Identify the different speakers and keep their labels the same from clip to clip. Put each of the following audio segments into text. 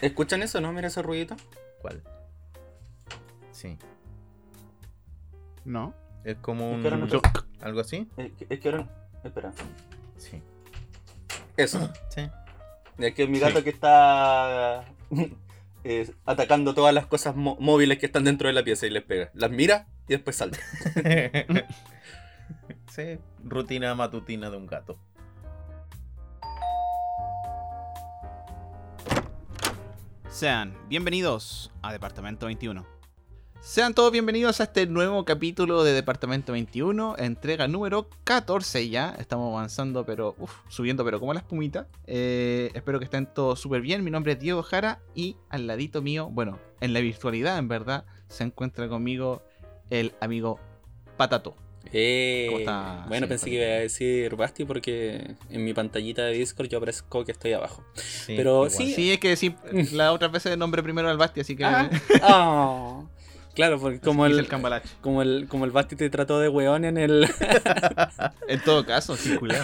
Speaker 1: ¿Escuchan eso, no? Mira ese ruidito.
Speaker 2: ¿Cuál? Sí.
Speaker 3: ¿No?
Speaker 2: Es como
Speaker 1: Es que ahora
Speaker 2: un...
Speaker 1: no
Speaker 2: ¿Algo así?
Speaker 1: Es que, es que ahora. Espera.
Speaker 2: Sí.
Speaker 1: Eso.
Speaker 2: Sí.
Speaker 1: Es que mi gato que está eh, atacando todas las cosas móviles que están dentro de la pieza y les pega. Las mira y después salta.
Speaker 2: sí. Rutina matutina de un gato.
Speaker 3: Sean bienvenidos a Departamento 21. Sean todos bienvenidos a este nuevo capítulo de Departamento 21, entrega número 14 ya. Estamos avanzando, pero subiendo, pero como la espumita. Eh, espero que estén todos súper bien. Mi nombre es Diego Jara y al ladito mío, bueno, en la virtualidad en verdad, se encuentra conmigo el amigo Patato.
Speaker 1: Eh,
Speaker 3: ¿Cómo está,
Speaker 1: bueno, pensé que iba a decir Basti porque en mi pantallita de Discord yo aparezco que estoy abajo.
Speaker 2: Sí,
Speaker 1: Pero
Speaker 2: igual.
Speaker 1: sí.
Speaker 3: Sí, es que sí, la otra vez nombré primero al Basti, así que
Speaker 1: Ah, ah. Claro, porque como el,
Speaker 3: el
Speaker 1: como el como el Basti te trató de weón en el
Speaker 3: En todo caso, sí, culiao.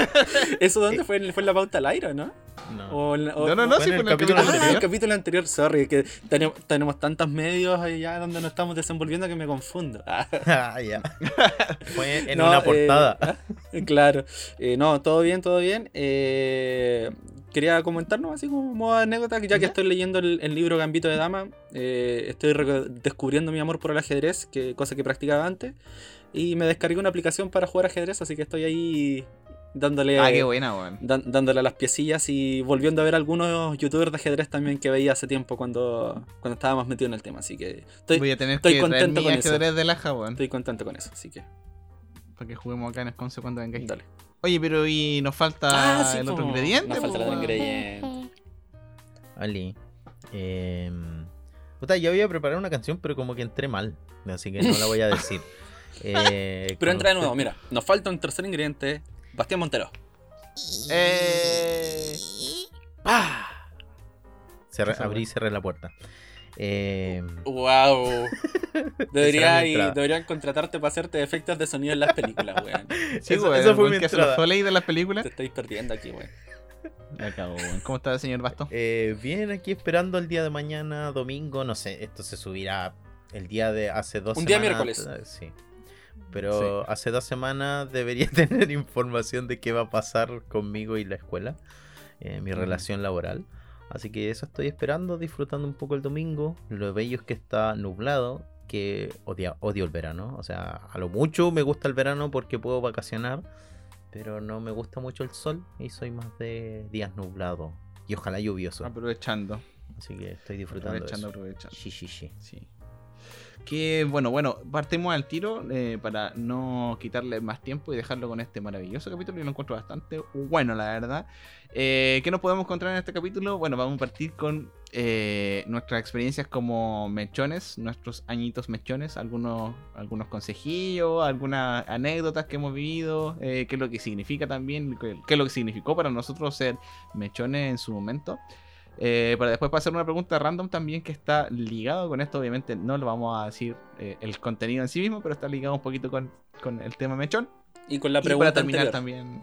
Speaker 1: ¿Eso dónde fue? ¿Fue en la pauta al aire, no?
Speaker 2: No.
Speaker 1: O o-
Speaker 3: No, no, no, sí
Speaker 2: en el capítulo
Speaker 3: capítulo
Speaker 1: Ah, el
Speaker 3: anterior.
Speaker 1: capítulo anterior, sorry, que tenemos, tenemos tantos medios allá donde nos estamos desenvolviendo que me confundo. Ah,
Speaker 2: ya. Fue en
Speaker 1: no,
Speaker 2: una
Speaker 1: eh,
Speaker 2: portada.
Speaker 1: claro. Eh, no, todo bien, todo bien. Eh, quería comentarnos así como modo anécdota, que ya que estoy leyendo el, el libro Gambito de Dama, eh, estoy descubriendo mi amor por el ajedrez, que cosa que practicaba antes, y me descargué una aplicación para jugar ajedrez, así que estoy ahí dándole...
Speaker 3: Ah, qué buena,
Speaker 1: dan- dándole a las piecillas y volviendo a ver algunos youtubers de ajedrez también que veía hace tiempo cuando, cuando estaba más metido en el tema. Así que estoy,
Speaker 3: Voy a tener
Speaker 1: estoy
Speaker 3: que
Speaker 1: contento con eso.
Speaker 3: ajedrez de laja, weón.
Speaker 1: estoy contento con eso. Así que,
Speaker 3: Para que juguemos acá en Esconce cuando vengáis.
Speaker 1: dale.
Speaker 3: Oye, pero y nos falta
Speaker 1: sí,
Speaker 3: el otro ingrediente.
Speaker 1: Nos falta el otro ingrediente.
Speaker 2: Ali. Eh, puta, yo voy a preparar una canción, pero como que entré mal. Así que no la voy a decir. Eh,
Speaker 1: Pero entra de nuevo, mira. Nos falta un tercer ingrediente. Bastián Montero.
Speaker 3: Eh...
Speaker 2: Cerré-
Speaker 3: Esa
Speaker 2: abrí y cerré la puerta. Eh,
Speaker 1: ¡Wow! Debería,
Speaker 2: entrada.
Speaker 1: deberían contratarte para hacerte efectos de sonido en las películas, weón.
Speaker 3: Sí,
Speaker 2: Eso- fue mi
Speaker 3: que
Speaker 2: entrada.
Speaker 3: de las películas.
Speaker 1: Te estáis perdiendo aquí, weón.
Speaker 3: Me cago, weón. ¿Cómo está el señor Basto?
Speaker 2: eh, bien, aquí esperando el día de mañana, domingo. No sé, esto se subirá el día de hace dos
Speaker 1: Un día
Speaker 2: semanas.
Speaker 1: miércoles.
Speaker 2: Sí. Pero hace dos semanas debería tener información de qué va a pasar conmigo y la escuela, eh, mi relación laboral. Así que eso estoy esperando, disfrutando un poco el domingo. Lo bello es que está nublado, que odia, odio el verano. O sea, a lo mucho me gusta el verano porque puedo vacacionar, pero no me gusta mucho el sol y soy más de días nublados y ojalá lluvioso.
Speaker 3: Aprovechando.
Speaker 2: Así que estoy disfrutando
Speaker 3: Aprovechando,
Speaker 2: eso.
Speaker 3: aprovechando.
Speaker 2: Sí, sí, sí.
Speaker 3: Sí. Que bueno, bueno, partimos al tiro eh, para no quitarle más tiempo y dejarlo con este maravilloso capítulo. Yo lo encuentro bastante bueno, la verdad. Eh, ¿Qué nos podemos encontrar en este capítulo? Bueno, vamos a partir con eh, nuestras experiencias como mechones, nuestros añitos mechones, algunos, algunos consejillos, algunas anécdotas que hemos vivido, qué es lo que significa también, qué es lo que significó para nosotros ser mechones en su momento. Eh, para después pasar una pregunta random también que está ligado con esto. Obviamente no lo vamos a decir eh, el contenido en sí mismo, pero está ligado un poquito con, con el tema mechón.
Speaker 1: Y con la
Speaker 3: y
Speaker 1: pregunta
Speaker 3: para terminar
Speaker 1: anterior.
Speaker 3: también.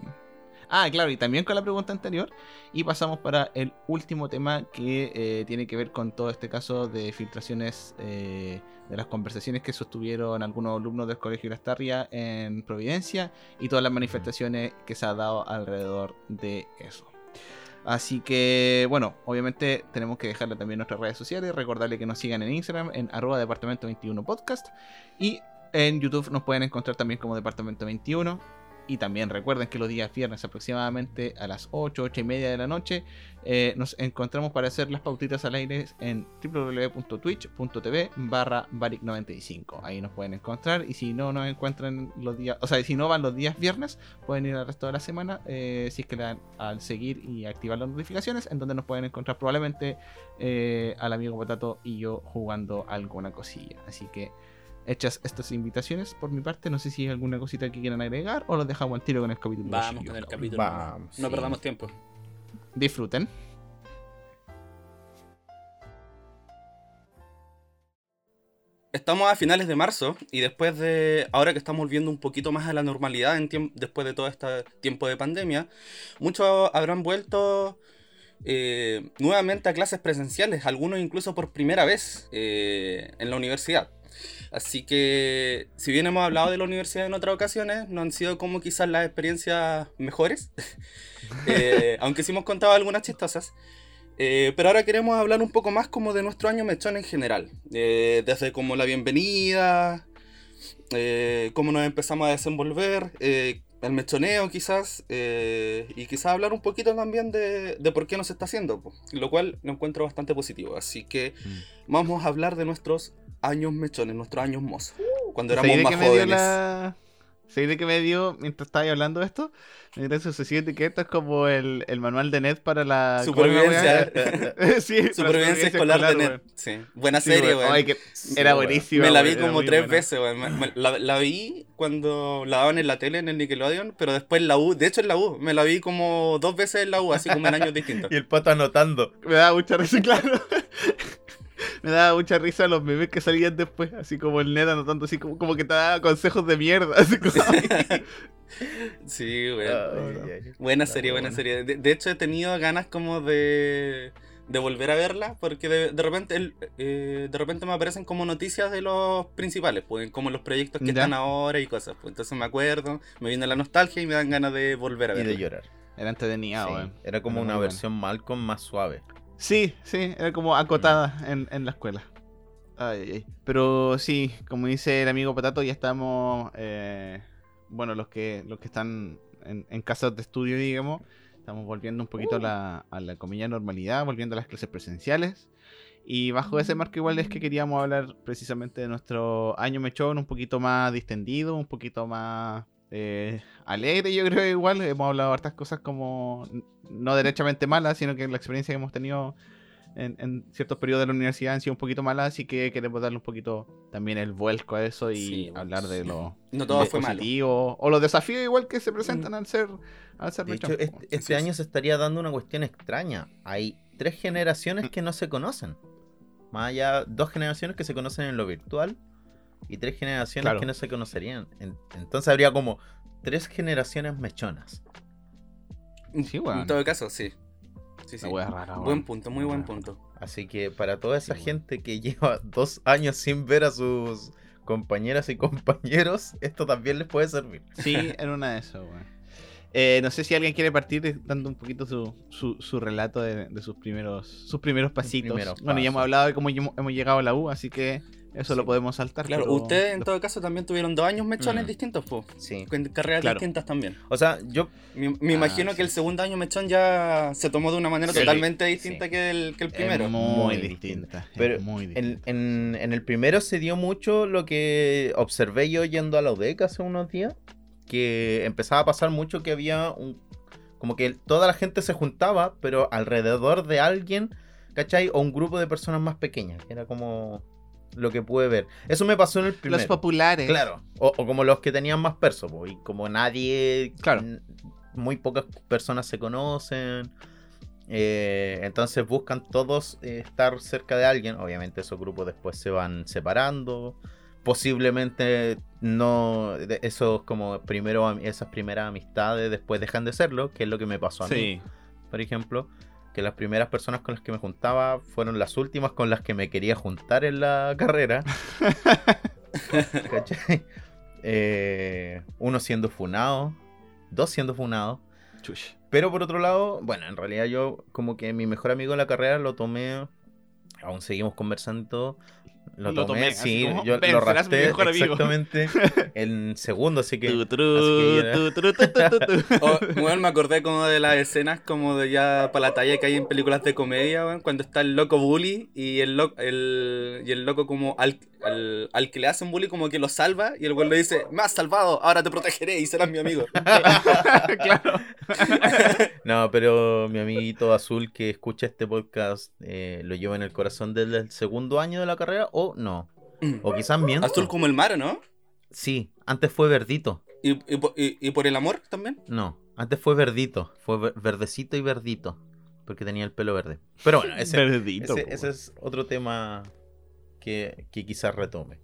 Speaker 3: Ah, claro, y también con la pregunta anterior. Y pasamos para el último tema que eh, tiene que ver con todo este caso de filtraciones eh, de las conversaciones que sostuvieron algunos alumnos del Colegio Lastarria en Providencia y todas las manifestaciones que se ha dado alrededor de eso. Así que, bueno, obviamente tenemos que dejarle también nuestras redes sociales. Recordarle que nos sigan en Instagram en arroba departamento 21 podcast. Y en YouTube nos pueden encontrar también como departamento 21. Y también recuerden que los días viernes aproximadamente a las 8, 8 y media de la noche eh, nos encontramos para hacer las pautitas al aire en www.twitch.tv barra Baric95. Ahí nos pueden encontrar y si no nos encuentran los días, o sea, si no van los días viernes, pueden ir al resto de la semana eh, si es que le dan al seguir y activar las notificaciones, en donde nos pueden encontrar probablemente eh, al amigo Potato y yo jugando alguna cosilla. Así que hechas estas invitaciones por mi parte, no sé si hay alguna cosita que quieran agregar o los dejamos al tiro con el capítulo.
Speaker 1: Vamos con el capítulo.
Speaker 2: Vamos,
Speaker 1: no
Speaker 2: sí.
Speaker 1: perdamos tiempo.
Speaker 3: Disfruten.
Speaker 1: Estamos a finales de marzo y después de, ahora que estamos volviendo un poquito más a la normalidad en después de todo este tiempo de pandemia, muchos habrán vuelto eh, nuevamente a clases presenciales, algunos incluso por primera vez eh, en la universidad. Así que, si bien hemos hablado de la universidad en otras ocasiones, no han sido como quizás las experiencias mejores, eh, aunque sí hemos contado algunas chistosas. Eh, pero ahora queremos hablar un poco más como de nuestro año mechón en general, eh, desde como la bienvenida, cómo nos empezamos a desenvolver, el mechoneo quizás, y quizás hablar un poquito también de, de por qué nos está haciendo, po, lo cual lo encuentro bastante positivo. Así que
Speaker 3: Mm.
Speaker 1: vamos a hablar de nuestros años mechones, nuestros años mozos, cuando éramos
Speaker 3: ¿Sabéis de
Speaker 1: más jóvenes.
Speaker 3: la... ¿Sabéis de qué me dio mientras estaba hablando de esto? Me dio sensación de que esto es como el, el manual de Ned para la... ¿cómo es la
Speaker 1: Supervivencia,
Speaker 3: sí,
Speaker 1: supervivencia escolar de Net.
Speaker 3: weón.
Speaker 1: Sí, buena
Speaker 3: Sí,
Speaker 1: serie,
Speaker 3: que
Speaker 2: Sí,
Speaker 3: era buenísima.
Speaker 1: Me la vi como tres
Speaker 3: buena.
Speaker 1: veces, me- La, la vi cuando la daban en la tele, en el Nickelodeon, pero después en la U, de hecho en la U, me la vi como dos veces en la U, así como en años distintos.
Speaker 2: Y el pato anotando.
Speaker 3: Me daba mucha risa, claro. Me daba mucha risa los memes que salían después, así como el Ned anotando, así como, como que te daba consejos de mierda. Así como...
Speaker 1: Sí,
Speaker 2: ay.
Speaker 1: Buena serie, buena serie. De, de hecho, he tenido ganas como de, de volver a verla, porque de, de repente el- eh, de repente me aparecen como noticias de los principales, pues, como los proyectos que
Speaker 3: Ya.
Speaker 1: están ahora y cosas. Pues, entonces me acuerdo, me viene la nostalgia y me dan ganas de volver a
Speaker 2: Y
Speaker 1: verla.
Speaker 2: de llorar.
Speaker 3: Era entretenido,
Speaker 2: Sí,
Speaker 3: weón.
Speaker 2: Era como
Speaker 3: Era
Speaker 2: una versión Malcolm más suave.
Speaker 3: Sí, sí, era como acotada en, en la escuela. Ay, ay. Pero sí, como dice el amigo Patato, ya estamos, eh, bueno, los que los que están en, en casas de estudio, digamos, estamos volviendo un poquito a la, a la comilla normalidad, volviendo a las clases presenciales. Y bajo ese marco igual es que queríamos hablar precisamente de nuestro año mechón, un poquito más distendido, un poquito más eh, alegre, yo creo igual. Hemos hablado de hartas cosas como, no derechamente malas, sino que la experiencia que hemos tenido en, en ciertos periodos de la universidad han sido un poquito malas, así que queremos darle un poquito también el vuelco a eso y
Speaker 1: Sí,
Speaker 3: hablar de lo
Speaker 1: No todo fue
Speaker 3: positivo, o los desafíos igual que se presentan al ser al ser
Speaker 2: De hecho, este, este año se estaría dando una cuestión extraña. Hay tres generaciones que no se conocen. Más allá, dos generaciones que se conocen en lo virtual y tres generaciones
Speaker 3: Claro.
Speaker 2: que no se conocerían. En- entonces habría como tres generaciones mechonas.
Speaker 3: Sí, weón.
Speaker 1: En todo caso, sí. Sí, sí.
Speaker 3: Rara.
Speaker 1: Buen punto, muy buen punto.
Speaker 2: Así que para toda esa
Speaker 3: Sí,
Speaker 2: gente que lleva dos años sin ver a sus compañeras y compañeros, esto también les puede servir.
Speaker 3: Sí, en una de esas, weón. Eh, no sé si alguien quiere partir dando un poquito su, su, su relato de, de sus primeros sus primeros pasitos.
Speaker 2: primeros
Speaker 3: bueno, ya hemos hablado de cómo hemos llegado a la U, así que eso
Speaker 1: Sí.
Speaker 3: lo podemos saltar.
Speaker 1: Claro,
Speaker 3: pero-
Speaker 1: ustedes en todo caso también tuvieron dos años mechones
Speaker 2: Mm.
Speaker 1: distintos, pues.
Speaker 2: Sí.
Speaker 1: Con carreras
Speaker 3: Claro.
Speaker 1: distintas también.
Speaker 2: O sea, yo
Speaker 1: Me, me
Speaker 3: Ah,
Speaker 1: imagino
Speaker 3: sí.
Speaker 1: que el segundo año mechón ya se tomó de una manera
Speaker 2: Sí,
Speaker 1: totalmente distinta
Speaker 2: sí.
Speaker 1: que, el, que el
Speaker 3: Es
Speaker 1: primero.
Speaker 3: muy,
Speaker 2: Muy
Speaker 3: distinta. es
Speaker 2: Pero
Speaker 3: muy
Speaker 2: en,
Speaker 3: distinta.
Speaker 2: en- en el primero se dio mucho lo que observé yo yendo a la UDEC hace unos días, que empezaba a pasar mucho que había un... Como que toda la gente se juntaba, pero alrededor de alguien, ¿cachai? O un grupo de personas más pequeñas, que era como lo que pude ver. Eso me pasó en el primero.
Speaker 3: Los populares.
Speaker 2: Claro. O, o como los que tenían más perso, po, y como nadie.
Speaker 3: Claro.
Speaker 2: Muy pocas personas se conocen. eh, entonces buscan todos eh, estar cerca de alguien. Obviamente esos grupos después se van separando. Posiblemente no. Esos como primero esas primeras amistades después dejan de serlo, que es lo que me pasó a mí por ejemplo, que las primeras personas con las que me juntaba fueron las últimas con las que me quería juntar en la carrera. ¿Cachai? Eh, uno siendo funado, dos siendo funados. Pero por otro lado, bueno, en realidad yo como que mi mejor amigo de la carrera lo tomé, aún seguimos conversando Lo,
Speaker 3: Lo
Speaker 2: tomé,
Speaker 3: tomé, así
Speaker 2: sí,
Speaker 3: como,
Speaker 2: yo
Speaker 3: "Ven,
Speaker 2: lo rapté
Speaker 3: mejor amigo".
Speaker 2: exactamente en segundo, así que...
Speaker 3: Tu.
Speaker 1: Oh, me acordé como de las escenas como de ya para la talla que hay en películas de comedia, cuando está el loco bully y el, lo- el, y el loco como al, al, al que le hacen bully como que lo salva y el weón le dice, me has salvado, ahora te protegeré y serás mi amigo.
Speaker 3: claro.
Speaker 2: No, pero mi amiguito azul que escucha este podcast eh, lo lleva en el corazón desde el segundo año de la carrera o no. O quizás miento.
Speaker 1: Azul como el mar, ¿no?
Speaker 2: Sí, antes fue verdito.
Speaker 1: ¿Y, y, po- y- y por el amor también?
Speaker 2: No, antes fue verdito. Fue ver- verdecito y verdito. Porque tenía el pelo verde. Pero bueno, ese,
Speaker 3: Verdito,
Speaker 2: ese-
Speaker 3: po,
Speaker 2: ese es otro tema que, que quizás retome.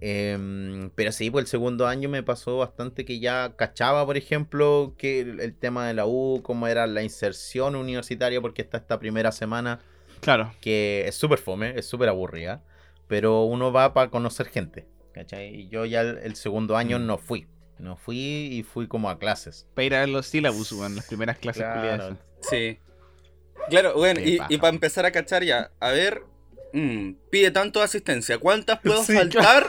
Speaker 2: Em, pero sí, pues el segundo año me pasó bastante que ya cachaba, por ejemplo, que el, el tema de la U, cómo era la inserción universitaria, porque está esta primera semana
Speaker 3: Claro.
Speaker 2: que es súper fome, es súper aburrida, pero uno va para conocer gente, ¿cachai? Y yo ya el, el segundo año
Speaker 3: Mm.
Speaker 2: no fui, no fui y fui como a clases.
Speaker 3: Para ir a ver los sílabus, weón, las primeras clases
Speaker 2: Claro.
Speaker 1: Sí. Claro, bueno, y, para empezar a cachar ya, a ver, mm, pide tanto asistencia, ¿cuántas puedo
Speaker 2: Sí,
Speaker 1: faltar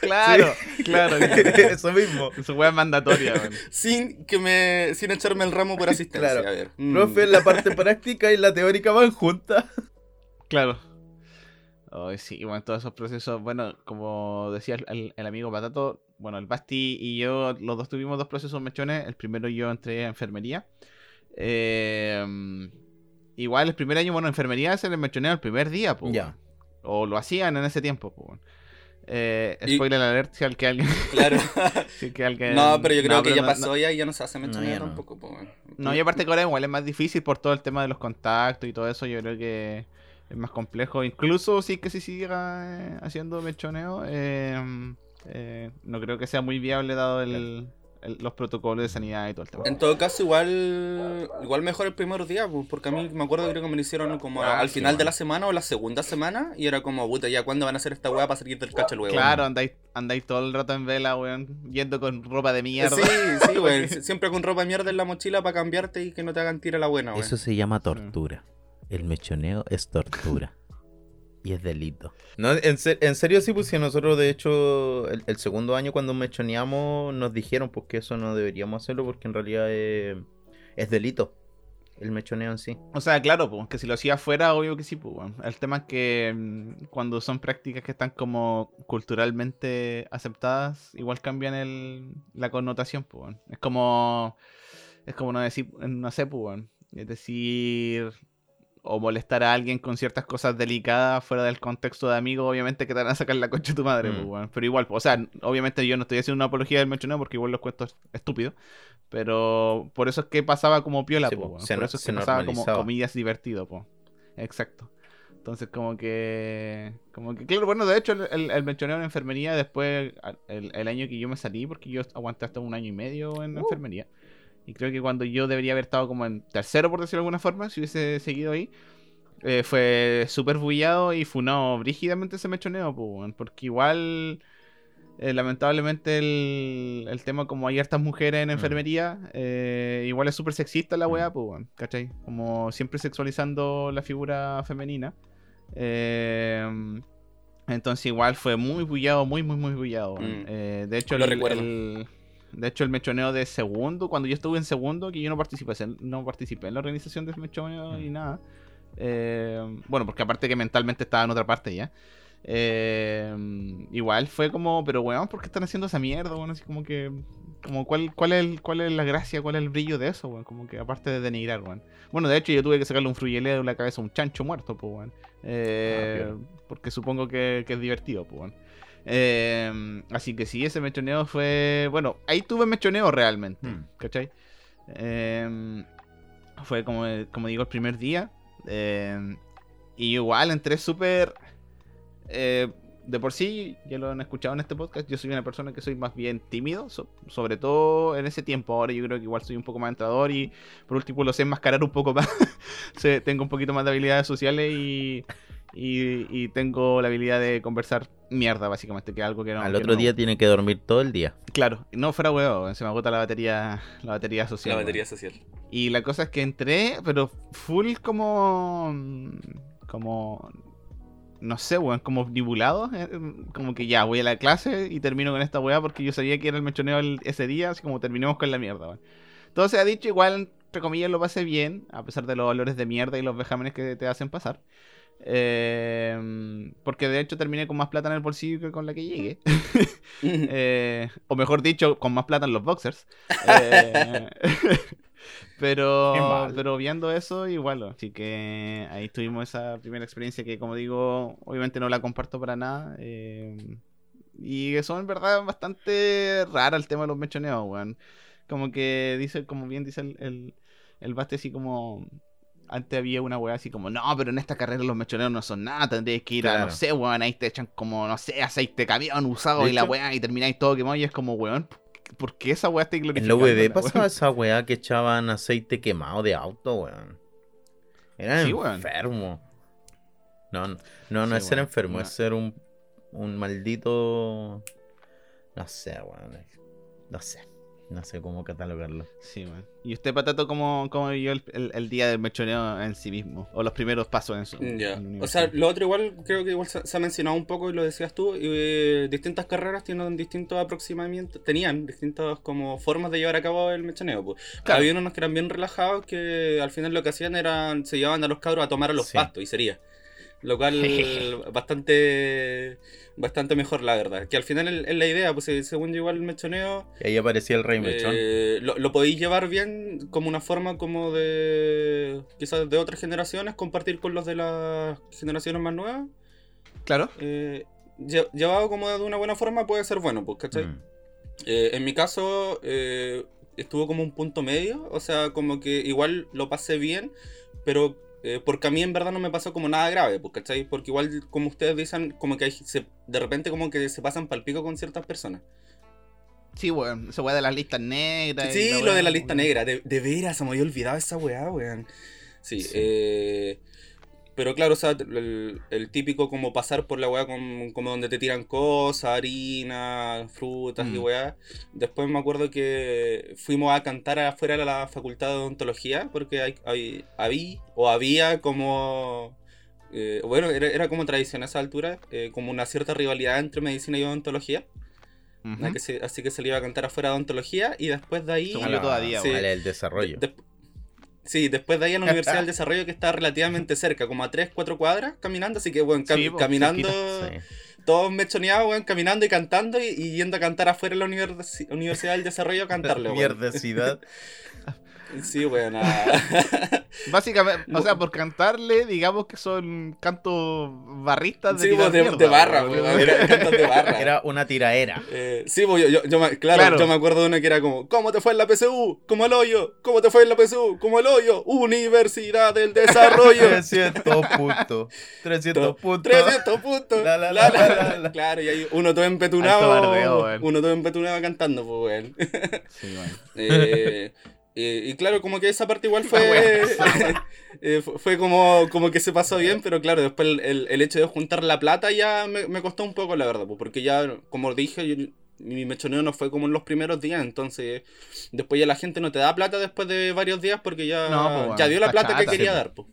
Speaker 3: Claro, claro.
Speaker 2: Eso mismo.
Speaker 3: Su weá es mandatoria, weón.
Speaker 1: sin que me sin echarme el ramo por asistencia?
Speaker 2: Claro.
Speaker 1: A ver. mm.
Speaker 2: Profe, la parte práctica y la teórica van juntas.
Speaker 3: Claro. Ay, sí, bueno, todos esos procesos, bueno, como decía el, amigo Patato, bueno, el Basti y yo, los dos tuvimos dos procesos mechones. El primero yo entré a enfermería. Eh, igual el primer año, bueno, enfermería se les mechonea el primer día, pues.
Speaker 2: Ya.
Speaker 3: O lo hacían en ese tiempo, pues. Eh,
Speaker 1: Y-
Speaker 3: spoiler alert si al que alguien.
Speaker 1: Claro.
Speaker 3: si que alguien
Speaker 1: no, pero yo creo
Speaker 3: No,
Speaker 1: que ya
Speaker 3: no-
Speaker 1: pasó
Speaker 3: no-
Speaker 1: ya y ya no se hace
Speaker 2: no.
Speaker 1: tampoco. pues.
Speaker 3: No, y aparte que ahora igual es más difícil por todo el tema de los contactos y todo eso, yo creo que es más complejo. Incluso si que se siga eh, haciendo mechoneo, eh, eh, no creo que sea muy viable dado el, el- los protocolos de sanidad y todo el tema.
Speaker 1: En todo caso, igual igual mejor el primer día, pues, porque a mí me acuerdo que creo que me lo hicieron como
Speaker 3: Ah,
Speaker 1: al
Speaker 3: sí,
Speaker 1: final de la semana o la segunda semana y era como, puta, ya cuándo van a hacer esta weá para salir del cacho luego.
Speaker 3: Claro, andáis, andáis todo el rato en vela, weón, yendo con ropa de mierda.
Speaker 1: Sí, sí, güey. Siempre con ropa de mierda en la mochila para cambiarte y que no te hagan tira la buena, güey.
Speaker 2: Eso se llama tortura. El mechoneo es tortura. Y es delito. No, en, se- en serio sí, pues si nosotros de hecho el, el segundo año cuando mechoneamos nos dijeron pues que eso no deberíamos hacerlo porque en realidad es, es delito. El mechoneo en sí.
Speaker 3: O sea, claro, pues, que si lo hacía afuera, obvio que sí, pues, weón. El tema es que mm, cuando son prácticas que están como culturalmente aceptadas, igual cambian el, la connotación, pues, weón. Es como, es como no decir, no sé, pues, weón. Es decir, o molestar a alguien con ciertas cosas delicadas fuera del contexto de amigo, obviamente que te van a sacar la concha de tu madre,
Speaker 2: Mm.
Speaker 3: pues. Pero igual, pues, o sea, obviamente yo no estoy haciendo una apología del mechoneo porque igual los cuentos estúpidos. Pero por eso es que pasaba como piola,
Speaker 2: Sí,
Speaker 3: weón.
Speaker 2: se
Speaker 3: por
Speaker 2: no-
Speaker 3: eso es que pasaba como comillas divertido, po. Exacto. Entonces como que... Como que, claro, bueno, de hecho el, el, el mechoneo en enfermería después, el año que yo me salí, porque yo aguanté hasta un año y medio en
Speaker 1: Uh.
Speaker 3: enfermería. Y creo que cuando yo debería haber estado como en tercero, por decirlo de alguna forma, si hubiese seguido ahí, eh, fue súper bullado y funado brígidamente ese mechoneo, porque igual... eh, lamentablemente el, el tema como hay hartas mujeres en
Speaker 2: Mm.
Speaker 3: enfermería, eh, igual es súper sexista la weá,
Speaker 2: Mm.
Speaker 3: pues, weón, ¿cachai? Como siempre sexualizando la figura femenina. Eh, entonces igual fue muy bullado, muy, muy, muy bullado.
Speaker 1: Mm.
Speaker 3: De hecho,
Speaker 1: Lo
Speaker 3: el,
Speaker 1: recuerdo.
Speaker 3: el- de hecho, el mechoneo de segundo, cuando yo estuve en segundo, que yo no participé, no participé en la organización del mechoneo y
Speaker 2: Mm.
Speaker 3: nada. Eh, bueno, porque aparte que mentalmente estaba en otra parte ya. Eh, igual fue como, pero weón, ¿por qué están haciendo esa mierda? Bueno, así como que, como cuál, cuál, es el- cuál es la gracia, cuál es el brillo de eso, weón. Como que aparte de denigrar, weón. Bueno, de hecho yo tuve que sacarle un fruyelé de la cabeza a un chancho muerto, pues, weón. Eh,
Speaker 2: Ah,
Speaker 3: porque supongo que, que es divertido, pues, weón. Eh, así que sí, ese mechoneo fue, bueno, ahí tuve mechoneo realmente,
Speaker 2: Hmm.
Speaker 3: ¿cachai? Eh, fue como, como digo el primer día. eh, y igual entré súper... eh, de por sí, ya lo han escuchado en este podcast, yo soy una persona que soy más bien tímido, so- sobre todo en ese tiempo. Ahora yo creo que igual soy un poco más entrador y por último lo sé enmascarar un poco más. Tengo un poquito más de habilidades sociales y, y, y tengo la habilidad de conversar mierda, básicamente, que es algo que no...
Speaker 2: Al
Speaker 3: que
Speaker 2: otro
Speaker 3: no-
Speaker 2: día tiene que dormir todo el día.
Speaker 3: Claro, no fuera huevo, se me agota la batería, la batería social.
Speaker 1: La batería social.
Speaker 3: Y la cosa es que entré, pero full como. Como. No sé, weón, como omnibulado. eh, Como que ya voy a la clase y termino con esta weá porque yo sabía que era el mechoneo ese día, así como terminemos con la mierda, weón. Todo se ha dicho, igual, entre comillas, lo pasé bien, a pesar de los valores de mierda y los vejámenes que te hacen pasar. Eh, porque de hecho terminé con más plata en el bolsillo que con la que llegué. Eh, o mejor dicho, con más plata en los boxers. Eh, pero, pero viendo eso, igual. Así que ahí tuvimos esa primera experiencia que, como digo, obviamente no la comparto para nada. eh, y que son en verdad bastante rara el tema de los mechoneos, weón. Como que dice, como bien dice el, el, el Basti, así como antes había una weá así como, no, pero en esta carrera los mechoneros no son nada, tendréis que ir a,
Speaker 2: Claro.
Speaker 3: no sé, weón, ahí te echan como, no sé, aceite camión usado y la
Speaker 2: hecho-
Speaker 3: weá y termináis todo quemado y es como, weón, ¿por qué esa weá está
Speaker 2: En
Speaker 3: glorificando?
Speaker 2: la VB
Speaker 3: la
Speaker 2: pasaba
Speaker 3: weá?
Speaker 2: esa weá que echaban aceite quemado de auto, weón. Era
Speaker 3: Sí, weón.
Speaker 2: enfermo. No, no, no, no
Speaker 3: Sí,
Speaker 2: es ser
Speaker 3: weón.
Speaker 2: enfermo,
Speaker 3: No.
Speaker 2: es ser un, un maldito. No sé, weón. No sé. No sé cómo catalogarlo.
Speaker 3: Sí, weón. ¿Y usted, Patato, cómo, cómo vivió el, el- el día del mechoneo en sí mismo? O los primeros pasos en su.
Speaker 1: Ya.
Speaker 3: en la
Speaker 1: O sea, lo otro igual creo que igual se, se ha mencionado un poco y lo decías tú. y, eh, distintas carreras tienen distintos aproximamientos, tenían distintas como formas de llevar a cabo el mechoneo. pues.
Speaker 3: Claro.
Speaker 1: Había unos que eran bien relajados que al final lo que hacían era se llevaban a los cabros a tomar a los
Speaker 2: Sí.
Speaker 1: pastos y sería. Lo cual bastante bastante mejor la verdad. Que al final es la idea, pues según yo igual el mechoneo
Speaker 2: Y ahí aparecía el Rey Mechón.
Speaker 1: eh, lo, lo podéis llevar bien como una forma como de quizás de otras generaciones, compartir con los de las generaciones más nuevas.
Speaker 3: Claro.
Speaker 1: Eh, lle- llevado como de una buena forma puede ser bueno, pues, ¿cachai?
Speaker 2: Mm.
Speaker 1: Eh, en mi caso eh, estuvo como un punto medio, o sea, como que igual lo pasé bien, pero eh, porque a mí en verdad no me pasó como nada grave, pues, ¿cachai? Porque igual, como ustedes dicen, como que hay, se- de repente como que se pasan pal pico con ciertas personas.
Speaker 3: Sí, weón. Esa weá de las listas negras.
Speaker 1: Sí, lo de la lista
Speaker 3: weón.
Speaker 1: negra, de, de veras, se me había olvidado esa weá, weón. Sí,
Speaker 2: Sí.
Speaker 1: eh, pero claro, o sea, el, el típico como pasar por la weá con- como donde te tiran cosas, harina, frutas y
Speaker 3: Mm.
Speaker 1: weá. Después me acuerdo que fuimos a cantar afuera de la facultad de odontología, porque hay, hay- había, o había como... eh, bueno, era, era como tradición a esa altura, eh, como una cierta rivalidad entre medicina y odontología. Así que se- así que se le iba a cantar afuera de odontología y después de ahí...
Speaker 3: Todavía,
Speaker 1: Sí.
Speaker 2: al- el desarrollo.
Speaker 1: de- sí, después de ahí en la Universidad del Desarrollo que está relativamente cerca, como a 3, 4 cuadras caminando, así que bueno, cam-
Speaker 3: Sí, po,
Speaker 1: caminando.
Speaker 2: Sí.
Speaker 1: todos mechoneados, caminando y cantando y, y yendo a cantar afuera en la universi- Universidad del Desarrollo a cantarle.
Speaker 2: Mierdecidad.
Speaker 1: Sí, weón. ah.
Speaker 3: Básicamente, o sea, por cantarle, digamos que son cantos barristas de
Speaker 1: Sí, pues, de,
Speaker 3: mierda,
Speaker 1: de barra,
Speaker 3: weón.
Speaker 1: weón, cantos de barra.
Speaker 2: Era una tiraera.
Speaker 1: Eh, sí, pues, yo, yo, claro,
Speaker 3: Claro.
Speaker 1: yo me acuerdo de una que era como, ¿cómo te fue en la PSU? Como el hoyo, ¿cómo te fue en la PSU? Como el hoyo, Universidad del Desarrollo.
Speaker 2: 300 puntos. 300 puntos.
Speaker 1: 300 puntos.
Speaker 2: La, la,
Speaker 1: La,
Speaker 2: la,
Speaker 1: la,
Speaker 2: la,
Speaker 1: la.
Speaker 2: la.
Speaker 1: Claro, y hay uno todo empetunado.
Speaker 3: bardeo,
Speaker 1: uno todo empetunado cantando, pues, weón.
Speaker 3: Sí, weón.
Speaker 1: Eh, eh, y claro, como que esa parte igual fue. eh, fue- como, como que se pasó bien, pero claro, después el, el- el hecho de juntar la plata ya me, me costó un poco, la verdad, pues, porque ya, como dije, yo- mi mechoneo no fue como en los primeros días, entonces después ya la gente no te da plata después de varios días porque ya,
Speaker 3: No, pues, bueno,
Speaker 1: ya dio la plata que quería
Speaker 3: sí,
Speaker 1: dar, pues.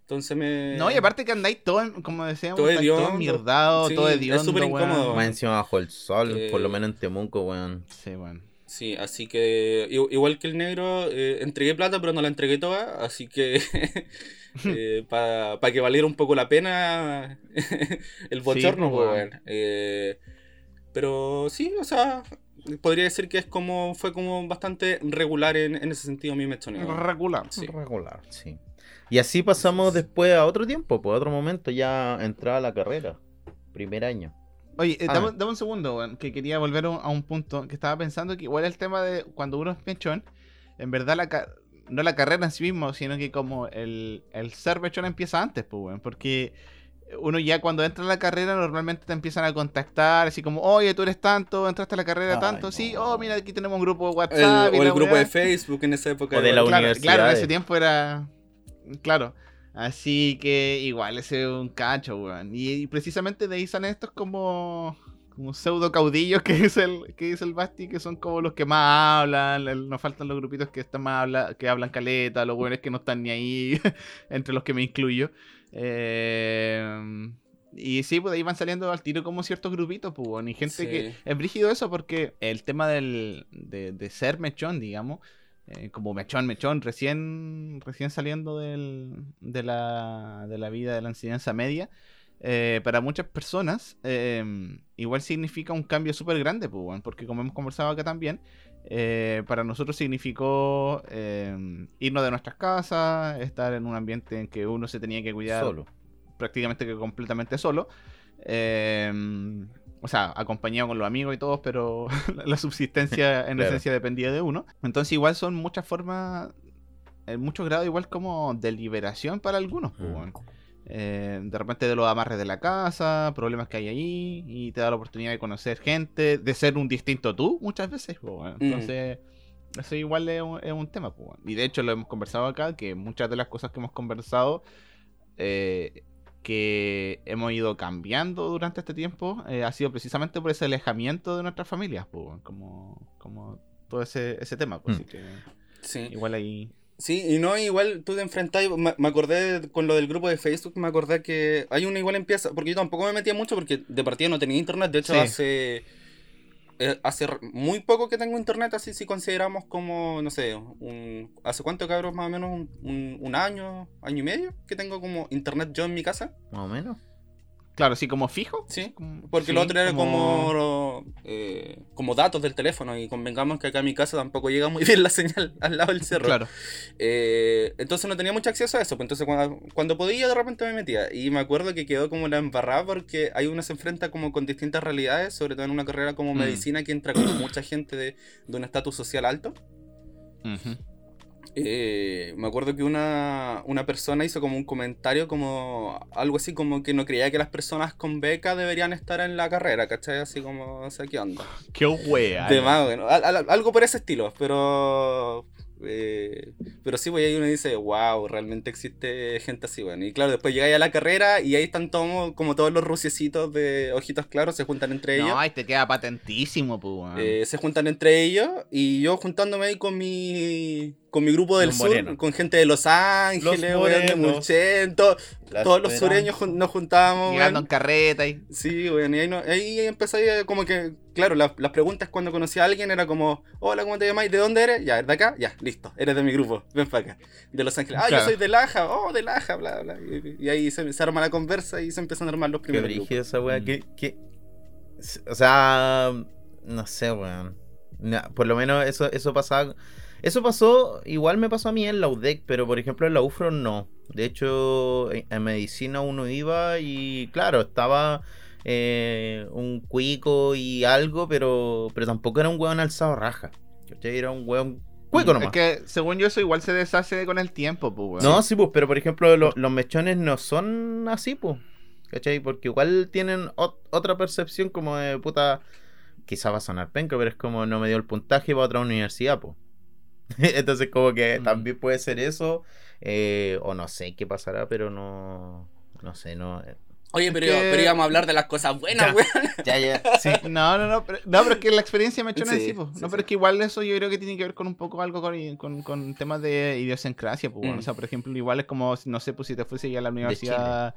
Speaker 1: Entonces me.
Speaker 3: No, y aparte que andáis todo, en- como decíamos,
Speaker 1: Todo
Speaker 3: estáis todo
Speaker 1: hediondo.
Speaker 3: enmierdado,
Speaker 1: Sí,
Speaker 3: todo
Speaker 1: es
Speaker 3: hediondo,
Speaker 1: súper incómodo.
Speaker 2: Más encima bajo el sol,
Speaker 1: Eh,
Speaker 2: por lo menos en Temuco, weón.
Speaker 3: Sí, weón.
Speaker 1: Sí, así que igual que el negro, eh, entregué plata, pero no la entregué toda, así que para que valiera un poco la pena el bochorno,
Speaker 3: pues,
Speaker 1: pues. Eh, pero sí, o sea, podría decir que es como fue como bastante regular en, en ese sentido mi mechoneo.
Speaker 3: Regular.
Speaker 1: Sí.
Speaker 2: Regular, sí. Y así pasamos después a otro tiempo, pues a otro momento ya entraba la carrera. Primer año.
Speaker 3: Oye, eh, dame, dame un segundo, weón, que quería volver a un, a un punto que estaba pensando que igual el tema de cuando uno es mechón, en verdad la ca- no la carrera en sí mismo, sino que como el, el ser mechón empieza antes, pues, weón, porque uno ya cuando entra en la carrera normalmente te empiezan a contactar, así como, oye, tú eres tanto, entraste a la carrera
Speaker 2: Ay,
Speaker 3: tanto,
Speaker 2: no.
Speaker 3: sí, oh, mira, aquí tenemos un grupo de
Speaker 1: El-
Speaker 3: WhatsApp. y
Speaker 1: o el grupo
Speaker 3: weá".
Speaker 1: de Facebook en esa época.
Speaker 2: O de la
Speaker 3: claro, claro, en ese tiempo era. Claro. Así que igual ese es un cacho, weón. Y, y precisamente de ahí salen estos como. Como pseudo caudillos que dice el, que dice el Basti, que son como los que más hablan. el- nos faltan los grupitos que están más habla, que hablan caleta, los buenos que no están ni ahí, entre los que me incluyo. Eh, y sí, pues de ahí van saliendo al tiro como ciertos grupitos, pues, weón, y gente
Speaker 1: Sí.
Speaker 3: que. Es brígido eso porque el tema del, de, de ser mechón, digamos, eh, como mechón, mechón, recién, recién saliendo del, de, la, de la vida de la enseñanza media, eh, para muchas personas eh, igual significa un cambio súper grande, pues, porque como hemos conversado acá también, eh, para nosotros significó eh, irnos de nuestras casas, estar en un ambiente en que uno se tenía que cuidar
Speaker 2: Solo.
Speaker 3: prácticamente que completamente solo. O sea, acompañado con los amigos y todos, pero la subsistencia en
Speaker 2: Claro.
Speaker 3: esencia dependía de uno. Entonces igual son muchas formas en muchos grados igual como de liberación para algunos, pues,
Speaker 2: Mm.
Speaker 3: Eh, de repente de los amarres de la casa, problemas que hay ahí, y te da la oportunidad de conocer gente, de ser un distinto tú muchas veces, pues, weón.
Speaker 1: Mm.
Speaker 3: Entonces, eso igual es un, es un tema, pues. Y de hecho lo hemos conversado acá, que muchas de las cosas que hemos conversado, eh, que hemos ido cambiando durante este tiempo, eh, ha sido precisamente por ese alejamiento de nuestras familias, pues, como, como todo ese, ese tema, pues,
Speaker 2: Mm.
Speaker 3: así que
Speaker 1: Sí.
Speaker 3: igual ahí...
Speaker 1: Sí, y no, igual tú te enfrentas, me, me acordé con lo del grupo de Facebook, me acordé que hay una igual empieza, porque yo tampoco me metía mucho porque de partida no tenía internet, de hecho
Speaker 3: Sí.
Speaker 1: hace eh, hace muy poco que tengo internet, así si consideramos como, no sé, un, ¿hace cuánto cabros más o menos? Un- un año, año y medio que tengo como internet yo en mi casa,
Speaker 2: Más o menos.
Speaker 3: Claro, sí, como fijo.
Speaker 1: sí,
Speaker 3: como-
Speaker 1: porque
Speaker 3: sí,
Speaker 1: lo otro era como, eh, como datos del teléfono y convengamos que acá en mi casa tampoco llega muy bien la señal al lado del cerro.
Speaker 3: Claro.
Speaker 1: Eh, entonces no tenía mucho acceso a eso, pues entonces cuando, cuando podía de repente me metía. Y me acuerdo que quedó como la embarrada porque hay uno se enfrenta como con distintas realidades, sobre todo en una carrera como
Speaker 3: Mm.
Speaker 1: medicina que entra con mucha gente de, de un estatus social alto.
Speaker 3: Ujú.
Speaker 1: Eh, me acuerdo que una, una persona hizo como un comentario como algo así como que no creía que las personas con beca deberían estar en la carrera, ¿cachai? Así como, o sea, ¿qué onda?
Speaker 3: Qué wea.
Speaker 1: De más, bueno, al- al- algo por ese estilo, pero. eh, pero sí, pues ahí uno dice, wow, realmente existe gente así, bueno. Y claro, después llegáis a la carrera y ahí están todos, como todos los ruciecitos de ojitos claros, se juntan entre ellos.
Speaker 3: No, ahí te queda patentísimo, pues, weón.
Speaker 1: Eh, se juntan entre ellos y yo juntándome ahí con mi con mi grupo del
Speaker 2: Los
Speaker 1: sur,
Speaker 2: morenos.
Speaker 1: con gente de Los Ángeles,
Speaker 2: Los
Speaker 1: weón, de. Mulchen, to- todos los sureños jun- nos juntábamos.
Speaker 3: Llegando en carreta y.
Speaker 1: Sí, weón, y ahí, no, ahí empecé como que, claro, la- las preguntas cuando conocí a alguien era como, hola, ¿cómo te llamáis? ¿De dónde eres? Ya, ¿de acá? Ya, listo, eres de mi grupo, ven para acá. De Los Ángeles, ah,
Speaker 3: Claro.
Speaker 1: yo soy de Laja, oh, de Laja, bla, bla. Y, y ahí se, se arma la conversa y se empiezan a armar los
Speaker 2: Qué
Speaker 1: primeros grupos.
Speaker 2: esa.
Speaker 3: Mm.
Speaker 2: Que, que- O sea, no sé, weón. Por lo menos eso, eso pasaba. Eso pasó, igual me pasó a mí en la UDEC, pero por ejemplo en la UFRO no. De hecho, en, en medicina uno iba y claro, estaba eh, un cuico y algo, pero, pero tampoco era un weón alzado raja. ¿cachai? Era un weón cuico
Speaker 3: Es
Speaker 2: nomás.
Speaker 3: que, según yo, eso igual se deshace con el tiempo, pues, weón.
Speaker 2: No, sí, pues, pero por ejemplo, lo- los mechones no son así, pues. ¿Cachai? Porque igual tienen ot- otra percepción como de puta. Quizá va a sonar penca, pero es como no me dio el puntaje para otra universidad, pues. Entonces, como que
Speaker 3: Mm.
Speaker 2: también puede ser eso. eh, o no sé qué pasará, pero no. No sé, no. eh.
Speaker 1: Oye, pero,
Speaker 3: que-
Speaker 1: pero íbamos a hablar de las cosas buenas,
Speaker 2: Ya.
Speaker 1: weón.
Speaker 2: Ya, ya. Sí.
Speaker 3: No, no, no, pero, no, pero es que la experiencia me echó
Speaker 1: Sí,
Speaker 3: sí, po.
Speaker 1: sí,
Speaker 3: No,
Speaker 1: sí.
Speaker 3: pero es que igual eso yo creo que tiene que ver con un poco algo con, con, con temas de idiosincrasia, pues, bueno.
Speaker 1: Mm.
Speaker 3: O sea, por ejemplo, igual es como, no sé, pues si te fuese ya a la universidad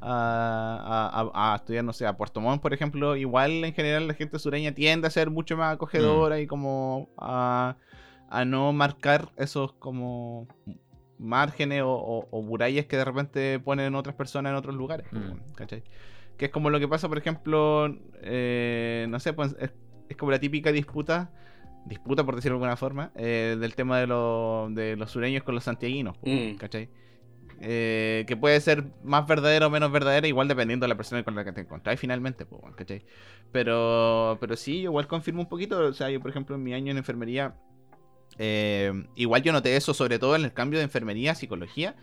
Speaker 3: a, a- estudiar, no sé, a Puerto Montt, por ejemplo, igual en general la gente sureña tiende a ser mucho más acogedora y como a, a no marcar esos como márgenes o, o- o murallas que de repente ponen otras personas en otros lugares, pues,
Speaker 2: Mm.
Speaker 3: ¿cachai? Que es como lo que pasa, por ejemplo, eh, no sé, pues es, es como la típica disputa, disputa por decirlo de alguna forma, eh, del tema de, lo- de los sureños con los santiaguinos, po,
Speaker 1: Mm.
Speaker 3: ¿cachai? Eh, que puede ser más verdadera o menos verdadera, igual dependiendo de la persona con la que te encontráis finalmente, po, ¿cachai? Pero, pero sí, igual confirmo un poquito, o sea, yo por ejemplo en mi año en enfermería, eh, igual yo noté eso, sobre todo en el cambio de enfermería a psicología.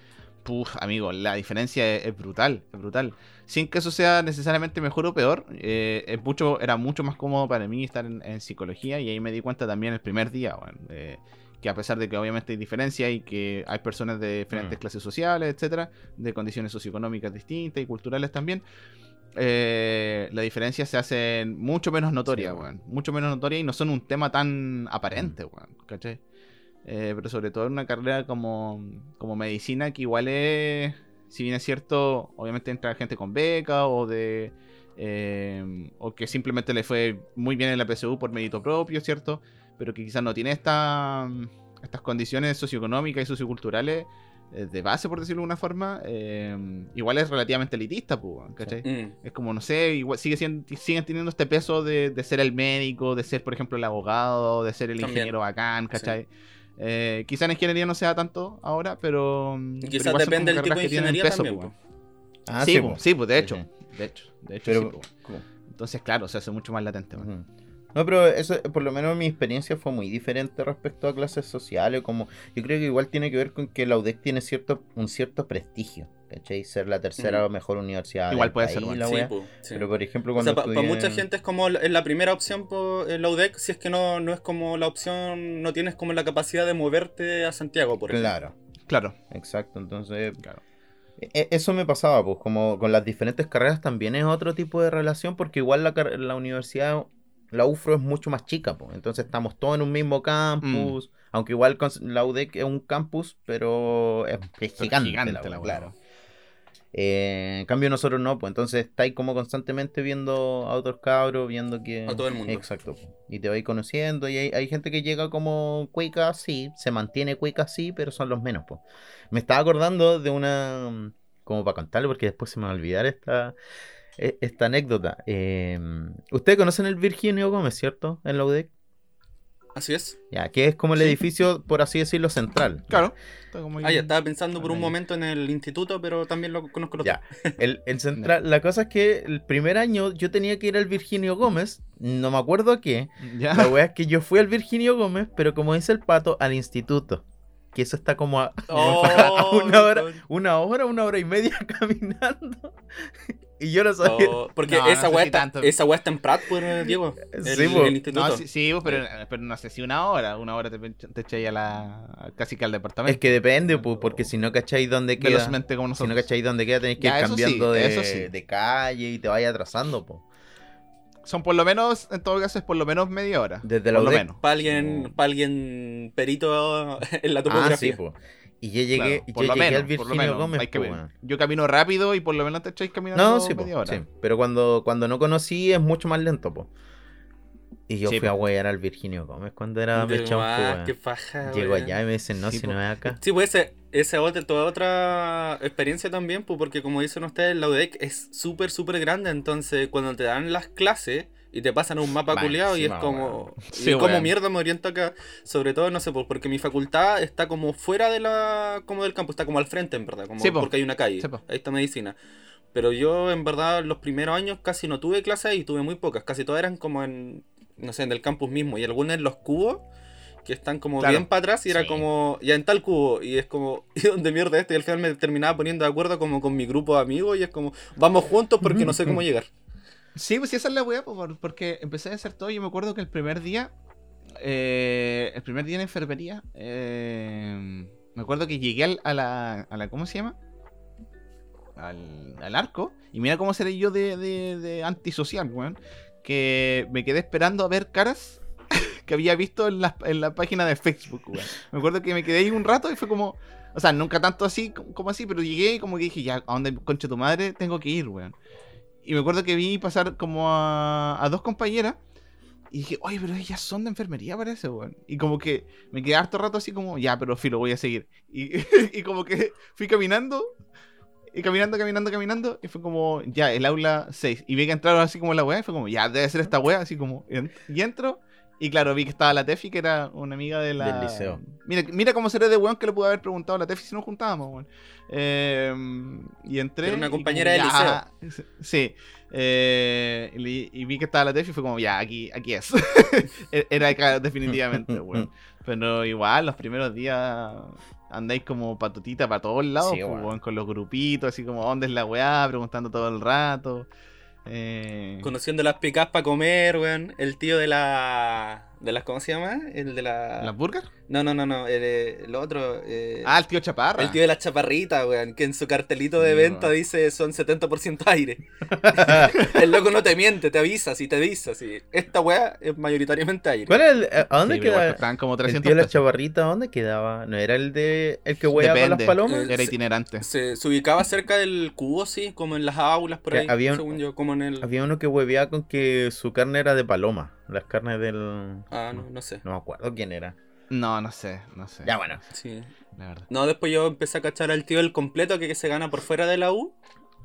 Speaker 3: Puf, amigo, la diferencia es, es brutal, es brutal. Sin que eso sea necesariamente mejor o peor, eh, es mucho, era mucho más cómodo para mí estar en, en psicología y ahí me di cuenta también el primer día, bueno, eh, que a pesar de que obviamente hay diferencia y que hay personas de diferentes
Speaker 2: Mm.
Speaker 3: clases sociales, etcétera, de condiciones socioeconómicas distintas y culturales también, eh, la diferencia se hace mucho menos notoria,
Speaker 2: Sí,
Speaker 3: weón. Mucho menos notoria y no son un tema tan aparente, weón. ¿Cachai? Eh, pero sobre todo en una carrera como, como medicina, que igual es, si bien es cierto, obviamente entra gente con beca o de... eh, o que simplemente le fue muy bien en la PSU por mérito propio, ¿cierto? Pero que quizás no tiene esta, estas condiciones socioeconómicas y socioculturales de base, por decirlo de alguna forma, eh, igual es relativamente elitista, ¿cachai?
Speaker 1: Mm.
Speaker 3: Es como, no sé, igual sigue siendo, siguen teniendo este peso de, de ser el médico, de ser, por ejemplo, el abogado, de ser el
Speaker 1: También.
Speaker 3: ingeniero bacán, ¿cachai? Eh, quizá en ingeniería no sea tanto ahora, pero. Pero
Speaker 1: quizás depende del tipo de ingeniería
Speaker 3: peso,
Speaker 1: también,
Speaker 3: po.
Speaker 2: Ah,
Speaker 3: sí,
Speaker 2: sí,
Speaker 3: po,
Speaker 2: po.
Speaker 3: sí, pues de
Speaker 2: Sí,
Speaker 3: hecho.
Speaker 2: sí.
Speaker 3: De hecho, de hecho,
Speaker 2: Pero.
Speaker 3: sí, po. Entonces, claro, se hace mucho más latente.
Speaker 2: Ujú. No, pero eso, por lo menos mi experiencia fue muy diferente respecto a clases sociales. Como, yo creo que igual tiene que ver con que la UDEC tiene cierto, un cierto prestigio. ¿Cachai? Ser la tercera
Speaker 1: Mm.
Speaker 2: mejor universidad.
Speaker 3: Igual puede
Speaker 2: país,
Speaker 3: ser, bueno.
Speaker 2: la
Speaker 1: Sí,
Speaker 2: wea.
Speaker 1: po, sí.
Speaker 2: Pero por ejemplo,
Speaker 1: O
Speaker 2: cuando
Speaker 1: sea, para mucha gente es como la- es la primera opción por la UDEC, si es que no, no es como la opción, no tienes como la capacidad de moverte a Santiago, por ejemplo.
Speaker 2: Claro,
Speaker 3: Claro.
Speaker 2: exacto. Entonces,
Speaker 3: Claro.
Speaker 2: E- Eso me pasaba, pues como con las diferentes carreras también es otro tipo de relación, porque igual la, car- la universidad, la UFRO es mucho más chica, pues. Entonces estamos todos en un mismo campus,
Speaker 3: Mm.
Speaker 2: aunque igual la UDEC es un campus, pero es, es gigante,
Speaker 3: gigante
Speaker 2: la, wea,
Speaker 3: wea.
Speaker 2: claro. Eh, en cambio nosotros no, pues entonces estáis como constantemente viendo a otros cabros, viendo que...
Speaker 1: A todo el mundo.
Speaker 2: Exacto. Y te vais conociendo y hay, hay gente que llega como cuica, sí, se mantiene cuica, sí, pero son los menos, pues. Me estaba acordando de una... mm, Como para contarlo, porque después se me va a olvidar esta, e- esta anécdota. Eh, Ustedes conocen el Virginio Gómez, ¿cierto? En la UDEC.
Speaker 1: Así es.
Speaker 2: Ya, que es como el
Speaker 3: Sí.
Speaker 2: edificio, por así decirlo, central.
Speaker 3: Claro. Está como ahí-
Speaker 1: Ah, ya estaba pensando por un momento en el instituto, pero también lo conozco los
Speaker 2: Ya. El, el central, la cosa es que el primer año yo tenía que ir al Virginio Gómez, no me acuerdo a qué.
Speaker 3: Ya.
Speaker 2: La wea es que yo fui al Virginio Gómez, pero como dice el pato, al instituto. Que eso está como a,
Speaker 1: Oh,
Speaker 2: a una hora, una hora, una hora y media caminando. Y yo no sabía.
Speaker 1: Oh, porque
Speaker 3: No, no
Speaker 1: esa weá
Speaker 3: si
Speaker 1: está, esa weá está en Pratt, pues, Diego. El,
Speaker 2: Sí,
Speaker 1: el instituto.
Speaker 3: No, sí, sí, pero, pero no sé si una hora. Una hora te, te echáis a la, casi que al departamento.
Speaker 2: Es que depende, pues, porque si no cacháis dónde queda.
Speaker 3: Velozmente como
Speaker 2: Si
Speaker 3: nosotros.
Speaker 2: no cacháis dónde queda, tenéis que
Speaker 3: Ya,
Speaker 2: ir
Speaker 3: sí,
Speaker 2: cambiando de,
Speaker 3: eso sí.
Speaker 2: de calle y te vaya atrasando, pues.
Speaker 3: Son por lo menos, en todo caso, es por lo menos media hora.
Speaker 2: Desde la
Speaker 3: por lo
Speaker 2: UDEC.
Speaker 3: menos.
Speaker 1: Para alguien, pa' alguien perito en la
Speaker 2: Ah, sí,
Speaker 1: topografía.
Speaker 2: pues. Y yo llegué,
Speaker 3: Claro, por
Speaker 2: yo
Speaker 3: lo
Speaker 2: llegué al
Speaker 3: menos, por lo
Speaker 2: Virginio
Speaker 3: menos.
Speaker 2: Gómez,
Speaker 3: Hay que ver.
Speaker 2: weón.
Speaker 3: Yo camino rápido y por lo menos te echáis caminando
Speaker 2: No, sí, po,
Speaker 3: media hora.
Speaker 2: sí, pero cuando, cuando no conocí es mucho más lento, po. Y yo
Speaker 3: Sí,
Speaker 2: fui a huear al Virginio Gómez cuando era
Speaker 1: De ah, qué faja,
Speaker 2: Llego allá y me dicen, no,
Speaker 3: Sí,
Speaker 2: si
Speaker 3: po.
Speaker 2: no es acá.
Speaker 1: Sí, pues ese, esa otra, toda otra experiencia también, pues porque como dicen ustedes, la UDEC es súper, súper grande, entonces cuando te dan las clases y te pasan un mapa culiado y es como, y
Speaker 3: Sí,
Speaker 1: como mierda me oriento acá, sobre todo, no sé, porque mi facultad está como fuera de la, como del campus, está como al frente, en verdad, como
Speaker 3: Sí, po.
Speaker 1: porque hay una calle,
Speaker 3: po.
Speaker 1: ahí está medicina. Pero yo, en verdad, los primeros años casi no tuve clases y tuve muy pocas. Casi todas eran como en, no sé, en el campus mismo. Y algunas en los cubos, que están como
Speaker 3: Claro.
Speaker 1: bien para atrás. Y era
Speaker 2: Sí.
Speaker 1: como, ya en tal cubo. Y es como, ¿y dónde mierda este? Y al final me terminaba poniendo de acuerdo como con mi grupo de amigos. Y es como, vamos juntos porque no sé cómo llegar.
Speaker 3: Sí, pues esa es la weá, po, por- porque empecé a hacer todo. Yo me acuerdo que el primer día, eh, el primer día en enfermería, eh, me acuerdo que llegué al- a, la. ¿Cómo se llama? Al, al arco. Y mira cómo seré yo de, de, antisocial, weón. Que me quedé esperando a ver caras que había visto en la, en la página de Facebook, weón. Me acuerdo que me quedé ahí un rato y fue como. O sea, nunca tanto así como así, pero llegué y como que dije, ya, ¿a dónde concha tu madre tengo que ir, weón? Y me acuerdo que vi pasar como a, a dos compañeras. Y dije, oye, pero ellas son de enfermería, parece, weón. Y como que me quedé harto rato así como, ya, pero filo, voy a seguir. Y, como que fui caminando. Y caminando, caminando, caminando. Y fue como, ya, el aula 6. Y vi que entraron así como la weá. Y fue como, ya, debe ser esta weá. Así como, y entro. Y claro, vi que estaba la Tefi, que era una amiga de la...
Speaker 2: Del liceo.
Speaker 3: Mira, mira cómo seré de weón que le pude haber preguntado a la Tefi si nos juntábamos, weón. Eh, y entré...
Speaker 1: Era una
Speaker 3: y
Speaker 1: compañera
Speaker 3: como,
Speaker 1: del
Speaker 3: ya, Sí. Eh, y, y vi que estaba la Tefi y fue como, ya, aquí, aquí es. E-, Era acá definitivamente, weón. Pero igual, los primeros días andáis como patotita para todos lados,
Speaker 2: Sí,
Speaker 3: pues,
Speaker 2: weón.
Speaker 3: weón, con los grupitos, así como, ¿dónde es la weá? Preguntando todo el rato. Eh,
Speaker 1: Conociendo las picas para comer, weón. El tío de la. De las ¿Cómo se llama? El de la.
Speaker 3: ¿Las burgers?
Speaker 1: No, no, no, no. El, eh, el otro. eh,
Speaker 3: Ah, el tío Chaparra.
Speaker 1: El tío de la chaparrita, weón, que en su cartelito de venta dice son 70% aire. el loco no te miente, te avisa, si te avisa, si esta weá es mayoritariamente aire.
Speaker 2: ¿Cuál el, eh, ¿A dónde
Speaker 3: Sí, pero igual
Speaker 2: queda?
Speaker 3: costaban como
Speaker 2: El
Speaker 3: 300
Speaker 2: tío de la
Speaker 3: pesos.
Speaker 2: chavarrita, ¿dónde quedaba? ¿No era el de el que hueá con las palomas?
Speaker 3: Era itinerante.
Speaker 1: Se, se ubicaba cerca del cubo, sí, como en las aulas por
Speaker 2: Que
Speaker 1: ahí,
Speaker 2: había un-
Speaker 1: según yo, como en el...
Speaker 2: Había uno que hueveaba con que su carne era de paloma. Las carnes del.
Speaker 1: Ah, no, no sé.
Speaker 2: No me acuerdo quién era.
Speaker 3: No, no sé, no sé.
Speaker 2: Ya bueno.
Speaker 1: Sí.
Speaker 3: La verdad.
Speaker 1: No, después yo empecé a cachar al tío del completo que, que se gana por fuera de la U,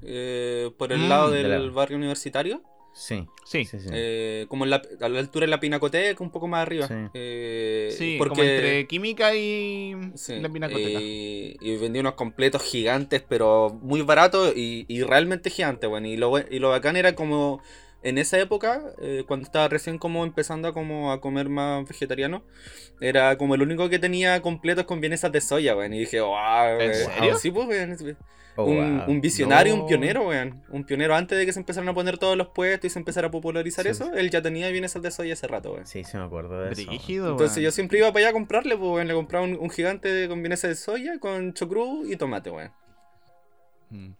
Speaker 1: eh, por el
Speaker 3: Mm,
Speaker 1: lado
Speaker 2: de
Speaker 1: del
Speaker 2: la-
Speaker 1: barrio universitario.
Speaker 2: Sí.
Speaker 3: Sí,
Speaker 2: Sí, sí.
Speaker 1: Eh, como en la, a la altura de la Pinacoteca, un poco más arriba.
Speaker 2: Sí.
Speaker 1: Eh,
Speaker 3: sí,
Speaker 1: porque,
Speaker 3: como entre química y
Speaker 1: sí,
Speaker 3: la pinacoteca.
Speaker 1: y, y vendí unos completos gigantes, pero muy baratos y, y realmente gigantes, bueno. Y lo, y lo bacán era como en esa época, eh, cuando estaba recién como empezando a, como a comer más vegetariano, era como el único que tenía completos con vienesas de soya, weón. Y dije, wow,
Speaker 3: ¿En
Speaker 1: weón.
Speaker 3: serio?
Speaker 1: Sí, pues, weón.
Speaker 2: Oh,
Speaker 1: un,
Speaker 2: wow.
Speaker 1: un visionario, un pionero, weón. Un pionero antes de que se empezaran a poner todos los puestos y se empezara a popularizar
Speaker 2: Sí.
Speaker 1: eso, él ya tenía vienesas de soya hace rato, weón.
Speaker 2: Sí, sí me acuerdo de eso.
Speaker 1: Entonces
Speaker 3: weón.
Speaker 1: yo siempre iba para allá a comprarle, pues, weón. Le compraba un, un gigante de, con vienesa de soya, con chocrú y tomate, weón.
Speaker 3: Mm.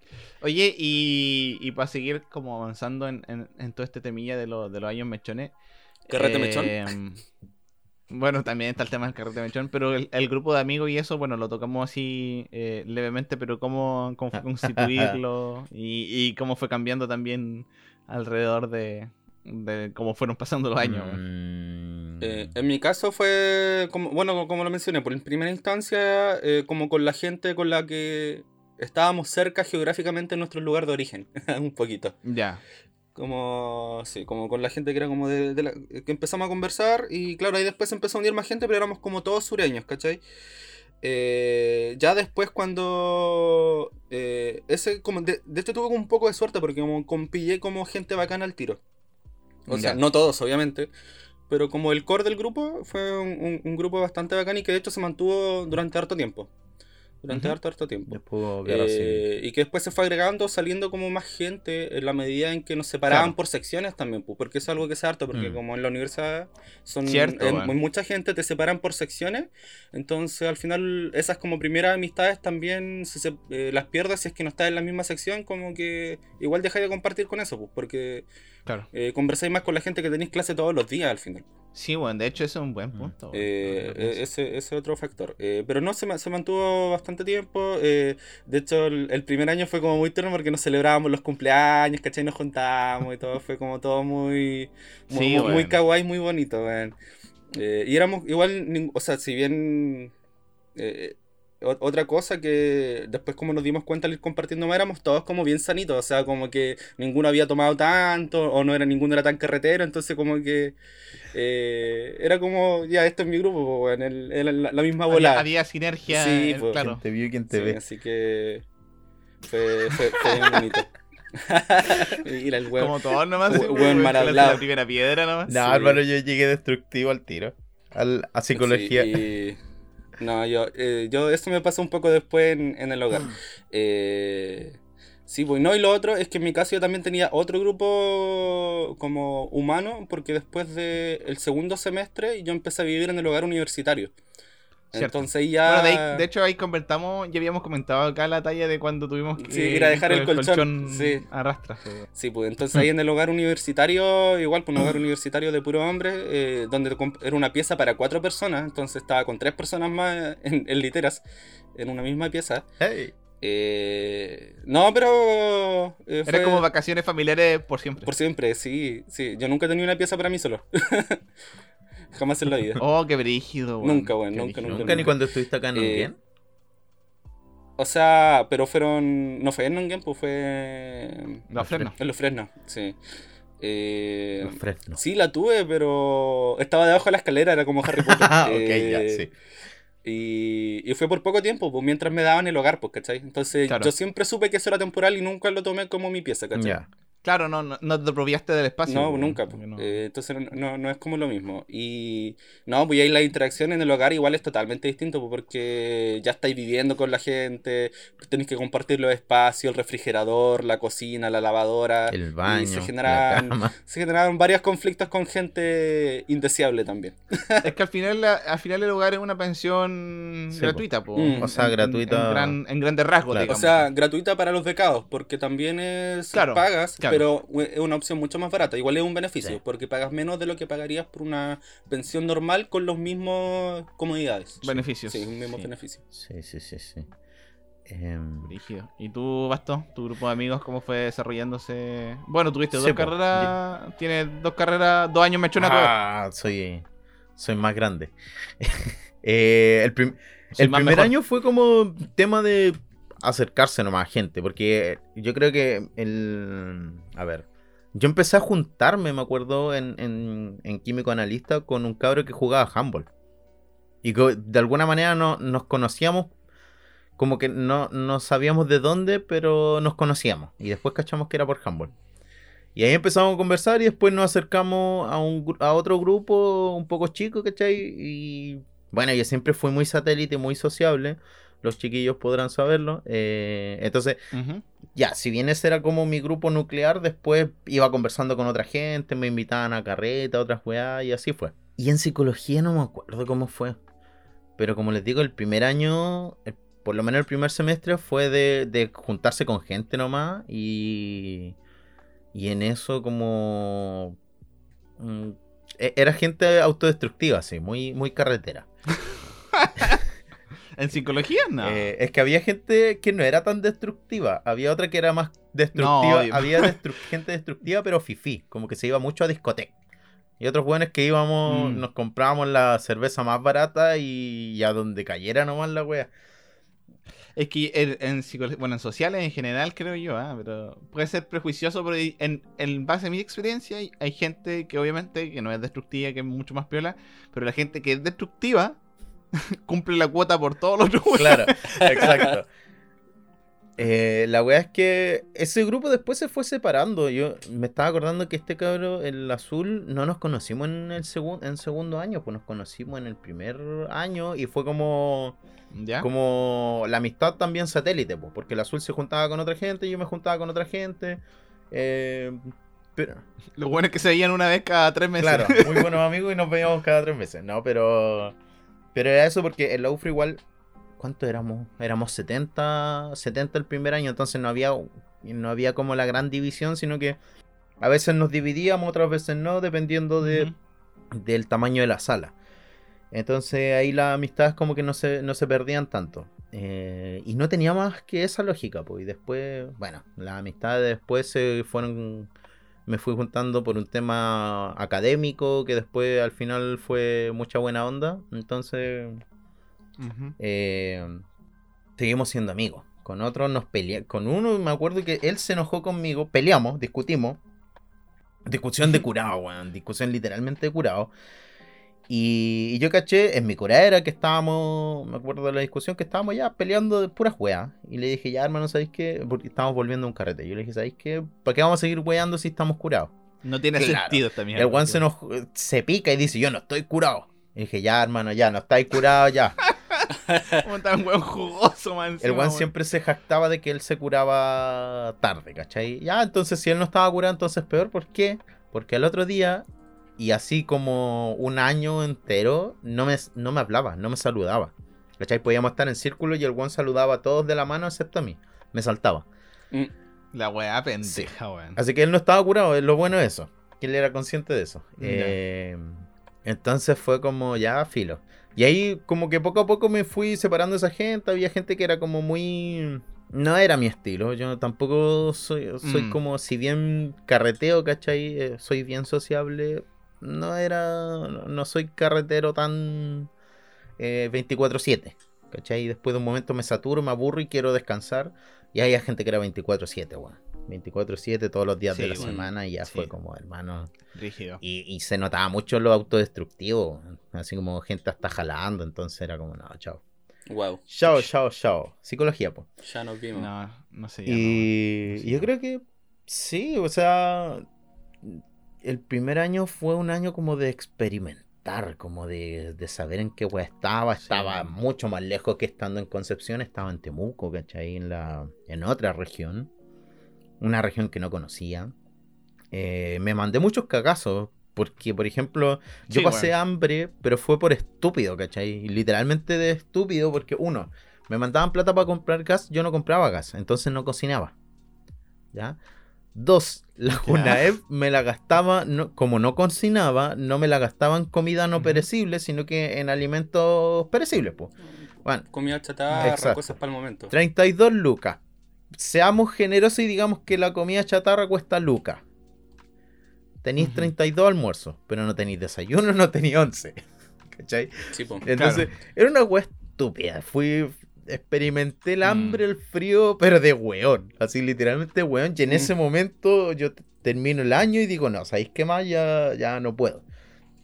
Speaker 3: Oye, y, y para seguir como avanzando en, en- en todo este temilla de, lo- de los años mechones.
Speaker 1: ¿Carrete mechón?
Speaker 3: mechón? Bueno, también está el tema del carrete mechón, pero el, el grupo de amigos y eso, bueno, lo tocamos así eh, levemente, pero cómo, cómo fue constituirlo y, y cómo fue cambiando también alrededor de, de cómo fueron pasando los años.
Speaker 2: Mm.
Speaker 1: Eh, en mi caso fue, como, bueno, como lo mencioné, por en primera instancia, eh, como con la gente con la que estábamos cerca geográficamente en nuestro lugar de origen, un poquito.
Speaker 3: Ya.
Speaker 1: Como, sí, como con la gente que era como de, de la, que empezamos a conversar y claro, ahí después empezó a unir más gente, pero éramos como todos sureños, ¿cachai? Eh, ya después cuando eh, ese como de, de hecho tuve como un poco de suerte porque como compillé como gente bacana al tiro. O sea, no todos, obviamente. Pero como el core del grupo fue un, un- un grupo bastante bacán y que de hecho se mantuvo durante harto tiempo. Durante
Speaker 3: Ujú.
Speaker 1: harto, harto tiempo. Eh, y que después se fue agregando, saliendo como más gente en la medida en que nos separaban
Speaker 3: Claro.
Speaker 1: por secciones también, pues, porque es algo que se harto, porque
Speaker 2: Mm.
Speaker 1: como en la universidad son
Speaker 3: Cierto,
Speaker 1: en-
Speaker 3: weón.
Speaker 1: mucha gente te separan por secciones, entonces al final esas como primeras amistades también se, se- eh, las pierdes si es que no estás en la misma sección, como que igual dejáis de compartir con eso, pues, porque
Speaker 3: Claro.
Speaker 1: eh, conversáis más con la gente que tenéis clase todos los días al final.
Speaker 3: Sí, bueno, de hecho ese es un buen
Speaker 2: Mm.
Speaker 3: punto.
Speaker 1: Eh, eh, ese ese otro factor. Eh, pero no, se, ma- se mantuvo bastante tiempo. eh, de hecho, el, el primer año fue como muy tierno porque nos celebrábamos los cumpleaños, ¿cachai? Nos juntábamos y todo. Fue como todo muy, muy,
Speaker 3: Sí,
Speaker 1: muy, muy kawaii, muy bonito, y éramos igual, o sea, si bien... eh, otra cosa que después como nos dimos cuenta al ir compartiendo más éramos todos como bien sanitos, o sea, como que ninguno había tomado tanto o no era ninguno era tan carretero, entonces como que eh, era como, ya, esto es mi grupo, po, weón, el- la, la misma
Speaker 3: había,
Speaker 1: bola.
Speaker 3: había sinergia.
Speaker 1: Sí,
Speaker 3: eh,
Speaker 1: pues,
Speaker 3: claro.
Speaker 2: ¿Quién te vio y quién te
Speaker 1: Sí,
Speaker 2: ve?
Speaker 1: así que fue, fue, fue bien bonito. Mira el.
Speaker 3: Como todos nomás.
Speaker 1: Hue-
Speaker 3: sí,
Speaker 1: weón
Speaker 3: weón,
Speaker 1: mal hablado.
Speaker 3: La primera piedra nomás.
Speaker 2: No,
Speaker 1: Sí.
Speaker 2: hermano, yo llegué destructivo al tiro. Al, a psicología.
Speaker 1: Sí, y- No, yo, eh, yo, esto me pasó un poco después en, en el hogar. Eh, sí, pues no, y lo otro es que en mi caso yo también tenía otro grupo como humano, porque después del segundo semestre yo empecé a vivir en el hogar universitario.
Speaker 3: Cierto.
Speaker 1: Entonces ya...
Speaker 3: Bueno, de, ahí- de hecho ahí comentamos, ya habíamos comentado acá la talla de cuando tuvimos que
Speaker 1: Sí, ir a dejar el colchón, sí.
Speaker 3: arrastra. sí.
Speaker 1: Pues entonces ahí en el hogar universitario, igual, pues un hogar universitario de puro hombre, eh, donde era una pieza para cuatro personas, entonces estaba con tres personas más en, en literas, en una misma pieza.
Speaker 2: Hey.
Speaker 1: Eh, no, pero... eh,
Speaker 3: Era
Speaker 1: fue
Speaker 3: como vacaciones familiares por siempre.
Speaker 1: Por siempre, sí, sí. Yo nunca he tenido una pieza para mí solo. Jamás en la vida.
Speaker 3: Oh, qué brígido, weón.
Speaker 1: Nunca, weón, nunca,
Speaker 3: brígido.
Speaker 2: Nunca ni cuando estuviste acá en
Speaker 1: Eh,
Speaker 2: Unguien.
Speaker 1: O sea, pero fueron... No fue en Nongen, pues fue...
Speaker 3: Los frenos.
Speaker 1: En los Fresnos, sí. Eh,
Speaker 2: Los fresnos.
Speaker 1: Sí, la tuve, pero estaba debajo de la escalera, era como Harry Potter.
Speaker 2: Ah, ok,
Speaker 1: Eh,
Speaker 2: ya, sí.
Speaker 1: Y, y fue por poco tiempo, pues mientras me daban el hogar, pues, ¿cachai? Entonces
Speaker 3: Claro.
Speaker 1: yo siempre supe que eso era temporal y nunca lo tomé como mi pieza, ¿cachai?
Speaker 3: Claro, no, no, no te apropiaste del espacio.
Speaker 1: No, nunca.
Speaker 3: porque
Speaker 1: pues.
Speaker 3: no-
Speaker 1: Eh, entonces no, no, no es como lo mismo. Y no, pues ahí la interacción en el hogar igual es totalmente distinto, porque ya estáis viviendo con la gente, tenéis que compartir los espacios, el refrigerador, la cocina, la lavadora.
Speaker 2: El
Speaker 1: y
Speaker 2: baño,
Speaker 1: se
Speaker 2: la
Speaker 1: generaban,
Speaker 2: cama.
Speaker 1: se generaron varios conflictos con gente indeseable también.
Speaker 3: Es que al final, la- al final el hogar es una pensión
Speaker 2: Sí,
Speaker 3: gratuita, po.
Speaker 1: Mm.
Speaker 2: O sea,
Speaker 3: En-
Speaker 2: gratuita-
Speaker 3: En, gran- en grandes rasgos,
Speaker 2: Claro.
Speaker 1: O sea, gratuita para los becados, porque también es
Speaker 3: Claro,
Speaker 1: pagas,
Speaker 3: claro.
Speaker 1: Pero es una opción mucho más barata. Igual es un beneficio,
Speaker 2: Sí.
Speaker 1: porque pagas menos de lo que pagarías por una pensión normal con los mismos comodidades.
Speaker 3: beneficios.
Speaker 1: Sí, un mismo
Speaker 3: Sí.
Speaker 1: beneficio.
Speaker 2: Sí, sí, sí, sí.
Speaker 3: Brígido. ¿Y tú, Basto? ¿Tu grupo de amigos cómo fue desarrollándose? Bueno, tuviste
Speaker 2: Sí,
Speaker 3: dos carreras, tienes dos carreras, dos años mechona
Speaker 2: ah, soy, soy más grande. Eh, el prim- primer
Speaker 3: mejor.
Speaker 2: año fue como tema de acercarse nomás a gente, porque yo creo que el... A ver, yo empecé a juntarme, me acuerdo, en, en, en Químico Analista con un cabro que jugaba handball. Y de alguna manera no, nos conocíamos, como que no, no sabíamos de dónde, pero nos conocíamos. Y después cachamos que era por handball. Y ahí empezamos a conversar y después nos acercamos a, un, a otro grupo un poco chico, ¿cachai? Y bueno, yo siempre fui muy satélite, muy sociable. Los chiquillos podrán saberlo. Eh, entonces, ya, si bien ese era como mi grupo nuclear, después iba conversando con otra gente, me invitaban a carreta, otras weas, y así fue. Y en psicología no me acuerdo cómo fue. Pero como les digo, el primer año, el- por lo menos el primer semestre, fue de, de juntarse con gente nomás. Y, y en eso como... mm, e- Era gente autodestructiva, así, muy, muy carretera.
Speaker 3: ¿En psicología? No.
Speaker 2: Eh, es que había gente que no era tan destructiva. Había otra que era más destructiva. había destru- gente destructiva, pero fifí. Como que se iba mucho a discoteca. Y otros buenos que íbamos,
Speaker 3: Mm.
Speaker 2: nos comprábamos la cerveza más barata y, y a donde cayera nomás la wea.
Speaker 3: Es que en, en psicología, bueno, en sociales en general creo yo, ah, pero puede ser prejuicioso, pero en, en base a mi experiencia hay, hay gente que obviamente que no es destructiva, que es mucho más piola, pero la gente que es destructiva cumple la cuota por todos los otros.
Speaker 2: Claro, exacto. Eh, la wea es que ese grupo después se fue separando. Yo me estaba acordando que este cabro, el azul, no nos conocimos en el segun- en segundo año, pues nos conocimos en el primer año y fue como,
Speaker 3: ¿Ya?
Speaker 2: como la amistad también satélite, pues, porque el azul se juntaba con otra gente, yo me juntaba con otra gente. eh, pero,
Speaker 3: Lo bueno es que se veían una vez cada tres meses.
Speaker 2: Claro, muy buenos amigos y nos veíamos cada tres meses, ¿no? Pero, pero era eso porque en la UFRA igual, ¿cuánto éramos? Éramos 70, 70 el primer año, entonces no había, no había como la gran división, sino que a veces nos dividíamos, otras veces no, dependiendo de, del tamaño de la sala. Entonces ahí las amistades como que no se, no se perdían tanto. Eh, y no tenía más que esa lógica, pues. Y después, bueno, las amistades después se fueron. Me fui juntando por un tema académico que después al final fue mucha buena onda. Entonces, eh, seguimos siendo amigos. Con otros nos peleamos. Con uno me acuerdo que él se enojó conmigo. Peleamos, discutimos. Discusión de curado, weón. Discusión literalmente de curado. Y, y yo caché en mi curadera que estábamos, me acuerdo de la discusión, que estábamos ya peleando de puras weas. Y le dije, ya hermano, ¿sabéis qué? Porque estábamos volviendo a un carrete. Yo le dije, ¿sabéis qué? ¿Para qué vamos a seguir weando si estamos curados?
Speaker 3: No tiene
Speaker 2: Claro.
Speaker 3: sentido mierda.
Speaker 2: El weón se, nos, se pica y dice, yo no estoy curado. Y dije, ya hermano, ya, no estáis curado, ya.
Speaker 3: Como tan weón jugoso, man.
Speaker 2: El weón. siempre se jactaba de que él se curaba tarde, ¿cachai? Ya, entonces si él no estaba curado, entonces peor. ¿Por qué? Porque al otro día, y así como un año entero, no me, no me hablaba, no me saludaba. ¿Cachai? Podíamos estar en círculo y el weón saludaba a todos de la mano excepto a mí. Me saltaba.
Speaker 1: Mm,
Speaker 3: La weá pendeja, weón.
Speaker 2: Así que él no estaba curado, es lo bueno de eso. Que él era consciente de eso. Eh, entonces fue como ya filo. Y ahí como que poco a poco me fui separando de esa gente. Había gente que era como muy... No era mi estilo. Yo tampoco soy, soy
Speaker 3: Mm.
Speaker 2: como, si bien carreteo, ¿cachai? Eh, soy bien sociable. No era... No soy carretero tan... eh, 24/7. ¿Cachai? Y después de un momento me saturo, me aburro y quiero descansar. Y había gente que era 24/7, weón. 24/7 todos los días de
Speaker 3: Sí,
Speaker 2: la
Speaker 3: weón.
Speaker 2: semana y ya
Speaker 3: Sí.
Speaker 2: fue como, hermano.
Speaker 3: Rígido.
Speaker 2: Y, y se notaba mucho lo autodestructivo, así como gente hasta jalando, entonces era como, no, chao.
Speaker 1: wow,
Speaker 2: Chao, chao, chao. Psicología, pues.
Speaker 1: ya nos vimos.
Speaker 3: No, no llama.
Speaker 2: Y yo creo que sí, o sea, el primer año fue un año como de experimentar, como de, de saber en qué wea estaba.
Speaker 3: Sí.
Speaker 2: Estaba mucho más lejos que estando en Concepción, estaba en Temuco, ¿cachai? En, la, en otra región, una región que no conocía. Eh, me mandé muchos cagazos. Porque, por ejemplo, yo
Speaker 3: Sí,
Speaker 2: pasé hambre, pero fue por estúpido, ¿cachai? Literalmente de estúpido, porque uno, me mandaban plata para comprar gas, yo no compraba gas, entonces no cocinaba. ¿Ya? Dos, la
Speaker 3: Ya.
Speaker 2: Junaev me la gastaba, no, como no cocinaba, no me la gastaba en comida no perecible, sino que en alimentos perecibles, pues. Bueno,
Speaker 1: Comida chatarra,
Speaker 2: Exacto.
Speaker 1: cosas para el momento.
Speaker 2: 32 lucas. Seamos generosos y digamos que la comida chatarra cuesta lucas. Tenéis
Speaker 3: Ujú.
Speaker 2: 32 almuerzos, pero no tenéis desayuno, no tenéis 11. ¿Cachai?
Speaker 1: Sí, po.
Speaker 2: Entonces, era una wea estúpida. Fui, experimenté el
Speaker 3: Mm.
Speaker 2: hambre, el frío, pero de weón. Así literalmente weón. Y en
Speaker 1: Mm.
Speaker 2: ese momento yo termino el año y digo, no, ¿sabéis qué más? Ya, ya no puedo.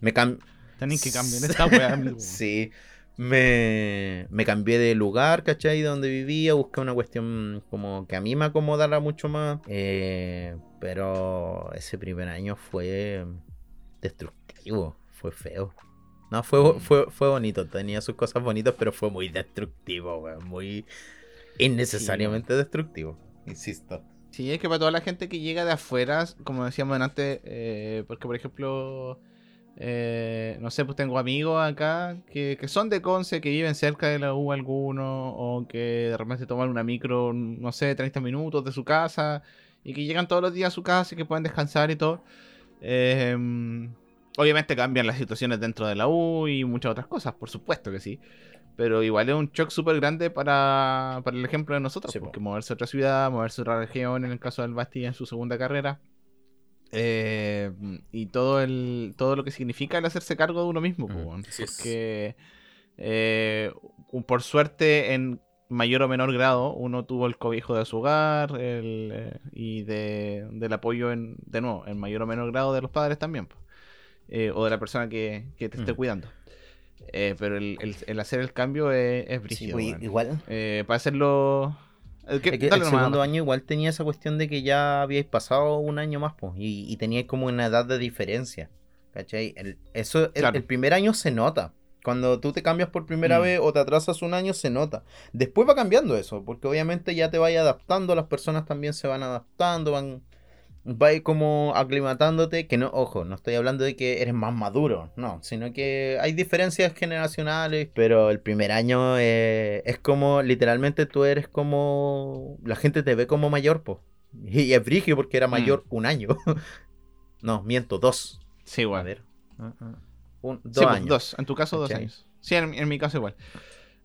Speaker 2: Me cam
Speaker 3: Tenéis que cambiar esta weá.
Speaker 2: Sí. me, me cambié de lugar, ¿cachai? De donde vivía, busqué una cuestión como que a mí me acomodara mucho más. Eh, pero ese primer año fue destructivo, fue feo. No, fue, fue, fue bonito, tenía sus cosas bonitas, pero fue muy destructivo, weón, muy innecesariamente destructivo, insisto.
Speaker 3: Sí, es que para toda la gente que llega de afuera, como decíamos antes, eh, porque por ejemplo, eh, no sé, pues tengo amigos acá que, que, son de Conce, que viven cerca de la U alguno, o que de repente toman una micro, no sé, 30 minutos de su casa, y que llegan todos los días a su casa y que pueden descansar y todo. Eh, obviamente cambian las situaciones dentro de la U y muchas otras cosas, por supuesto que sí. Pero igual es un shock súper grande para, para, el ejemplo de nosotros, porque moverse a otra ciudad, moverse a otra región, en el caso del Basti en su segunda carrera, eh, y todo el todo lo que significa el hacerse cargo de uno mismo, mm, porque eh, por suerte en mayor o menor grado uno tuvo el cobijo de su hogar eh, y de, del apoyo en, de nuevo, en mayor o menor grado de los padres también, o de la persona que, que te esté mm. cuidando. Eh, pero el, el, hacer el cambio es, es brígido.
Speaker 2: igual.
Speaker 3: Eh, para hacerlo.
Speaker 2: Eh, el segundo año igual tenía esa cuestión de que ya habíais pasado un año más, pues, y, y teníais como una edad de diferencia. ¿Cachai? El, eso, el, primer año se nota. Cuando tú te cambias por primera mm. vez o te atrasas un año, se nota. Después va cambiando eso, porque obviamente ya te vaya adaptando, las personas también se van adaptando, van va como aclimatándote, que no, ojo, no estoy hablando de que eres más maduro, no, sino que hay diferencias generacionales, pero el primer año eh, es como, literalmente tú eres como, la gente te ve como mayor, pues. Y es brigio porque era mayor mm. un año. no, miento, dos.
Speaker 3: Sí, igual.
Speaker 2: A ver.
Speaker 3: Ah, ah. dos pues, Dos, en tu caso dos años. Sí, en mi caso igual.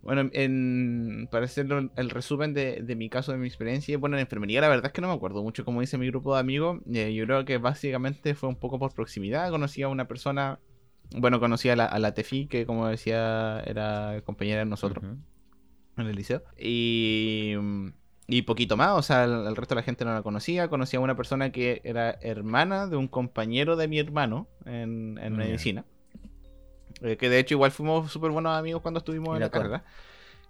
Speaker 3: Bueno, en, para hacer el resumen de, de, mi caso, de mi experiencia, bueno, en enfermería la verdad es que no me acuerdo mucho como dice mi grupo de amigos. Eh, yo creo que básicamente fue un poco por proximidad. Conocí a una persona, bueno, conocí a la, a la Tefi, que como decía era compañera de nosotros en el liceo. Y, y poquito más, o sea, el, resto de la gente no la conocía. Conocí a una persona que era hermana de un compañero de mi hermano en, en medicina. Eh, que de hecho igual fuimos súper buenos amigos cuando estuvimos en la, carrera.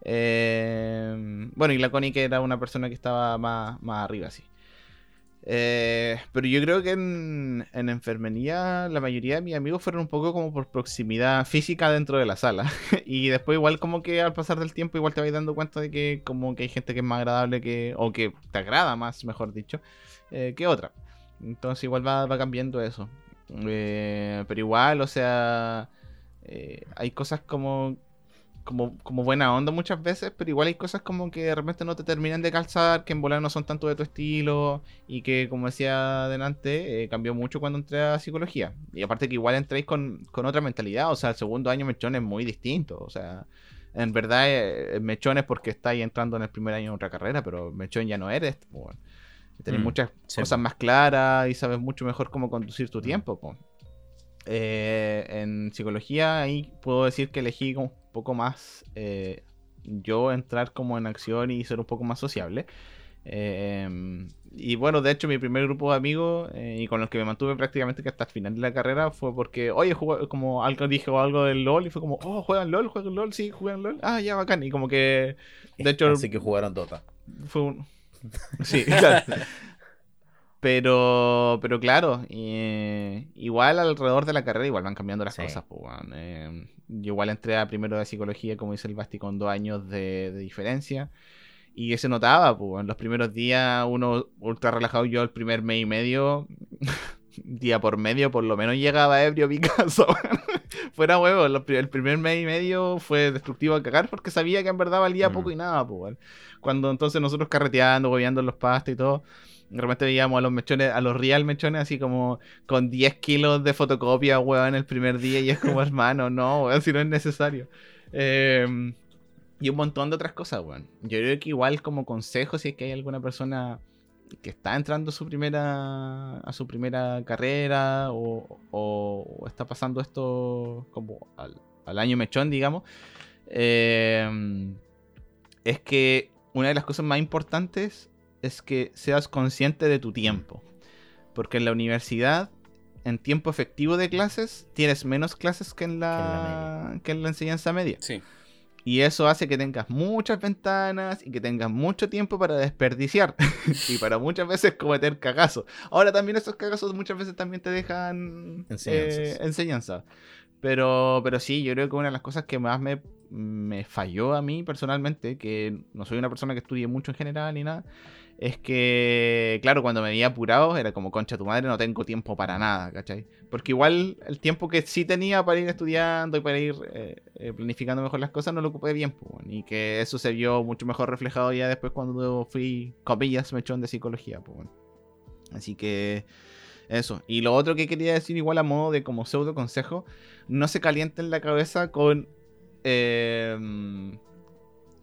Speaker 3: Eh, bueno, y la Connie que era una persona que estaba más, más arriba, sí. Eh, pero yo creo que en, en, enfermería la mayoría de mis amigos fueron un poco como por proximidad física dentro de la sala. y después igual como que al pasar del tiempo igual te vas dando cuenta de que como que hay gente que es más agradable que... o que te agrada más, mejor dicho, que otra. Entonces igual va, va cambiando eso. pero igual, o sea... Eh, hay cosas como, como, como buena onda muchas veces, pero igual hay cosas como que de repente no te terminan de calzar, que en volar no son tanto de tu estilo y que, como decía adelante, eh, cambió mucho cuando entré a psicología. Y aparte que igual entréis con, otra mentalidad, o sea, el segundo año Mechón es muy distinto, o sea, en verdad eh, Mechón es porque estáis entrando en el primer año de otra carrera, pero Mechón ya no eres. Pues, Tenés mm, muchas cosas más claras y sabes mucho mejor cómo conducir tu mm. tiempo. Pues. Eh, en psicología ahí puedo decir que elegí un poco más eh, yo entrar como en acción y ser un poco más sociable. Em, y bueno, de hecho mi primer grupo de amigos eh, y con los que me mantuve prácticamente que hasta el final de la carrera fue porque, oye, como algo dije algo del LOL y fue como, oh, juegan LOL, juegan LOL, sí, juegan LOL, ah, ya, bacán. Y como que, de hecho...
Speaker 2: Así que jugaron Dota.
Speaker 3: Fue un... Sí, claro. Pero, pero claro, igual alrededor de la carrera igual van cambiando las cosas. Pues, eh, yo igual entré a primero de psicología, como dice el Basti, con dos años de, diferencia. Y se notaba, pues, en los primeros días uno ultra relajado, yo el primer mes y medio, día por medio, por lo menos llegaba ebrio casa. Fuera huevo, el primer mes y medio fue destructivo a cagar porque sabía que en verdad valía poco y nada, pues, Cuando entonces nosotros carreteando, gobeando los pastos y todo de repente veíamos a los mechones, a los real mechones, así como con 10 kilos de fotocopia, weón, el primer día. Y es como, hermano, no, weón, si no es necesario. Em, y un montón de otras cosas, weón. Yo creo que igual como consejo, si es que hay alguna persona que está entrando a su primera, a su primera carrera o, o está pasando esto como al, año mechón, digamos, em, es que una de las cosas más importantes es que seas consciente de tu tiempo. Porque en la universidad, en tiempo efectivo de clases, tienes menos clases que en la, que en la, enseñanza media.
Speaker 1: Sí.
Speaker 3: Y eso hace que tengas muchas ventanas y que tengas mucho tiempo para desperdiciar. y para muchas veces cometer cagazos. Ahora también esos cagazos muchas veces también te dejan eh, enseñanza. Pero, pero sí, yo creo que una de las cosas que más me, me falló a mí personalmente, que no soy una persona que estudie mucho en general ni nada, es que, claro, cuando me veía apurado era como, concha tu madre, no tengo tiempo para nada, ¿cachai? Porque igual el tiempo que sí tenía para ir estudiando y para ir eh, eh, planificando mejor las cosas no lo ocupé bien, y que eso se vio mucho mejor reflejado ya después cuando fui, comillas, mechón de psicología, pues, bueno. Así que eso. Y lo otro que quería decir, igual a modo de como pseudo consejo, no se calienten la cabeza con... Eh,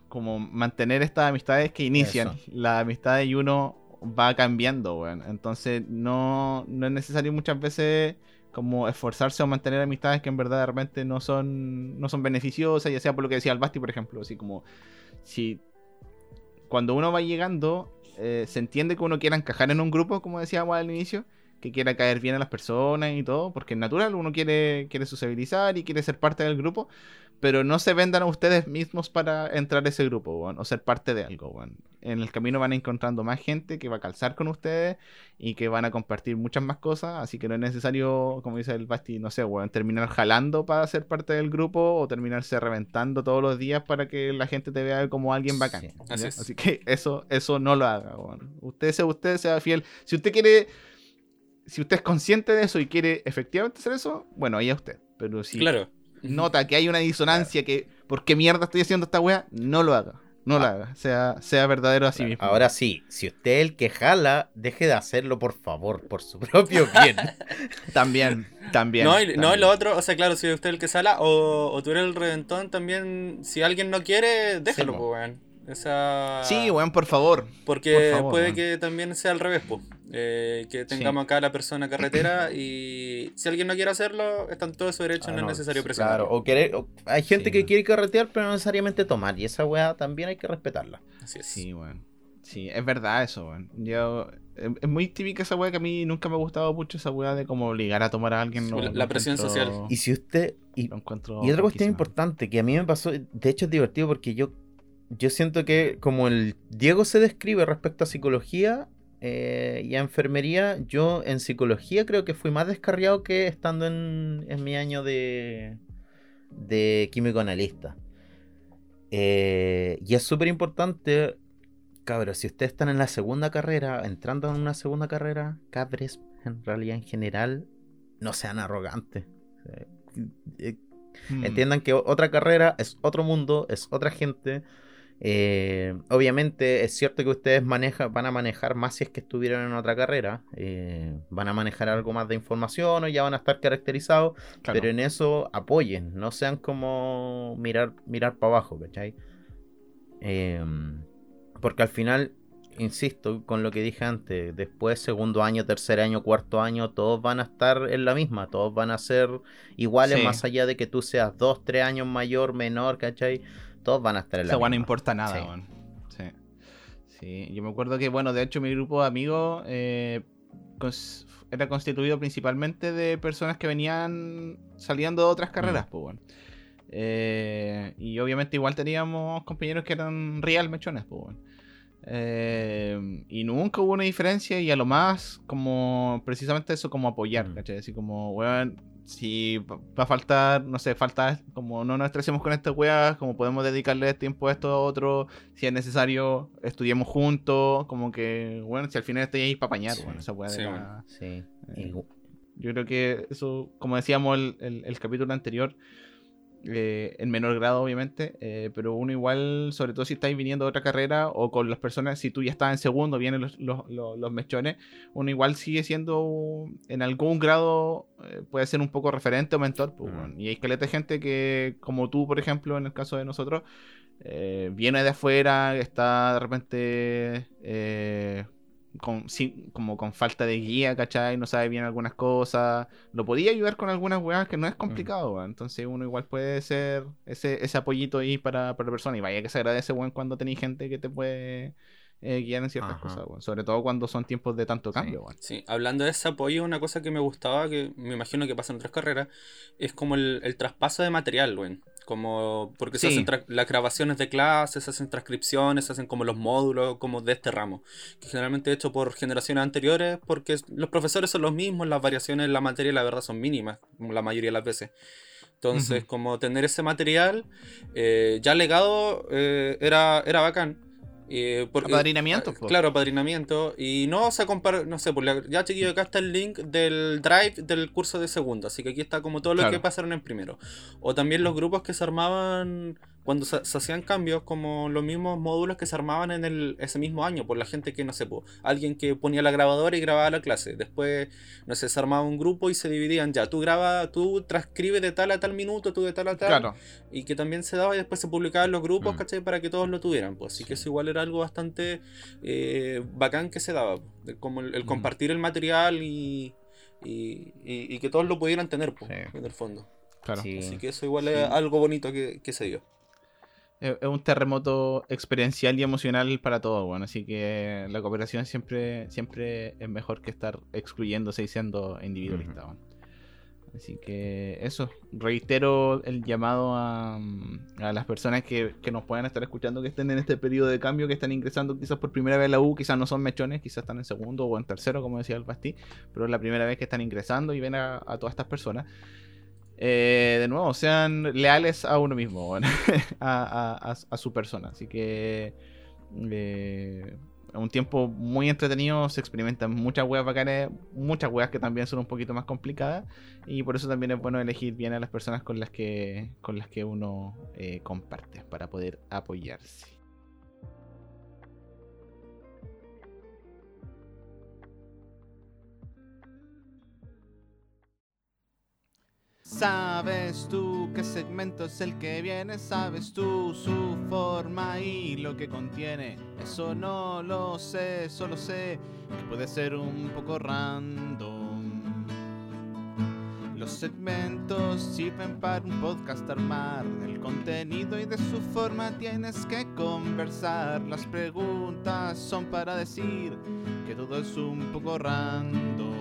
Speaker 3: como mantener estas amistades que inician. La amistad de uno va cambiando, bueno. Entonces no, no es necesario muchas veces como esforzarse o mantener amistades que en verdad de repente no son, no son beneficiosas, ya sea por lo que decía el Basti, por ejemplo, así como si cuando uno va llegando eh, se entiende que uno quiera encajar en un grupo, como decíamos al inicio, que quiera caer bien a las personas y todo, porque es natural, uno quiere, quiere sociabilizar y quiere ser parte del grupo, pero no se vendan a ustedes mismos para entrar a ese grupo, o ser parte de algo, En el camino van encontrando más gente que va a calzar con ustedes y que van a compartir muchas más cosas, así que no es necesario, como dice el Basti, no sé, terminar jalando para ser parte del grupo o terminarse reventando todos los días para que la gente te vea como alguien bacán. así, que eso, eso no lo haga, Usted sea usted, sea fiel. Si usted quiere si usted es consciente de eso y quiere efectivamente hacer eso, bueno, ahí a usted. Pero si
Speaker 1: claro
Speaker 3: nota que hay una disonancia, que ¿por qué mierda estoy haciendo esta wea? No lo haga. No lo ah. haga, sea, sea verdadero a sí mismo.
Speaker 2: Ahora sí, si usted es el que jala, deje de hacerlo, por favor, por su propio bien.
Speaker 3: también, también.
Speaker 1: No, y, no, lo otro, o sea, claro, si usted es el que sala o, o tú eres el reventón, también, si alguien no quiere, déjalo, pues, weón. Esa...
Speaker 3: Sí, weón, por favor.
Speaker 1: Porque puede que también sea al revés, pues. Eh, que tengamos acá a la persona carretera y si alguien no quiere hacerlo, están todos su derecho, no, es necesario presionar.
Speaker 2: Claro, o, querer, hay gente que quiere carretear, pero no necesariamente tomar, y esa weá también hay que respetarla.
Speaker 3: Así es. Sí, weón. Sí, es verdad eso, weón. Yo, es, muy típica esa weá que a mí nunca me ha gustado mucho, esa weá de como obligar a tomar a alguien.
Speaker 1: la, presión social.
Speaker 2: Y si usted. Y, y otra cuestión importante que a mí me pasó, de hecho es divertido porque yo yo siento que como el Diego se describe respecto a psicología eh, y a enfermería, yo en psicología creo que fui más descarriado que estando en, mi año de, de químico analista. Eh, y es súper importante, cabros, si ustedes están en la segunda carrera, entrando en una segunda carrera, cabres, en realidad en general, no sean arrogantes. Eh, hmm. Entiendan que otra carrera es otro mundo, es otra gente. Eh, obviamente es cierto que ustedes maneja, van a manejar más si es que estuvieran en otra carrera, eh, van a manejar algo más de información o ya van a estar caracterizados, pero en eso apoyen, no sean como mirar, mirar para abajo, ¿cachai? Em, porque al final, insisto con lo que dije antes, después segundo año, tercer año, cuarto año, todos van a estar en la misma, todos van a ser iguales más allá de que tú seas dos, tres años mayor, menor, ¿cachai? Todos van a estar en la
Speaker 3: Esa no importa nada, sí. sí. Yo me acuerdo que, bueno, de hecho mi grupo de amigos eh, era constituido principalmente de personas que venían saliendo de otras carreras, mm. pues bueno. Eh, y obviamente igual teníamos compañeros que eran real mechones, pues bueno. Eh, y nunca hubo una diferencia y a lo más como precisamente eso como apoyar, mm. ¿cachai? Así como, weón, si va a faltar, no sé, falta como no nos estresemos con estas weas, como podemos dedicarle tiempo a esto a otro, si es necesario, estudiemos juntos, como que, bueno, si al final estoy ahí para apañar, bueno, esa wea sí, eh, yo creo que eso, como decíamos el, el capítulo anterior, eh, en menor grado obviamente, eh, pero uno igual, sobre todo si estáis viniendo de otra carrera o con las personas, si tú ya estás en segundo, vienen los, los, mechones, uno igual sigue siendo en algún grado, eh, puede ser un poco referente o mentor. Pues, Y hay escaleta de gente que, como tú, por ejemplo, en el caso de nosotros, viene de afuera, está de repente con, como con falta de guía, ¿cachai? No sabe bien algunas cosas. Lo podía ayudar con algunas weas que no es complicado, Entonces uno igual puede ser ese, ese apoyito ahí para, para la persona. Y vaya que se agradece, weón, cuando tenéis gente que te puede eh, guiar en ciertas cosas, sobre todo cuando son tiempos de tanto cambio.
Speaker 1: Sí. hablando de ese apoyo, una cosa que me gustaba, que me imagino que pasa en otras carreras, es como el, el traspaso de material, güey. Como, porque se hacen las grabaciones de clases, se hacen transcripciones, se hacen como los módulos como de este ramo, que generalmente hecho por generaciones anteriores, porque los profesores son los mismos, las variaciones en la materia la verdad son mínimas, la mayoría de las veces. Entonces, como tener ese material eh, ya legado eh, era, era bacán.
Speaker 3: Eh, apadrinamiento.
Speaker 1: Ah, claro, apadrinamiento. Y no se compara, no sé, por ya chiquillo, acá está el link del drive del curso de segundo. Así que aquí está como todo lo que pasaron en primero. O también los grupos que se armaban cuando se, hacían cambios, como los mismos módulos que se armaban en el, ese mismo año, por la gente que, no sé, alguien que ponía la grabadora y grababa la clase. Después, no sé, se armaba un grupo y se dividían ya. Tú graba, tú transcribes de tal a tal minuto, tú de tal a tal. Claro. Y que también se daba y después se publicaba en los grupos, mm. ¿cachai? Para que todos lo tuvieran. Pues así que eso igual era algo bastante eh, bacán que se daba. Como el, mm. compartir el material y, y, que todos lo pudieran tener, pues, en el fondo. Claro. Así que eso igual es algo bonito que, que se dio
Speaker 3: es un terremoto experiencial y emocional para todos, bueno, así que la cooperación siempre, siempre es mejor que estar excluyéndose y siendo individualista. Así que eso, reitero el llamado a, las personas que, nos puedan estar escuchando, que estén en este periodo de cambio, que están ingresando quizás por primera vez a la U, quizás no son mechones, quizás están en segundo o en tercero, como decía el pero es la primera vez que están ingresando y ven a todas estas personas. Eh, de nuevo, sean leales a uno mismo, a, su persona. Así que eh, un tiempo muy entretenido, se experimentan muchas weas bacanas, muchas weas que también son un poquito más complicadas. Y por eso también es bueno elegir bien a las personas con las que, con las que uno eh, comparte para poder apoyarse. ¿Sabes tú qué segmento es el que viene? ¿Sabes tú su forma y lo que contiene? Eso no lo sé, solo sé que puede ser un poco random. Los segmentos sirven para un podcast armar el contenido y de su forma tienes que conversar. Las preguntas son para decir que todo es un poco random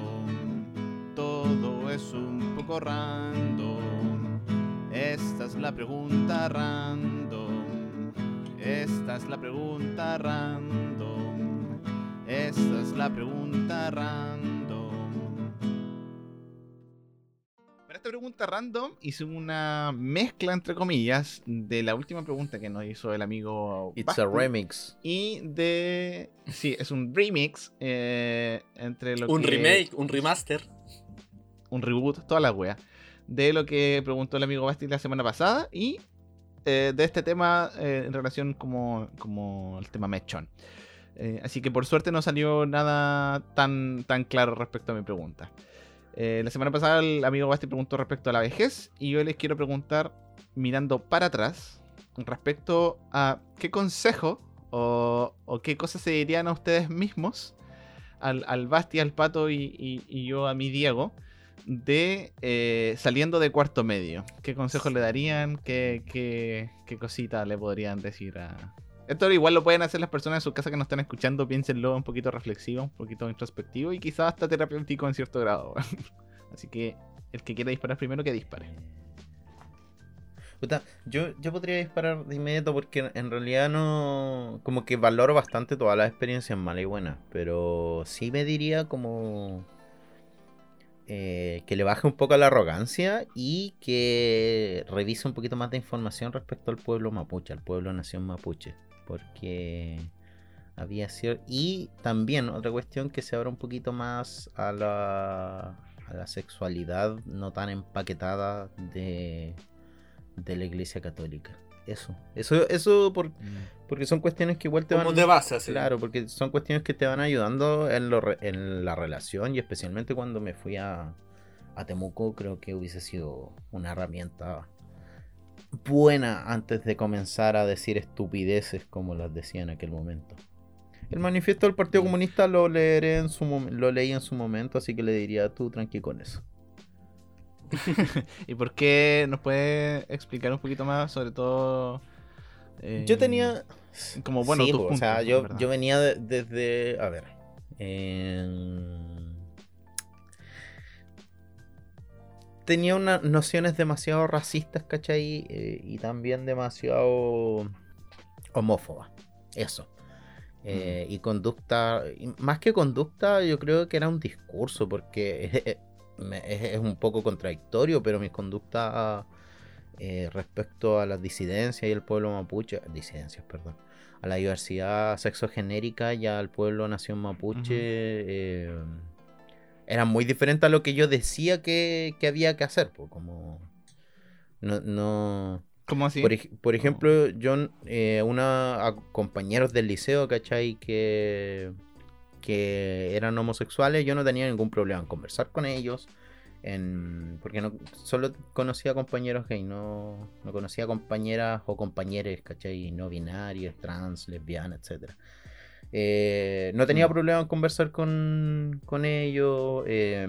Speaker 3: todo es un poco random. Esta es la pregunta random. Esta es la pregunta random. Esta es la pregunta random. Para esta pregunta random hice una mezcla entre comillas de la última pregunta que nos hizo el amigo
Speaker 2: It's a remix
Speaker 3: y de sí es un remix eh, entre lo
Speaker 1: un remake un remaster
Speaker 3: un reboot, toda la wea, de lo que preguntó el amigo Basti la semana pasada y eh, de este tema eh, en relación como, como el tema Mechon. Eh, así que por suerte no salió nada tan, tan claro respecto a mi pregunta. la semana pasada el amigo Basti preguntó respecto a la vejez y yo les quiero preguntar mirando para atrás respecto a qué consejo o, qué cosas se dirían a ustedes mismos, al, al Basti, al Pato y, y yo a mi Diego, de eh, saliendo de cuarto medio. ¿Qué consejo le darían? ¿Qué, qué, cosita le podrían decir a... Esto igual lo pueden hacer las personas en su casa que nos están escuchando, piénsenlo un poquito reflexivo, un poquito introspectivo y quizás hasta terapéutico en cierto grado. Así que el que quiera disparar primero que dispare.
Speaker 2: yo, yo podría disparar de inmediato porque en realidad no. Como que valoro bastante todas las experiencias malas y buenas. Pero sí me diría como. Eh, que le baje un poco la arrogancia y que revise un poquito más de información respecto al pueblo mapuche, al pueblo nación mapuche, porque había sido... Y también otra cuestión que se abra un poquito más a la, a la sexualidad no tan empaquetada de, de la Iglesia Católica. Eso, eso, eso por, mm. porque son cuestiones que igual te
Speaker 1: van... de base,
Speaker 2: Claro, porque son cuestiones que te van ayudando en, lo, en la relación y especialmente cuando me fui a, a Temuco creo que hubiese sido una herramienta buena antes de comenzar a decir estupideces como las decía en aquel momento. El manifiesto del Partido. Comunista lo leeré en su lo leí en su momento, así que le diría tú tranqui con eso.
Speaker 3: ¿Y por qué nos puede explicar un poquito más, sobre todo
Speaker 2: Yo
Speaker 3: Eh,
Speaker 2: tenía.
Speaker 3: Como bueno,
Speaker 2: Sí,
Speaker 3: tus
Speaker 2: po, o
Speaker 3: puntos,
Speaker 2: sea, yo, yo venía de- desde. A ver. tenía unas nociones demasiado racistas, ¿cachai? Eh, y también demasiado homófobas. Eso. Eh, Y conducta. Más que conducta, yo creo que era un discurso, porque me- es, es un poco contradictorio, pero mis conductas eh, respecto a las disidencias y el pueblo mapuche. Disidencias, perdón a la diversidad sexogenérica y al pueblo nación mapuche eh, eran muy diferentes a lo que yo decía que, que había que hacer. pues, como no, no
Speaker 3: ¿Cómo así?
Speaker 2: por ejemplo, yo eh, una a compañeros del liceo, ¿cachai? Que, que eran homosexuales, yo no tenía ningún problema en conversar con ellos. En, porque no solo conocía compañeros gay, no, no conocía compañeras o compañeros, ¿cachai? No binarios, trans, lesbianas, etc. no tenía
Speaker 3: Mm.
Speaker 2: problema en conversar con, con ellos. eh,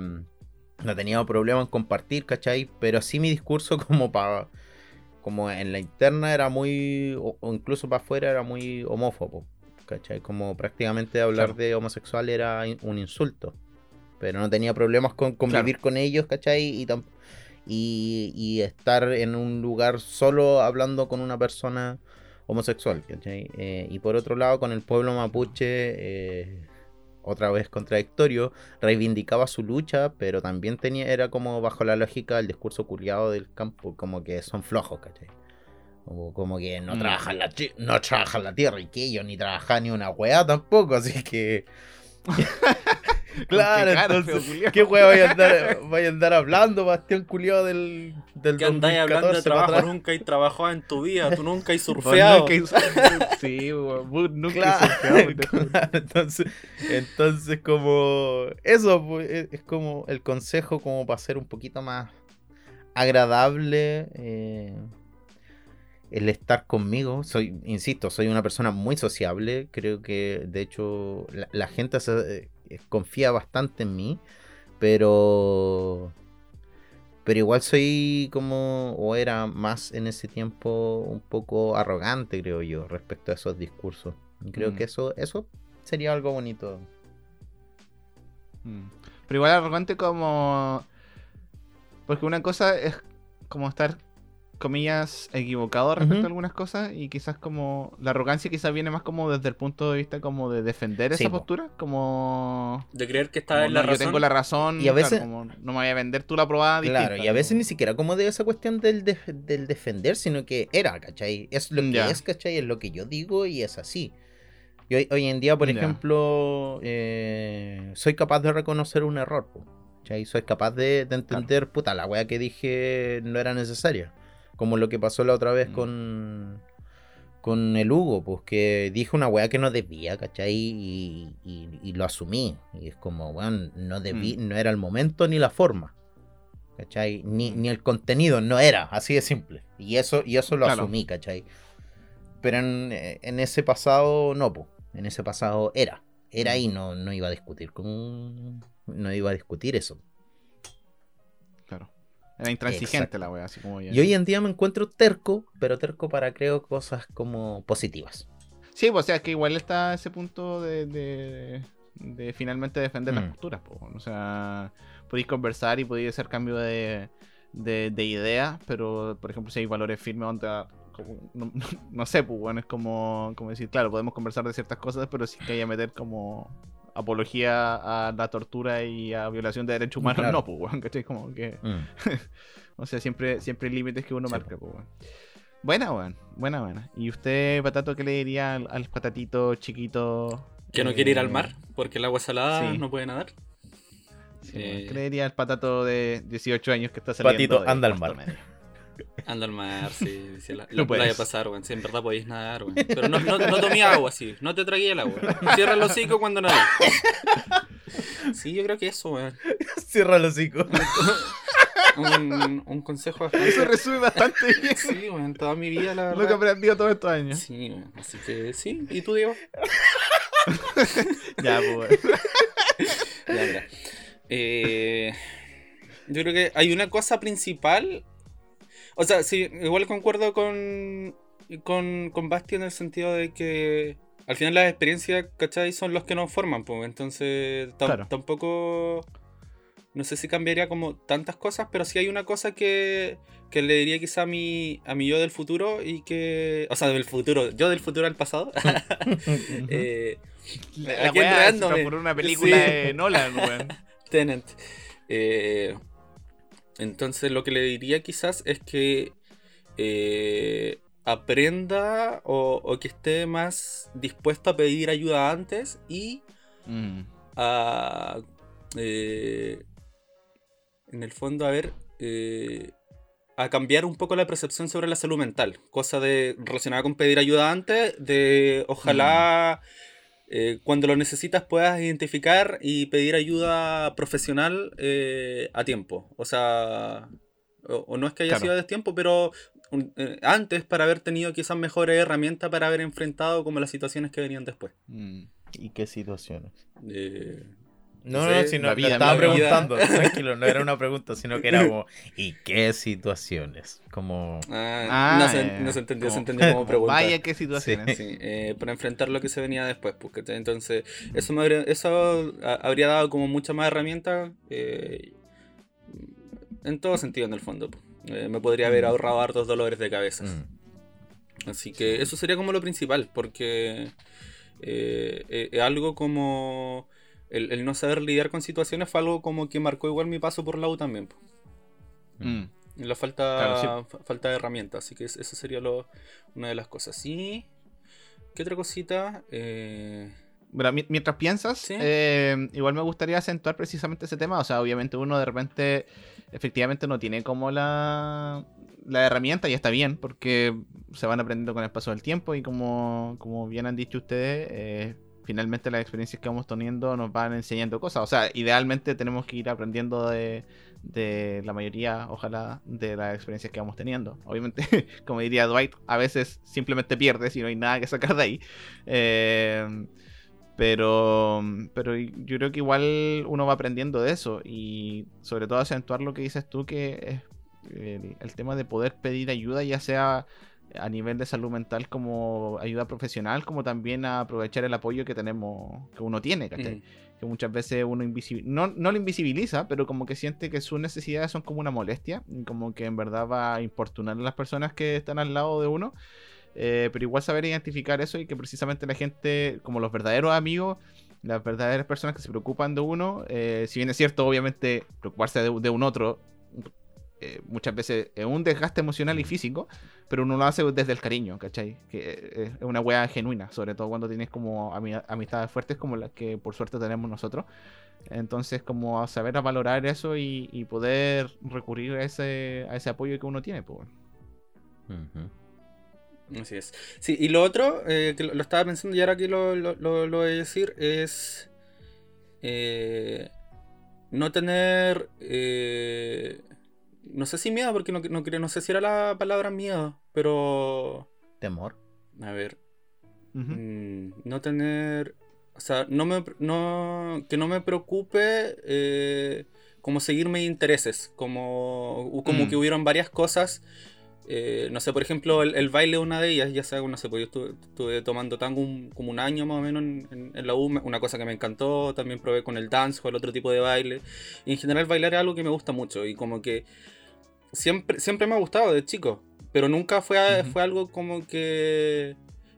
Speaker 2: no tenía problema en compartir, ¿cachai? Pero sí mi discurso como para como en la interna era muy, o, o incluso para afuera era muy homófobo, ¿cachai? Como prácticamente hablar
Speaker 3: Claro.
Speaker 2: de homosexual era un insulto, pero no tenía problemas con convivir con ellos, ¿cachai? Y, y, y estar en un lugar solo hablando con una persona homosexual, ¿cachai? Eh, y por otro lado, con el pueblo mapuche, eh, otra vez contradictorio, reivindicaba su lucha, pero también tenía, era como bajo la lógica del discurso culiado del campo, como que son flojos, ¿cachai? Como, como que no
Speaker 3: Mm.
Speaker 2: trabajan la no trabajan la tierra y que ellos ni trabajan ni una weá tampoco, así que. claro,
Speaker 3: Qué cara,
Speaker 2: entonces,
Speaker 3: feo.
Speaker 2: ¿qué weá vaya a andar, vaya a andar hablando, Bastián culiado del, del
Speaker 1: Que andáis hablando de
Speaker 2: 2014 para
Speaker 1: trabajo, nunca hay trabajado en tu vida, tú nunca hay
Speaker 3: Vos
Speaker 1: surfeado.
Speaker 3: sí, vos nunca
Speaker 2: Claro,
Speaker 3: surfeado,
Speaker 2: claro, entonces, entonces como eso es, es como el consejo como para ser un poquito más agradable eh, el estar conmigo. Soy, insisto, soy una persona muy sociable. Creo que de hecho la, la gente se- eh, confía bastante en mí, pero pero igual soy como, o era más en ese tiempo, un poco arrogante, creo yo, respecto a esos discursos. Creo
Speaker 3: Mm.
Speaker 2: que eso, eso sería algo bonito.
Speaker 3: Mm. Pero igual arrogante como... Porque una cosa es como estar, comillas, equivocado respecto a algunas cosas y quizás como... La arrogancia quizás viene más como desde el punto de vista como de defender
Speaker 2: Sí,
Speaker 3: esa
Speaker 2: po.
Speaker 3: postura, como...
Speaker 1: De creer que está
Speaker 3: como,
Speaker 1: en la
Speaker 3: no,
Speaker 1: razón.
Speaker 3: Yo tengo la razón,
Speaker 2: Y a
Speaker 3: claro,
Speaker 2: veces-
Speaker 3: como, no me voy a vender tú la probada
Speaker 2: Claro,
Speaker 3: distinta,
Speaker 2: y a veces
Speaker 3: como-
Speaker 2: ni siquiera como de esa cuestión del, def- del defender, sino que era, ¿cachai? Es lo que
Speaker 3: Ya.
Speaker 2: es, ¿cachai? Es lo que yo digo y es así. Y hoy, hoy en día, por
Speaker 3: Ya.
Speaker 2: ejemplo, eh, soy capaz de reconocer un error, ¿cachai? Soy capaz de, de entender, puta, la wea que dije no era necesaria. Como lo que pasó la otra vez
Speaker 3: Mm.
Speaker 2: con, con el Hugo, pues que dije una wea que no debía, ¿cachai? Y, y- y lo asumí. Y es como, weón, no debí, no era el momento ni la forma. ¿Cachai? Ni, ni el contenido, no era, así de simple. Y eso, y eso lo
Speaker 3: Claro.
Speaker 2: asumí, ¿cachai? Pero en, en ese pasado, no, po. En ese pasado era. Era y no, no iba a discutir con. No iba a discutir eso.
Speaker 3: Era intransigente
Speaker 2: Exacto.
Speaker 3: la wea, así como ya.
Speaker 2: Y hoy en día me encuentro terco, pero terco para creo cosas como positivas.
Speaker 3: Sí, pues, o sea, que igual está ese punto de, de, de finalmente defender las
Speaker 2: Mm.
Speaker 3: posturas. po. O sea, podéis conversar y podéis hacer cambio de, de, de ideas, pero, por ejemplo, si hay valores firmes, onda, como- no, sé, pues, bueno, es como, como decir, claro, podemos conversar de ciertas cosas, pero si que haya meter como apología a la tortura y a violación de derechos humanos,
Speaker 2: Claro.
Speaker 3: no, pues, weón, ¿cachai? Como que,
Speaker 2: Mm.
Speaker 3: o sea, siempre, siempre hay límites que uno
Speaker 2: Sí,
Speaker 3: marca, pues, weón. Buena, weón. Buena, buena. ¿Y usted, Patato, qué le diría al, al patatito chiquito?
Speaker 1: Que no quiere ir al
Speaker 3: eh,
Speaker 1: mar porque el agua salada
Speaker 3: sí.
Speaker 1: no puede nadar.
Speaker 3: sí,
Speaker 1: Eh.
Speaker 3: ¿Qué le diría al patato de 18 años que está saliendo
Speaker 2: Patito,
Speaker 3: de
Speaker 2: anda al mar.
Speaker 3: medio?
Speaker 1: Anda al mar, sí. sí la,
Speaker 3: No
Speaker 1: pasar, weón. Si en verdad podéis nadar, weón. Pero no, no, no tomé agua, sí. No te tragué el agua. Cierra el hocico cuando nadie. Sí, yo creo que eso, weón.
Speaker 2: Cierra el hocico.
Speaker 1: Un, un consejo
Speaker 3: Eso
Speaker 1: bastante.
Speaker 3: resume bastante bien
Speaker 1: Sí, weón, toda mi vida, la
Speaker 3: lo que
Speaker 1: verdad.
Speaker 3: aprendido todos estos años.
Speaker 1: Sí, weón. Así que sí. ¿Y tú, Diego?
Speaker 3: Ya, pues. weón.
Speaker 1: Ya, mira. Eh, yo creo que hay una cosa principal. O sea, sí, igual concuerdo con, con, con Basti en el sentido de que al final las experiencias, ¿cachai? Son los que nos forman, pues. Entonces,
Speaker 3: Claro.
Speaker 1: tampoco. No sé si cambiaría como tantas cosas, pero sí hay una cosa que, que le diría quizá a mi, a mi yo del futuro y que. O sea, del futuro, yo del futuro al pasado. Eh,
Speaker 3: La,
Speaker 1: Aquí
Speaker 3: weá en una película
Speaker 1: Sí.
Speaker 3: de Nolan, weón.
Speaker 1: Tenant. Eh, entonces lo que le diría quizás es que eh, aprenda o, o que esté más dispuesto a pedir ayuda antes y
Speaker 3: Mm.
Speaker 1: a... eh, en el fondo, a ver... eh, a cambiar un poco la percepción sobre la salud mental. Cosa de relacionada con pedir ayuda antes, de ojalá eh, cuando lo necesitas puedas identificar y pedir ayuda profesional eh, a tiempo. O sea, o, o no es que haya
Speaker 3: Claro.
Speaker 1: sido a destiempo, pero un- eh, antes para haber tenido quizás mejores herramientas para haber enfrentado como las situaciones que venían después.
Speaker 3: Mm.
Speaker 2: ¿Y qué situaciones? No,
Speaker 1: No
Speaker 2: si no,
Speaker 3: la vida,
Speaker 2: estaba
Speaker 3: vida.
Speaker 2: preguntando, tranquilo, no era una pregunta, sino que era como, ¿y qué situaciones? Como,
Speaker 1: ah, no, se,
Speaker 3: eh,
Speaker 1: no se entendió, se
Speaker 3: como-
Speaker 1: entendió como pregunta.
Speaker 3: Vaya qué situaciones.
Speaker 1: Sí, eh, para enfrentar lo que se venía después. ¿cachai? Entonces, eso, me habría, eso habría dado como mucha más herramienta eh, en todo sentido, en el fondo. pues. Eh, me podría haber
Speaker 3: Mm.
Speaker 1: ahorrado hartos dolores de cabeza.
Speaker 2: mm,
Speaker 1: Así que eso sería como lo principal, porque eh, eh, algo como el, el no saber lidiar con situaciones fue algo como que marcó igual mi paso por la U también. pues.
Speaker 3: Mm.
Speaker 1: Y La falta,
Speaker 3: Claro,
Speaker 1: falta de herramientas, así que es- eso sería lo, una de las cosas. Y, ¿qué otra cosita? Eh,
Speaker 3: Bueno, mi- mientras piensas,
Speaker 1: Sí.
Speaker 3: eh, igual me gustaría acentuar precisamente ese tema. O sea, obviamente uno de repente efectivamente no tiene como la, la herramienta y está bien, porque se van aprendiendo con el paso del tiempo y como, como bien han dicho ustedes, eh, finalmente las experiencias que vamos teniendo nos van enseñando cosas. O sea, idealmente tenemos que ir aprendiendo de, la mayoría, ojalá, de las experiencias que vamos teniendo. Obviamente, como diría Dwight, a veces simplemente pierdes y no hay nada que sacar de ahí. Eh, pero, pero yo creo que igual uno va aprendiendo de eso y sobre todo acentuar lo que dices tú, que es el tema de poder pedir ayuda, ya sea a nivel de salud mental como ayuda profesional, como también a aprovechar el apoyo que tenemos, que uno tiene, ¿cachai?
Speaker 1: mm,
Speaker 3: que muchas veces uno no, no lo invisibiliza, pero como que siente que sus necesidades son como una molestia, y como que en verdad va a importunar a las personas que están al lado de uno. Eh, pero igual saber identificar eso y que precisamente la gente, como los verdaderos amigos, las verdaderas personas que se preocupan de uno, eh, si bien es cierto, obviamente, preocuparse de, de un otro eh, muchas veces es un desgaste emocional y físico, pero uno lo hace desde el cariño, ¿cachai? Que eh, es una wea genuina, sobre todo cuando tienes como ami- amistades fuertes como las que por suerte tenemos nosotros. Entonces, como saber valorar eso y, y poder recurrir a ese, a ese apoyo que uno tiene, pues.
Speaker 1: Así es. Sí, y lo otro, eh, que lo, lo estaba pensando y ahora que lo, lo, lo- lo voy a decir, es eh, no tener, eh, no sé si miedo, porque no, no, no sé si era la palabra miedo, pero,
Speaker 2: Temor.
Speaker 1: a ver, mm, no tener, o sea, no me, no, que no me preocupe eh, como seguir mis intereses, como, como
Speaker 3: Mm.
Speaker 1: que hubieron varias cosas. Eh, no sé, por ejemplo, el, el baile es una de ellas, ya sea, no sé, pues yo estuve, estuve tomando tango un- como un año más o menos en, en- en la U, una cosa que me encantó, también probé con el dance o el otro tipo de baile, y en general bailar es algo que me gusta mucho, y como que siempre, siempre me ha gustado de chico, pero nunca fue, a- fue algo como que,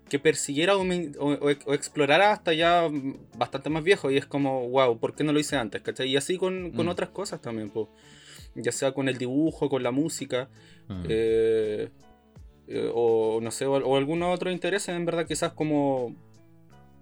Speaker 1: que persiguiera o, me- o- o- o explorara hasta ya bastante más viejo, y es como, wow, ¿por qué no lo hice antes? ¿cachai? Y así con, con
Speaker 3: Mm.
Speaker 1: otras cosas también, pues, ya sea con el dibujo, con la música.
Speaker 2: Mm.
Speaker 1: Eh, eh, o no sé, o, o algunos otros intereses, en verdad, quizás como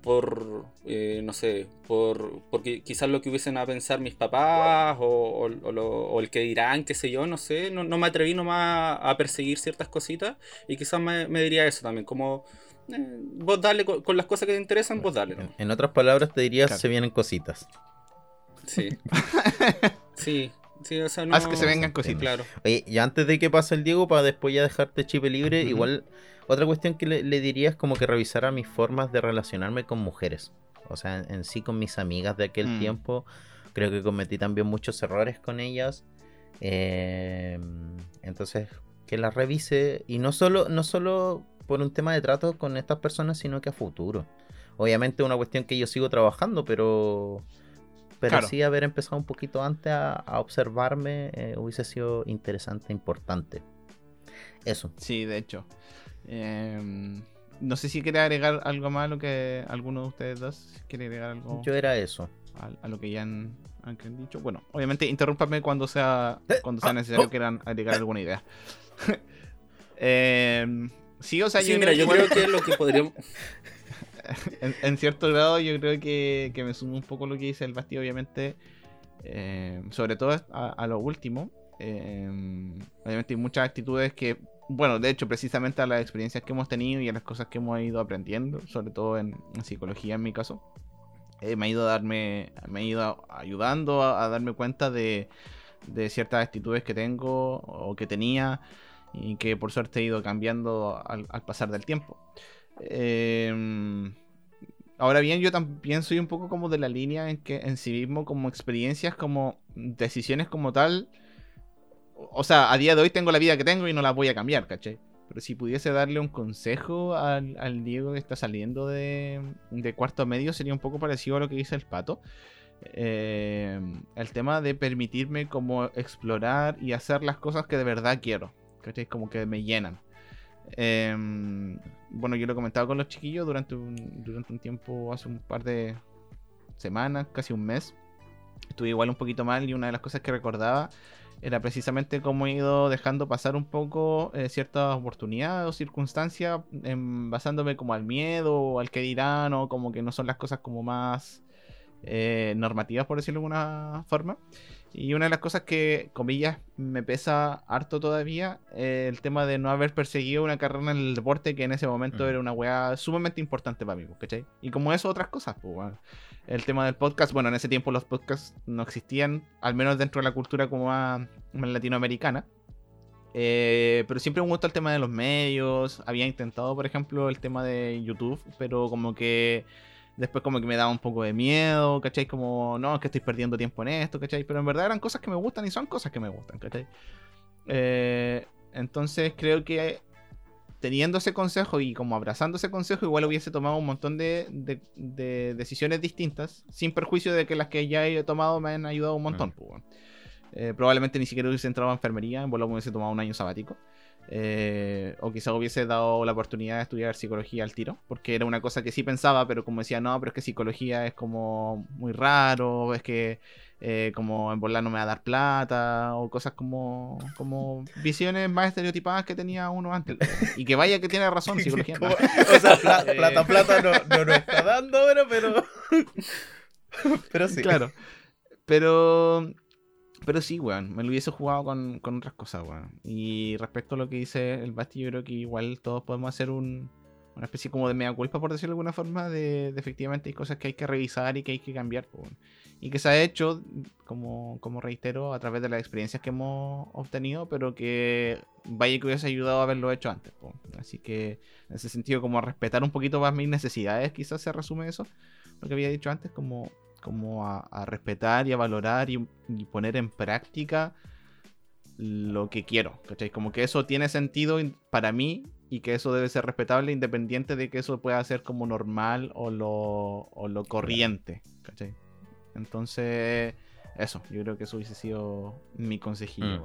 Speaker 1: por, eh, no sé, por porque quizás lo que hubiesen a pensar mis papás o, o- o lo- o el que dirán, qué sé yo, no sé, no, no me atreví nomás a perseguir ciertas cositas y quizás me, me diría eso también, como eh, vos dale con, con las cosas que te interesan, vos dale.
Speaker 2: En, otras palabras te diría
Speaker 3: Claro.
Speaker 2: se vienen cositas.
Speaker 1: Sí. sí, sí, o sea, no...
Speaker 3: Haz que se vengan cositas.
Speaker 1: Claro.
Speaker 2: Oye, y antes de que pase el Diego, para después ya dejarte chip libre, igual otra cuestión que le, le diría es como que revisara mis formas de relacionarme con mujeres. O sea, en, en sí con mis amigas de aquel
Speaker 3: Mm.
Speaker 2: tiempo, creo que cometí también muchos errores con ellas. Eh, entonces, que la revise y no solo, no solo por un tema de trato con estas personas, sino que a futuro. Obviamente es una cuestión que yo sigo trabajando, pero pero sí haber empezado un poquito antes a, observarme eh, hubiese sido interesante, importante. Eso.
Speaker 3: Sí, de hecho. Em, no sé si quiere agregar algo más a lo que alguno de ustedes dos quiere agregar algo.
Speaker 2: Yo era eso.
Speaker 3: A, lo que ya han, dicho. Bueno, obviamente interrúmpame cuando sea eh, cuando sea ah, necesario oh. quieran agregar alguna idea. Em, sí, o sea,
Speaker 1: yo, mira, yo creo que lo que podríamos.
Speaker 3: en, cierto grado, yo creo que, me sumo un poco lo que dice el Basti, obviamente. Em, sobre todo a, lo último. obviamente hay muchas actitudes que bueno, de hecho, precisamente a las experiencias que hemos tenido y a las cosas que hemos ido aprendiendo, sobre todo en, psicología en mi caso, eh, me ha ido a darme, me ha ido ayudando a, darme cuenta de, ciertas actitudes que tengo o que tenía y que por suerte he ido cambiando al, pasar del tiempo. Em, ahora bien, yo también soy un poco como de la línea en que en sí mismo, como experiencias, como decisiones como tal, o sea, a día de hoy tengo la vida que tengo y no la voy a cambiar, ¿cachai? Pero si pudiese darle un consejo al, Diego que está saliendo de, cuarto medio, sería un poco parecido a lo que dice el pato. Eh, el tema de permitirme como explorar y hacer las cosas que de verdad quiero, ¿cachai? Como que me llenan. Em, bueno, yo lo he comentado con los chiquillos durante un, tiempo, hace un par de semanas, casi un mes. Estuve igual un poquito mal y una de las cosas que recordaba era precisamente como he ido dejando pasar un poco eh, ciertas oportunidades o circunstancias basándome como al miedo o al que dirán o como que no son las cosas como más eh, normativas por decirlo de alguna forma y una de las cosas que, comillas, me pesa harto todavía, eh, el tema de no haber perseguido una carrera en el deporte que en ese momento mm. era una weá sumamente importante para mí, pues, ¿cachai? Y como eso, otras cosas, pues, El tema del podcast, bueno, en ese tiempo los podcasts no existían, al menos dentro de la cultura como más, latinoamericana. Eh, pero siempre me gustó el tema de los medios. Había intentado, por ejemplo, el tema de YouTube, pero como que Después como que me daba un poco de miedo, ¿cachai? Como, no, es que estoy perdiendo tiempo en esto, ¿cachai? Pero en verdad eran cosas que me gustan y son cosas que me gustan, ¿cachai? Eh, entonces creo que teniendo ese consejo y como abrazando ese consejo, igual hubiese tomado un montón de, decisiones distintas, sin perjuicio de que las que ya he tomado me han ayudado un montón. Pues, eh, probablemente ni siquiera hubiese entrado a enfermería, en vuelo hubiese tomado un año sabático. Eh, o quizá hubiese dado la oportunidad de estudiar psicología al tiro, porque era una cosa que sí pensaba, pero como decía, no, pero es que psicología es como muy raro, es que eh, como en volar no me va a dar plata, o cosas como, como visiones más estereotipadas que tenía uno antes. Y que vaya que tiene razón, psicología.
Speaker 2: o sea, plata, plata no, no nos está dando, pero... pero sí.
Speaker 3: Claro. Pero pero sí, weón, me lo hubiese jugado con, otras cosas, weón. Y respecto a lo que dice el Basti, yo creo que igual todos podemos hacer un, una especie como de mea culpa, por decirlo de alguna forma, de, efectivamente hay cosas que hay que revisar y que hay que cambiar, weón. Y que se ha hecho, como, como reitero, a través de las experiencias que hemos obtenido, pero que vaya que hubiese ayudado a haberlo hecho antes. Weón. Así que, en ese sentido, como respetar un poquito más mis necesidades, quizás se resume eso, lo que había dicho antes, como como a, respetar y a valorar y, poner en práctica lo que quiero, ¿cachai? Como que eso tiene sentido para mí y que eso debe ser respetable independiente de que eso pueda ser como normal o lo, o lo corriente, ¿cachai? Entonces, eso, yo creo que eso hubiese sido mi consejillo.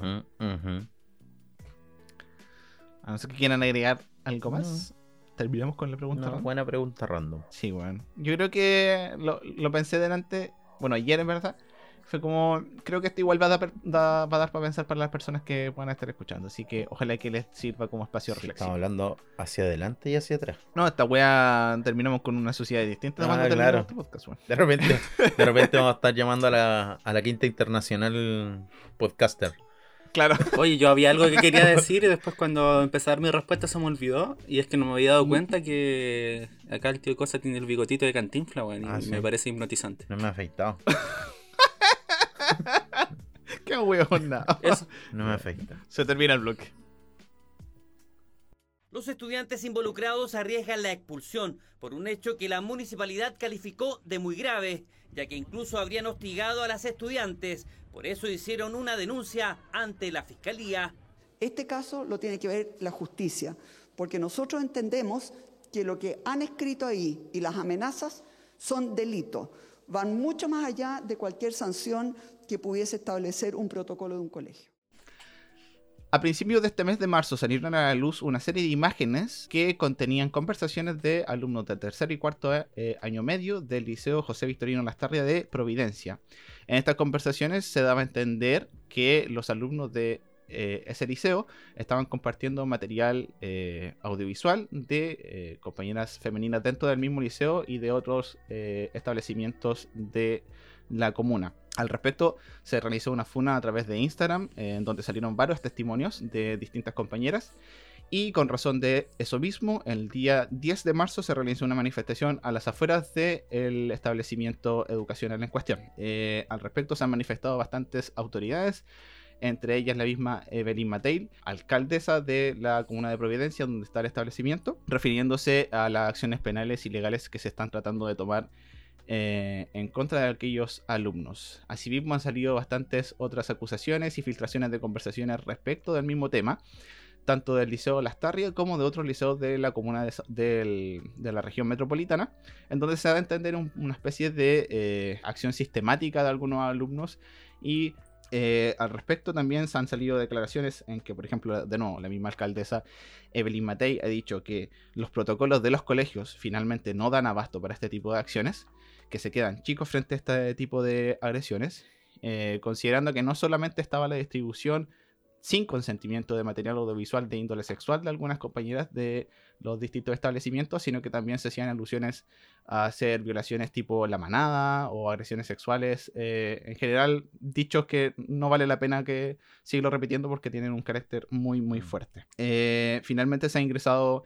Speaker 3: A no ser que quieran agregar algo más terminamos con la pregunta.
Speaker 2: buena pregunta random.
Speaker 3: Sí, bueno. Yo creo que lo, pensé delante, bueno, ayer en verdad. Fue como, creo que esto igual va a, dar, va a dar para pensar para las personas que puedan estar escuchando. Así que ojalá que les sirva como espacio reflexivo.
Speaker 2: Estamos hablando hacia adelante y hacia atrás.
Speaker 3: No, esta wea terminamos con una sociedad distinta.
Speaker 2: Ah, claro. Este podcast, de, repente, de repente vamos a estar llamando a la, a la quinta internacional podcaster.
Speaker 3: Claro.
Speaker 1: Oye, yo había algo que quería decir y después cuando empecé a dar mi respuesta se me olvidó. Y es que no me había dado cuenta que acá el tío Cosa tiene el bigotito de cantinfla, weón. y ah, me parece hipnotizante.
Speaker 2: No me ha afeitado.
Speaker 3: Qué huevón, no.
Speaker 2: No me afecta.
Speaker 3: Se termina el bloque.
Speaker 4: Los estudiantes involucrados arriesgan la expulsión por un hecho que la municipalidad calificó de muy grave, ya que incluso habrían hostigado a las estudiantes por eso hicieron una denuncia ante la fiscalía.
Speaker 5: Este caso lo tiene que ver la justicia, porque nosotros entendemos que lo que han escrito ahí y las amenazas son delitos, van mucho más allá de cualquier sanción que pudiese establecer un protocolo de un colegio.
Speaker 3: A principios de este mes de marzo salieron a la luz una serie de imágenes que contenían conversaciones de alumnos de tercer y cuarto eh, año medio del Liceo José Victorino Lastarria de Providencia. En estas conversaciones se daba a entender que los alumnos de eh, ese liceo estaban compartiendo material eh, audiovisual de compañeras femeninas dentro del mismo liceo y de otros establecimientos de la comuna. Al respecto, se realizó una funa a través de Instagram, en donde salieron varios testimonios de distintas compañeras. Y con razón de eso mismo, el día 10 de marzo se realizó una manifestación a las afueras del establecimiento educacional en cuestión. Eh, al respecto se han manifestado bastantes autoridades, entre ellas la misma Evelyn Mateil, alcaldesa de la comuna de Providencia, donde está el establecimiento, refiriéndose a las acciones penales y legales que se están tratando de tomar eh, en contra de aquellos alumnos. Asimismo han salido bastantes otras acusaciones y filtraciones de conversaciones respecto del mismo tema, tanto del Liceo Lastarria como de otros liceos de la comuna de, la región metropolitana, en donde se da a entender una especie de eh, acción sistemática de algunos alumnos y eh, al respecto también se han salido declaraciones en que, por ejemplo, de nuevo, la misma alcaldesa Evelyn Matei ha dicho que los protocolos de los colegios finalmente no dan abasto para este tipo de acciones que se quedan chicos frente a este tipo de agresiones, eh, considerando que no solamente estaba la distribución sin consentimiento de material audiovisual de índole sexual de algunas compañeras de los distintos establecimientos, sino que también se hacían alusiones a hacer violaciones tipo la manada o agresiones sexuales, eh, en general dichos que no vale la pena que siga repitiendo porque tienen un carácter muy muy mm. fuerte. Eh, finalmente se han ingresado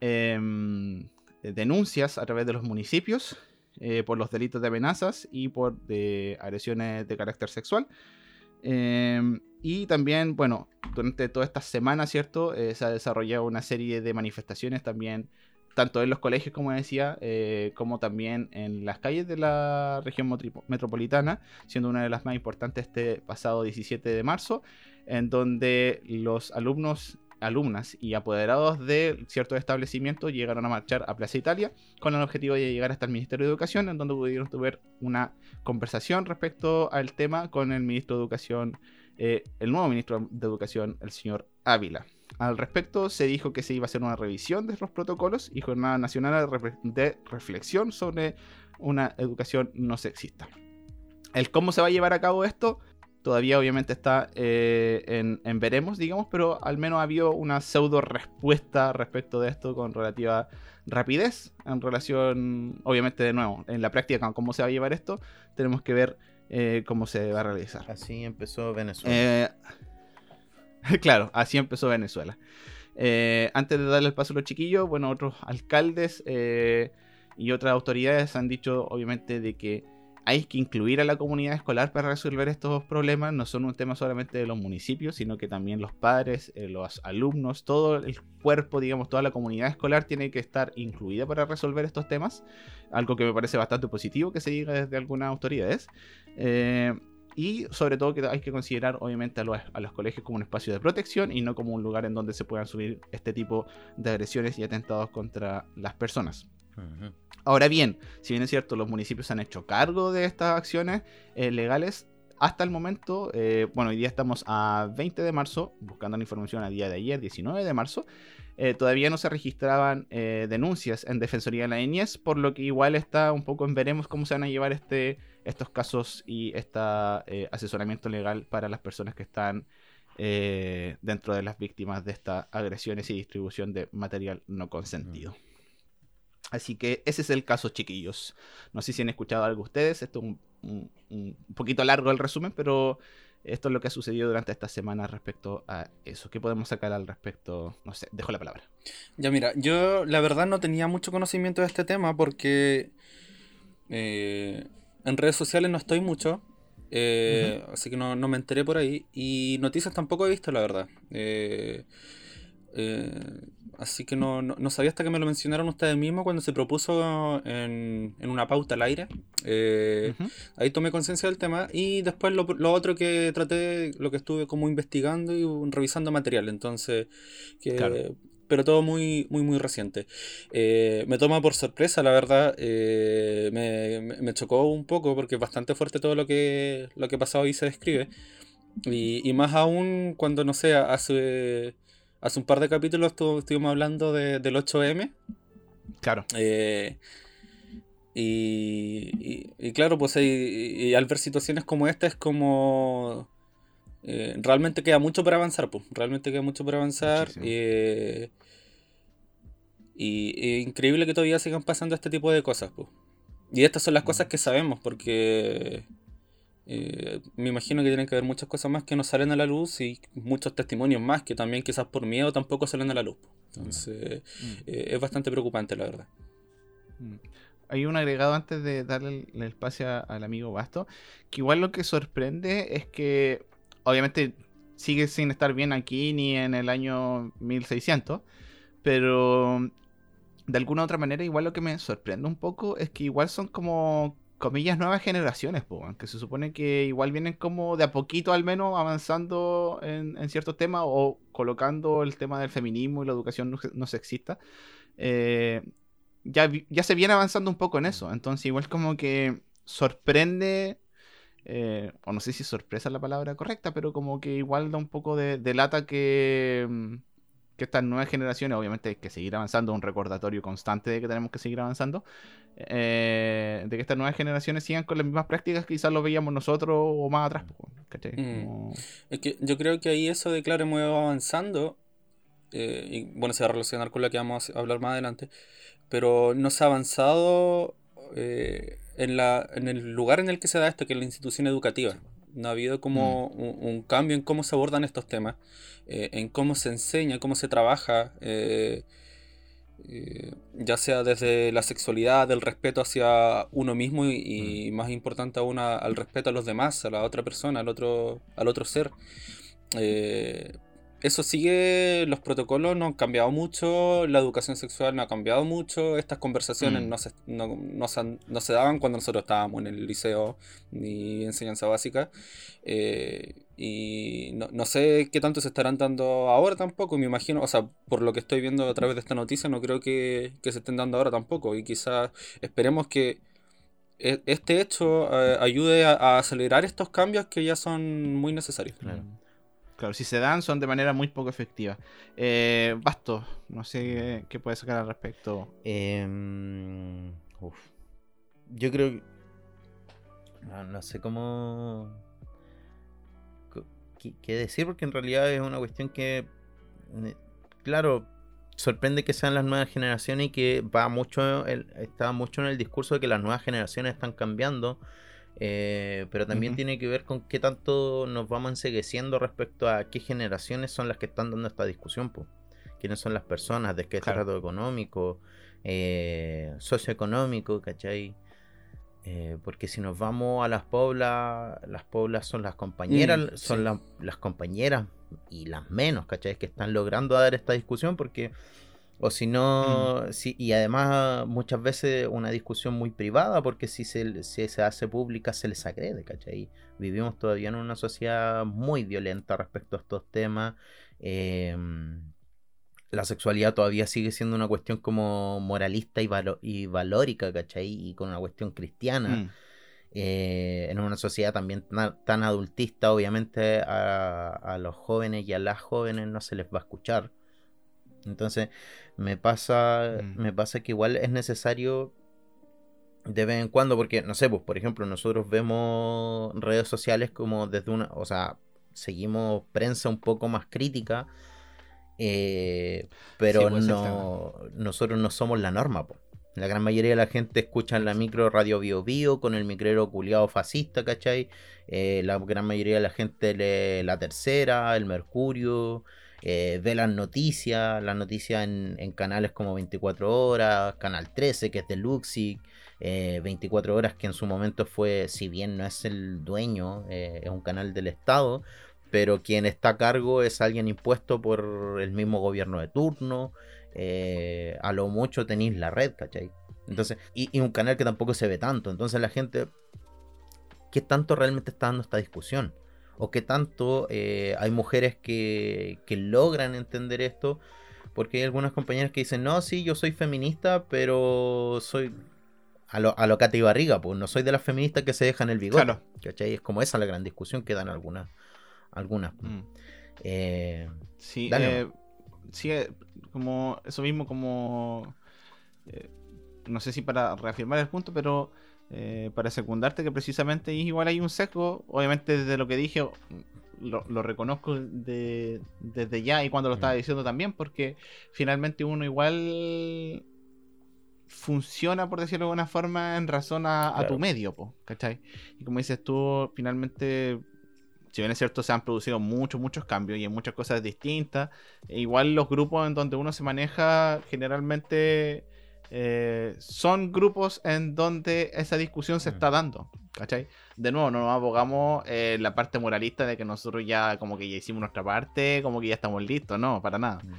Speaker 3: em, denuncias a través de los municipios eh, por los delitos de amenazas y por agresiones de carácter sexual. Em, y también, bueno, durante toda esta semana, ¿cierto? Eh, se ha desarrollado una serie de manifestaciones también, tanto en los colegios, como decía, eh, como también en las calles de la región metropolitana, siendo una de las más importantes este pasado 17 de marzo, en donde los alumnos alumnas y apoderados de ciertos establecimientos llegaron a marchar a Plaza Italia con el objetivo de llegar hasta el Ministerio de Educación, en donde pudieron tener una conversación respecto al tema con el ministro de Educación, eh, el nuevo ministro de Educación, el señor Ávila. Al respecto, se dijo que se iba a hacer una revisión de los protocolos y jornada nacional de reflexión sobre una educación no sexista. El cómo se va a llevar a cabo esto todavía obviamente está eh, en, veremos, digamos, pero al menos ha habido una pseudo respuesta respecto de esto con relativa rapidez en relación, obviamente de nuevo, en la práctica, cómo se va a llevar esto, tenemos que ver eh, cómo se va a realizar.
Speaker 2: Así empezó Venezuela.
Speaker 3: Eh, claro, así empezó Venezuela. antes de darle el paso a los chiquillos, bueno, otros alcaldes y otras autoridades han dicho, obviamente, de que hay que incluir a la comunidad escolar para resolver estos problemas. No son un tema solamente de los municipios, sino que también los padres, eh, los alumnos, todo el cuerpo, digamos, toda la comunidad escolar tiene que estar incluida para resolver estos temas. Algo que me parece bastante positivo que se diga desde algunas autoridades. Eh, y sobre todo que hay que considerar obviamente a los, colegios como un espacio de protección y no como un lugar en donde se puedan subir este tipo de agresiones y atentados contra las personas. Ahora bien, si bien es cierto, los municipios han hecho cargo de estas acciones eh, legales, hasta el momento, eh, bueno, hoy día estamos a 20 de marzo, buscando la información a día de ayer, 19 de marzo, eh, todavía no se registraban denuncias en Defensoría de la Niñez, por lo que igual está un poco en veremos cómo se van a llevar este, estos casos y este asesoramiento legal para las personas que están dentro de las víctimas de estas agresiones y distribución de material no consentido. Así que ese es el caso, chiquillos. No sé si han escuchado algo ustedes. Esto es un, poquito largo el resumen, pero esto es lo que ha sucedido durante esta semana respecto a eso. ¿Qué podemos sacar al respecto? No sé, dejo la palabra.
Speaker 1: Ya mira, yo la verdad no tenía mucho conocimiento de este tema porque eh, en redes sociales no estoy mucho. Eh, así que no, me enteré por ahí. Y noticias tampoco he visto, la verdad. Eh, Eh, así que no, no, no sabía hasta que me lo mencionaron ustedes mismos cuando se propuso en, en una pauta al aire. Eh,
Speaker 3: Ujú.
Speaker 1: Ahí tomé conciencia del tema y después lo, lo otro que traté, lo que estuve como investigando y revisando material, entonces, que,
Speaker 3: Claro.
Speaker 1: pero todo muy, muy, muy reciente. Eh, me toma por sorpresa, la verdad, eh, me, me- me chocó un poco porque es bastante fuerte todo lo que, lo que pasado y se describe. Y, y más aún cuando, no sé, hace, hace un par de capítulos estu- estuvimos hablando de- del 8M.
Speaker 3: Claro.
Speaker 1: Eh, y, y- y claro, pues y, y al ver situaciones como esta es como... eh, realmente queda mucho por avanzar, pues. Realmente queda mucho por avanzar. Eh, y y increíble que todavía sigan pasando este tipo de cosas, pues. Y estas son las cosas que sabemos, porque eh, me imagino que tienen que haber muchas cosas más que no salen a la luz y muchos testimonios más que también quizás por miedo tampoco salen a la luz. Entonces eh, es bastante preocupante, la verdad.
Speaker 3: Mm. Hay un agregado antes de darle el, el espacio a- al amigo Basto, que igual lo que sorprende es que obviamente sigue sin estar bien aquí ni en el año 1600, pero de alguna u otra manera igual lo que me sorprende un poco es que igual son como comillas nuevas generaciones, po, que se supone que igual vienen como de a poquito al menos avanzando en, ciertos temas o colocando el tema del feminismo y la educación no, sexista. Eh, ya, ya se viene avanzando un poco en eso. Entonces, igual como que sorprende, eh, o no sé si sorpresa es la palabra correcta, pero como que igual da un poco de, de lata que, mm, que estas nuevas generaciones, obviamente hay que seguir avanzando, un recordatorio constante de que tenemos que seguir avanzando, eh, de que estas nuevas generaciones sigan con las mismas prácticas que quizás lo veíamos nosotros o más atrás.
Speaker 1: Mm.
Speaker 3: Como-
Speaker 1: Es que yo creo que ahí eso de claro, hemos avanzando, eh, y bueno, se va a relacionar con lo que vamos a hablar más adelante, pero no se ha avanzado eh, en la, en el lugar en el que se da esto, que es la institución educativa. No ha habido como un, un cambio en cómo se abordan estos temas, eh, en cómo se enseña, cómo se trabaja, eh, eh, ya sea desde la sexualidad, del respeto hacia uno mismo y, y más importante aún a- al respeto a los demás, a la otra persona, al otro, al otro ser. Eso sigue, los protocolos no han cambiado mucho, la educación sexual no ha cambiado mucho, estas conversaciones
Speaker 3: Mm.
Speaker 1: no, se, no, no se no se daban cuando nosotros estábamos en el liceo ni enseñanza básica. Eh, y no, no sé qué tanto se estarán dando ahora tampoco, me imagino, o sea, por lo que estoy viendo a través de esta noticia, no creo que, que se estén dando ahora tampoco. Y quizás esperemos que e- este hecho eh, ayude a, a acelerar estos cambios que ya son muy necesarios.
Speaker 2: Claro.
Speaker 3: Claro, si se dan son de manera muy poco efectiva. Eh, Basto, no sé qué puedes sacar al respecto.
Speaker 2: Em. Yo creo que. No, sé cómo. qué, qué decir, porque en realidad es una cuestión que. Claro, sorprende que sean las nuevas generaciones y que va mucho. está mucho en el discurso de que las nuevas generaciones están cambiando. Eh, pero también tiene que ver con qué tanto nos vamos ensegueciendo respecto a qué generaciones son las que están dando esta discusión. po. quiénes son las personas, de qué
Speaker 3: Claro.
Speaker 2: estrato económico, eh, socioeconómico, ¿cachai? Eh, porque si nos vamos a las poblas, las poblas son las compañeras,
Speaker 1: Mm,
Speaker 2: son
Speaker 1: sí.
Speaker 2: la- las compañeras y las menos, ¿cachai? Que están logrando dar esta discusión porque, o si no, si- y además muchas veces una discusión muy privada porque si se, si se hace pública se les agrede, ¿cachai? Vivimos todavía en una sociedad muy violenta respecto a estos temas. em, la sexualidad todavía sigue siendo una cuestión como moralista y, valo- y valórica, ¿cachai? Y con una cuestión cristiana.
Speaker 3: Mm,
Speaker 2: Eh, en una sociedad también tan, tan adultista, obviamente a, a los jóvenes y a las jóvenes no se les va a escuchar. Entonces, me pasa,
Speaker 3: Mm.
Speaker 2: me pasa que igual es necesario de vez en cuando, porque, no sé, pues, por ejemplo, nosotros vemos redes sociales como desde una, o sea, seguimos prensa un poco más crítica, eh, pero
Speaker 3: Sí, pues,
Speaker 2: no, nosotros no somos la norma, po. La gran mayoría de la gente escucha en la micro Radio Bio Bio con el micrero culiado fascista, ¿cachai? Eh, la gran mayoría de la gente lee La Tercera, El Mercurio, eh, ve las noticias, las noticias en, canales como 24 Horas, Canal 13, que es de Luxic, eh, 24 Horas, que en su momento fue, si bien no es el dueño, eh, es un canal del Estado, pero quien está a cargo es alguien impuesto por el mismo gobierno de turno. eh, a lo mucho tenéis la red, ¿cachai? Entonces, y, y un canal que tampoco se ve tanto. Entonces la gente, ¿qué tanto realmente está dando esta discusión? ¿O qué tanto eh, hay mujeres que, que logran entender esto? Porque hay algunas compañeras que dicen, no, sí, yo soy feminista, pero soy a lo, a lo Katy Barriga, pues no soy de las feministas que se dejan el bigote.
Speaker 3: Claro.
Speaker 2: ¿cachai? Es como esa la gran discusión que dan algunas. algunas.
Speaker 3: Mm.
Speaker 2: Eh,
Speaker 3: Sí,
Speaker 2: Dale,
Speaker 3: eh, sí, eh, como eso mismo, como no sé si para reafirmar el punto, pero eh, para secundarte que precisamente igual hay un sesgo, obviamente desde lo que dije lo, lo reconozco de- desde ya y cuando lo estaba
Speaker 2: Mm.
Speaker 3: diciendo también, porque finalmente uno igual funciona, por decirlo de alguna forma, en razón a, tu medio, po, ¿cachai? Y como dices tú, finalmente si bien es cierto, se han producido muchos, muchos cambios y en muchas cosas distintas. e igual los grupos en donde uno se maneja generalmente eh, son grupos en donde esa discusión se
Speaker 2: Mm.
Speaker 3: está dando. ¿Cachai? De nuevo, no nos abogamos eh, la parte moralista de que nosotros ya como que ya hicimos nuestra parte, como que ya estamos listos, no, para nada.
Speaker 2: Mm.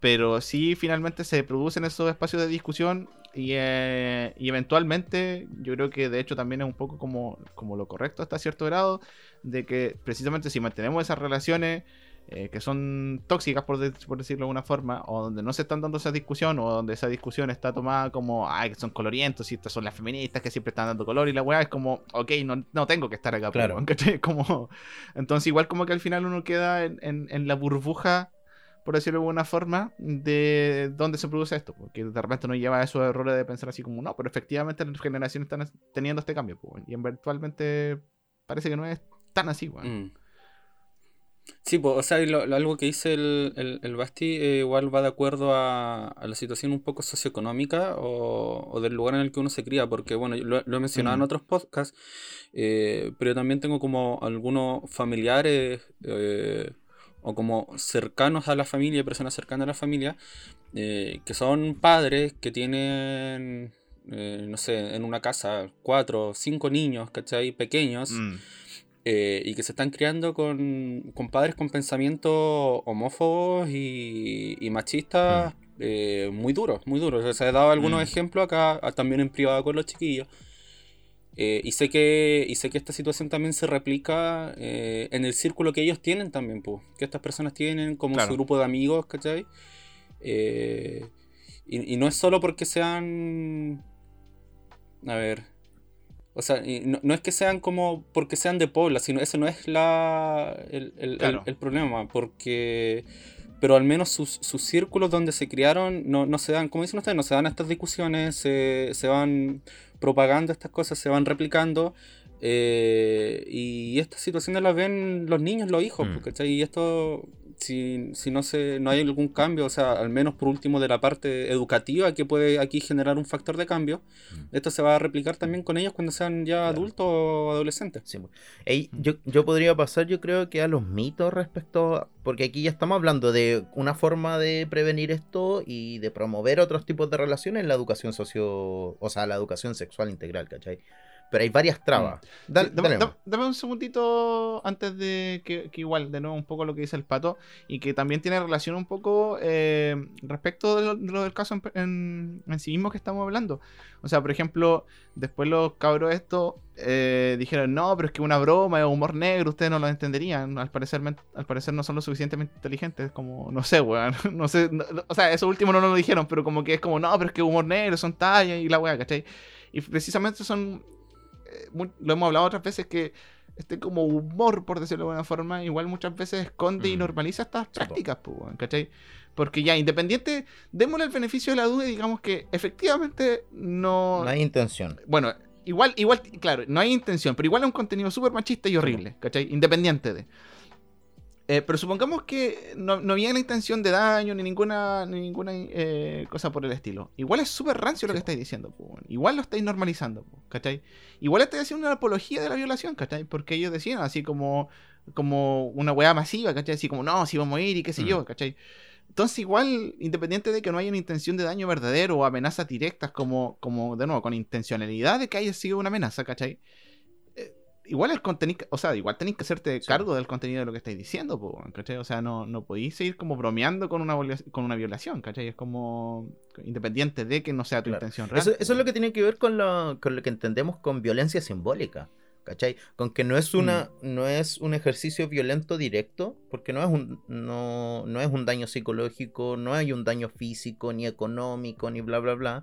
Speaker 3: Pero sí finalmente se producen esos espacios de discusión y, eh, y eventualmente yo creo que de hecho también es un poco como, como lo correcto hasta cierto grado, de que precisamente si mantenemos esas relaciones eh, que son tóxicas, por, de- por decirlo de alguna forma, o donde no se están dando esa discusión, o donde esa discusión está tomada como, ay, que son colorientos, y estas son las feministas que siempre están dando color, y la weá es como, ok, no, no tengo que estar acá,
Speaker 2: Claro.
Speaker 3: po, ¿cachai? Como, entonces igual como que al final uno queda en, en- en la burbuja por decirlo de alguna forma, de dónde se produce esto. Porque de repente nos lleva a esos errores de pensar así como, no, pero efectivamente las generaciones están teniendo este cambio. pues, y eventualmente parece que no es tan así. weón.
Speaker 1: Mm. Sí, pues, o sea, lo- lo- algo que dice el, el, el Basti eh, igual va de acuerdo a, a la situación un poco socioeconómica o, o del lugar en el que uno se cría, porque bueno, lo, lo he mencionado en
Speaker 3: Mm.
Speaker 1: otros podcasts, eh, pero yo también tengo como algunos familiares eh, o como cercanos a la familia, personas cercanas a la familia, eh, que son padres que tienen, eh, no sé, en una casa cuatro o cinco niños, ¿cachai? Pequeños
Speaker 3: Mm.
Speaker 1: Eh, y que se están criando con, con padres con pensamientos homófobos y, y machistas eh, muy duros, muy duros. O sea, he dado algunos
Speaker 3: Mm.
Speaker 1: ejemplos acá, también en privado con los chiquillos. Eh, y sé que y sé que esta situación también se replica eh, en el círculo que ellos tienen también, pues, que estas personas tienen como
Speaker 3: Claro.
Speaker 1: su grupo de amigos, ¿cachai? Eh, y, y no es solo porque sean, a ver, o sea, y no, no es que sean como porque sean de Pobla, sino ese no es la el, el- el-
Speaker 3: Claro.
Speaker 1: el problema, porque pero al menos sus, sus círculos donde se criaron no, no se dan, como dicen ustedes, no se dan estas discusiones, se, se van propagando estas cosas, se van replicando. eh, y estas situaciones las ven los niños, los hijos,
Speaker 2: Mm.
Speaker 1: pues, ¿cachai? Y esto, si, si no, se, no hay algún cambio, o sea, al menos por último de la parte educativa que puede aquí generar un factor de cambio,
Speaker 2: Mm.
Speaker 1: esto se va a replicar también con ellos cuando sean ya
Speaker 2: Claro.
Speaker 1: adultos o adolescentes.
Speaker 2: Sí. Ey, yo, yo podría pasar, yo creo que a los mitos respecto, a- porque aquí ya estamos hablando de una forma de prevenir esto y de promover otros tipos de relaciones en la educación socio, o sea, la educación sexual integral, ¿cachai? Pero hay varias trabas.
Speaker 3: Sí, dame,
Speaker 2: dale,
Speaker 3: dame- dame un segundito antes de que, que igual, de nuevo, un poco lo que dice el pato y que también tiene relación un poco eh, respecto de lo, de lo del caso en, en- en sí mismo que estamos hablando. O sea, por ejemplo, después los cabros estos eh, dijeron, no, pero es que una broma es humor negro, ustedes no lo entenderían. Al parecer, al parecer no son lo suficientemente inteligentes, como, no sé, weón. No sé, no- no- o sea, eso último no nos lo dijeron, pero como que es como, no, pero es que humor negro, son tallas y la weá, ¿cachai? Y precisamente son lo hemos hablado otras veces que este como humor, por decirlo de alguna forma, igual muchas veces esconde y
Speaker 2: Mm.
Speaker 3: normaliza estas prácticas, ¿cachai? Porque ya, independiente, démosle el beneficio de la duda y digamos que efectivamente no...
Speaker 2: No hay intención.
Speaker 3: Bueno, igual, igual, claro, no hay intención, pero igual es un contenido súper machista y horrible, ¿cachai? Independiente de... Eh, pero supongamos que no, no había la intención de daño ni ninguna, ni ninguna eh, cosa por el estilo. Igual es súper rancio lo que estáis diciendo. po. Igual lo estáis normalizando, po, ¿cachai? Igual estáis haciendo una apología de la violación, ¿cachai? Porque ellos decían así como, como una weá masiva, ¿cachai? Así como, no, si vamos a ir y qué sé
Speaker 2: Mm.
Speaker 3: yo, ¿cachai? Entonces igual, independiente de que no haya una intención de daño verdadero o amenazas directas como, como de nuevo, con intencionalidad de que haya sido una amenaza, ¿cachai? Igual el contenido, o sea, igual tenéis que hacerte cargo del contenido de lo que estáis diciendo, po, ¿cachai? O sea, no, no podéis seguir como bromeando con una, con una violación, ¿cachai? Es como independiente de que no sea tu intención real.
Speaker 2: Eso, eso, es lo que tiene que ver con lo, con lo que entendemos con violencia simbólica. ¿Cachai? Con que no es una, mm. no es un ejercicio violento directo, porque no es un, no, no es un daño psicológico, no hay un daño físico, ni económico, ni bla bla bla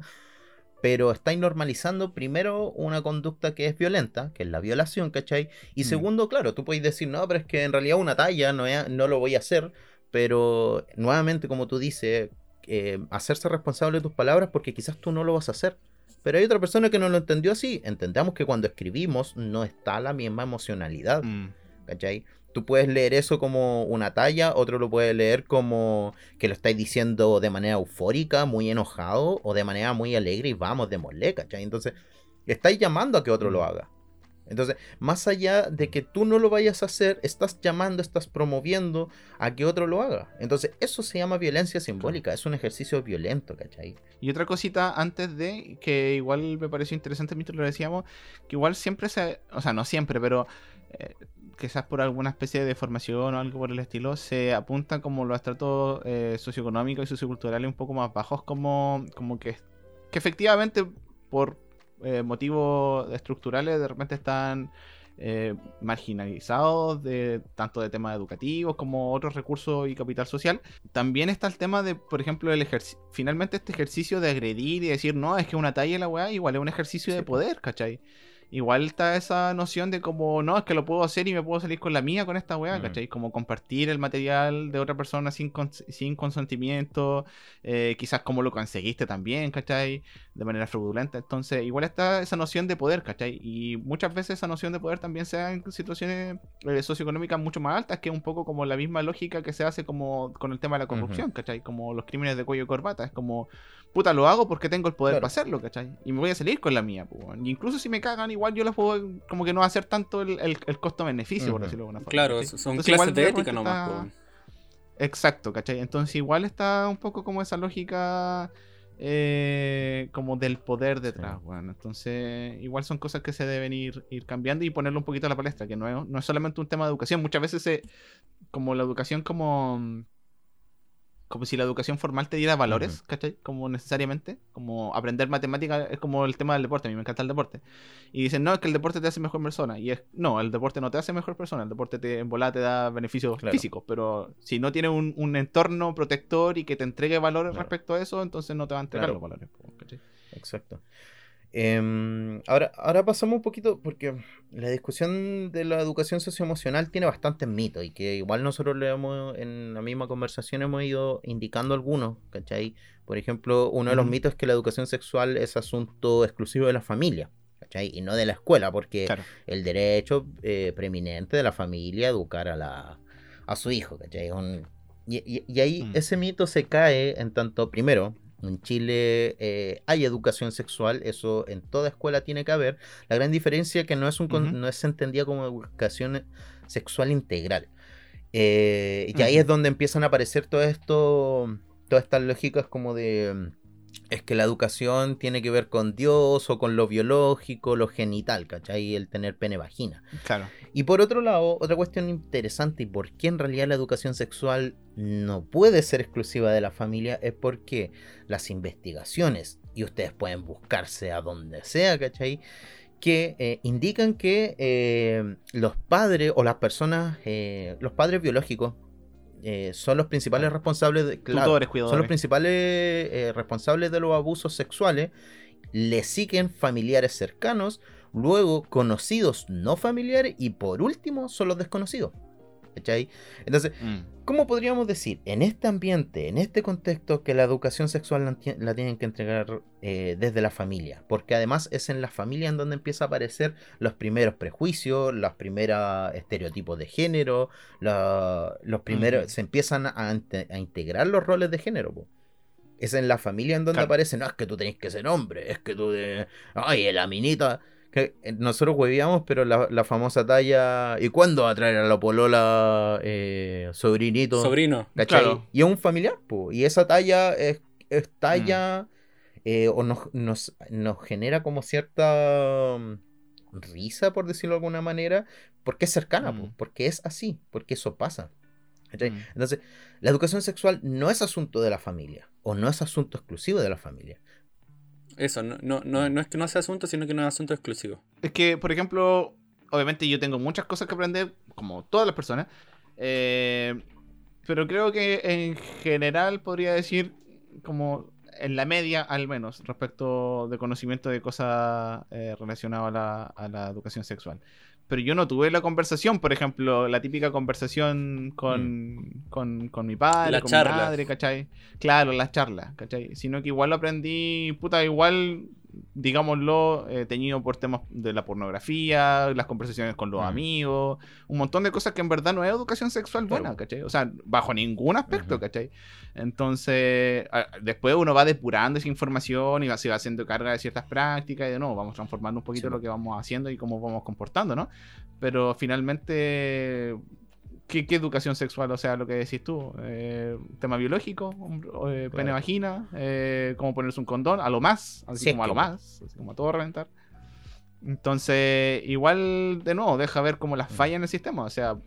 Speaker 2: pero estáis normalizando primero una conducta que es violenta, que es la violación, ¿cachai? Y mm. segundo, claro, tú podéis decir, no, pero es que en realidad una talla no, no lo voy a hacer, pero nuevamente, como tú dices, eh, hacerse responsable de tus palabras porque quizás tú no lo vas a hacer. Pero hay otra persona que no lo entendió así. Entendamos que cuando escribimos no está la misma emocionalidad, mm. ¿Cachai? Tú puedes leer eso como una talla, otro lo puede leer como que lo estáis diciendo de manera eufórica, muy enojado, o de manera muy alegre y vamos, démosle, ¿cachai? Entonces, estáis llamando a que otro lo mm. haga. Entonces, más allá de que tú no lo vayas a hacer, estás llamando, estás promoviendo a que otro lo haga. Entonces, eso se llama violencia simbólica, es un ejercicio violento, ¿cachai?
Speaker 3: Y otra cosita antes de, que igual me pareció interesante, mientras lo decíamos, que igual siempre se, o sea, no siempre, pero eh, quizás por alguna especie de deformación o algo por el estilo, se apuntan como los estratos eh, socioeconómicos y socioculturales un poco más bajos, como, como que, que efectivamente por eh, motivos estructurales de repente están eh, marginalizados de tanto de temas educativos como otros recursos y capital social. También está el tema de, por ejemplo, el finalmente este ejercicio de agredir y decir, no, es que una talla la weá igual es un ejercicio de poder, ¿cachai? Igual está esa noción de como, no, es que lo puedo hacer y me puedo salir con la mía con esta weá, ¿cachai? Como compartir el material de otra persona sin, sin consentimiento, eh, quizás como lo conseguiste también, ¿cachai? De manera fraudulenta. Entonces, igual está esa noción de poder, ¿cachai? Y muchas veces esa noción de poder también se da en situaciones eh, socioeconómicas mucho más altas, que es un poco como la misma lógica que se hace como con el tema de la corrupción, ¿cachai? Como los crímenes de cuello y corbata. Es como, puta, lo hago porque tengo el poder para hacerlo, ¿cachai? Y me voy a salir con la mía, pues. Incluso si me cagan, igual yo les puedo como que no hacer tanto el, el, costo-beneficio, por decirlo de alguna forma.
Speaker 1: Claro, son clases de ética nomás,
Speaker 3: Exacto, ¿cachai? Entonces igual está un poco como esa lógica eh, como del poder detrás, bueno. Entonces igual son cosas que se deben ir, ir cambiando y ponerlo un poquito a la palestra, que no es, no es solamente un tema de educación. Muchas veces se, como la educación como como si la educación formal te diera valores, ¿cachai? Como necesariamente, como aprender matemáticas es como el tema del deporte, a mí me encanta el deporte. Y dicen, no, es que el deporte te hace mejor persona. Y es, no, el deporte no te hace mejor persona, el deporte te, en volada te da beneficios físicos, pero si no tiene un, entorno protector y que te entregue valores respecto a eso, entonces no te va a entregar los valores, ¿cachai?
Speaker 2: Exacto. Em, ahora, ahora pasamos un poquito, porque la discusión de la educación socioemocional tiene bastantes mitos y que igual nosotros le hemos, en la misma conversación hemos ido indicando algunos, ¿cachai? Por ejemplo, uno de los mitos es que la educación sexual es asunto exclusivo de la familia, ¿cachai? Y no de la escuela, porque el derecho eh, preeminente de la familia educar a, la, a su hijo, ¿cachai? y, ahí mm. ese mito se cae en tanto, primero, en Chile eh, hay educación sexual, eso en toda escuela tiene que haber. La gran diferencia es que no es, un, no es entendida como educación sexual integral. Eh, y ahí es donde empiezan a aparecer todo esto, todas estas lógicas como de es que la educación tiene que ver con Dios o con lo biológico, lo genital, ¿cachai? El tener pene vagina.
Speaker 3: Claro.
Speaker 2: Y por otro lado, otra cuestión interesante y por qué en realidad la educación sexual no puede ser exclusiva de la familia es porque las investigaciones, y ustedes pueden buscarse a donde sea, ¿cachai? que eh, indican que eh, los padres o las personas, eh, los padres biológicos, eh, son los principales responsables de, son los principales eh, responsables de los abusos sexuales le siguen familiares cercanos luego conocidos no familiares y por último son los desconocidos entonces, mm. ¿cómo podríamos decir en este ambiente, en este contexto, que la educación sexual la, tienen que entregar eh, desde la familia? Porque además es en la familia en donde empieza a aparecer los primeros prejuicios, los primeros estereotipos de género, los primeros, se empiezan a, integrar los roles de género. Es en la familia en donde aparece, no, es que tú tenés que ser hombre, es que tú de... Ay, la minita eh, nosotros huevíamos, pero la, famosa talla. ¿Y cuándo va a traer a la polola eh, sobrinito?
Speaker 1: Sobrino.
Speaker 2: Claro. Y es un familiar, pues. Y esa talla es, talla. Mm. Eh, o nos, nos, genera como cierta. risa, por decirlo de alguna manera, porque es cercana, po,
Speaker 3: Mm.
Speaker 2: porque es así, porque eso pasa. ¿cachai?
Speaker 3: Mm.
Speaker 2: Entonces, la educación sexual no es asunto de la familia, o no es asunto exclusivo de la familia.
Speaker 1: Eso, no, no, no, no es que no sea asunto, sino que no es asunto exclusivo.
Speaker 3: Es que, por ejemplo, obviamente yo tengo muchas cosas que aprender, como todas las personas. eh, pero creo que en general podría decir, como en la media al menos, respecto de conocimiento de cosas eh, relacionadas a la, a la educación sexual. Pero yo no tuve la conversación, por ejemplo, la típica conversación con, con, con mi padre,
Speaker 1: La
Speaker 3: con
Speaker 1: charla.
Speaker 3: mi madre, ¿cachai? Claro, las charlas, ¿cachai? Sino que igual lo aprendí, puta, igual, digámoslo, eh, teñido por temas de la pornografía, las conversaciones con los amigos, un montón de cosas que en verdad no es educación sexual buena,
Speaker 2: Claro.
Speaker 3: ¿cachai? O sea, bajo ningún aspecto,
Speaker 2: Ujú.
Speaker 3: ¿cachai? Entonces, a- después uno va depurando esa información y va, se va haciendo carga de ciertas prácticas y de nuevo vamos transformando un poquito
Speaker 2: Sí.
Speaker 3: lo que vamos haciendo y cómo vamos comportando, ¿no? Pero finalmente, ¿qué, qué educación sexual? O sea, lo que decís tú, eh, tema biológico, eh, pene
Speaker 2: Claro.
Speaker 3: vagina, eh, cómo ponerse un condón, a lo más, así
Speaker 2: Sí,
Speaker 3: como a lo más, así como a todo reventar. Entonces, igual, de nuevo, deja ver como las fallas en el sistema. O sea,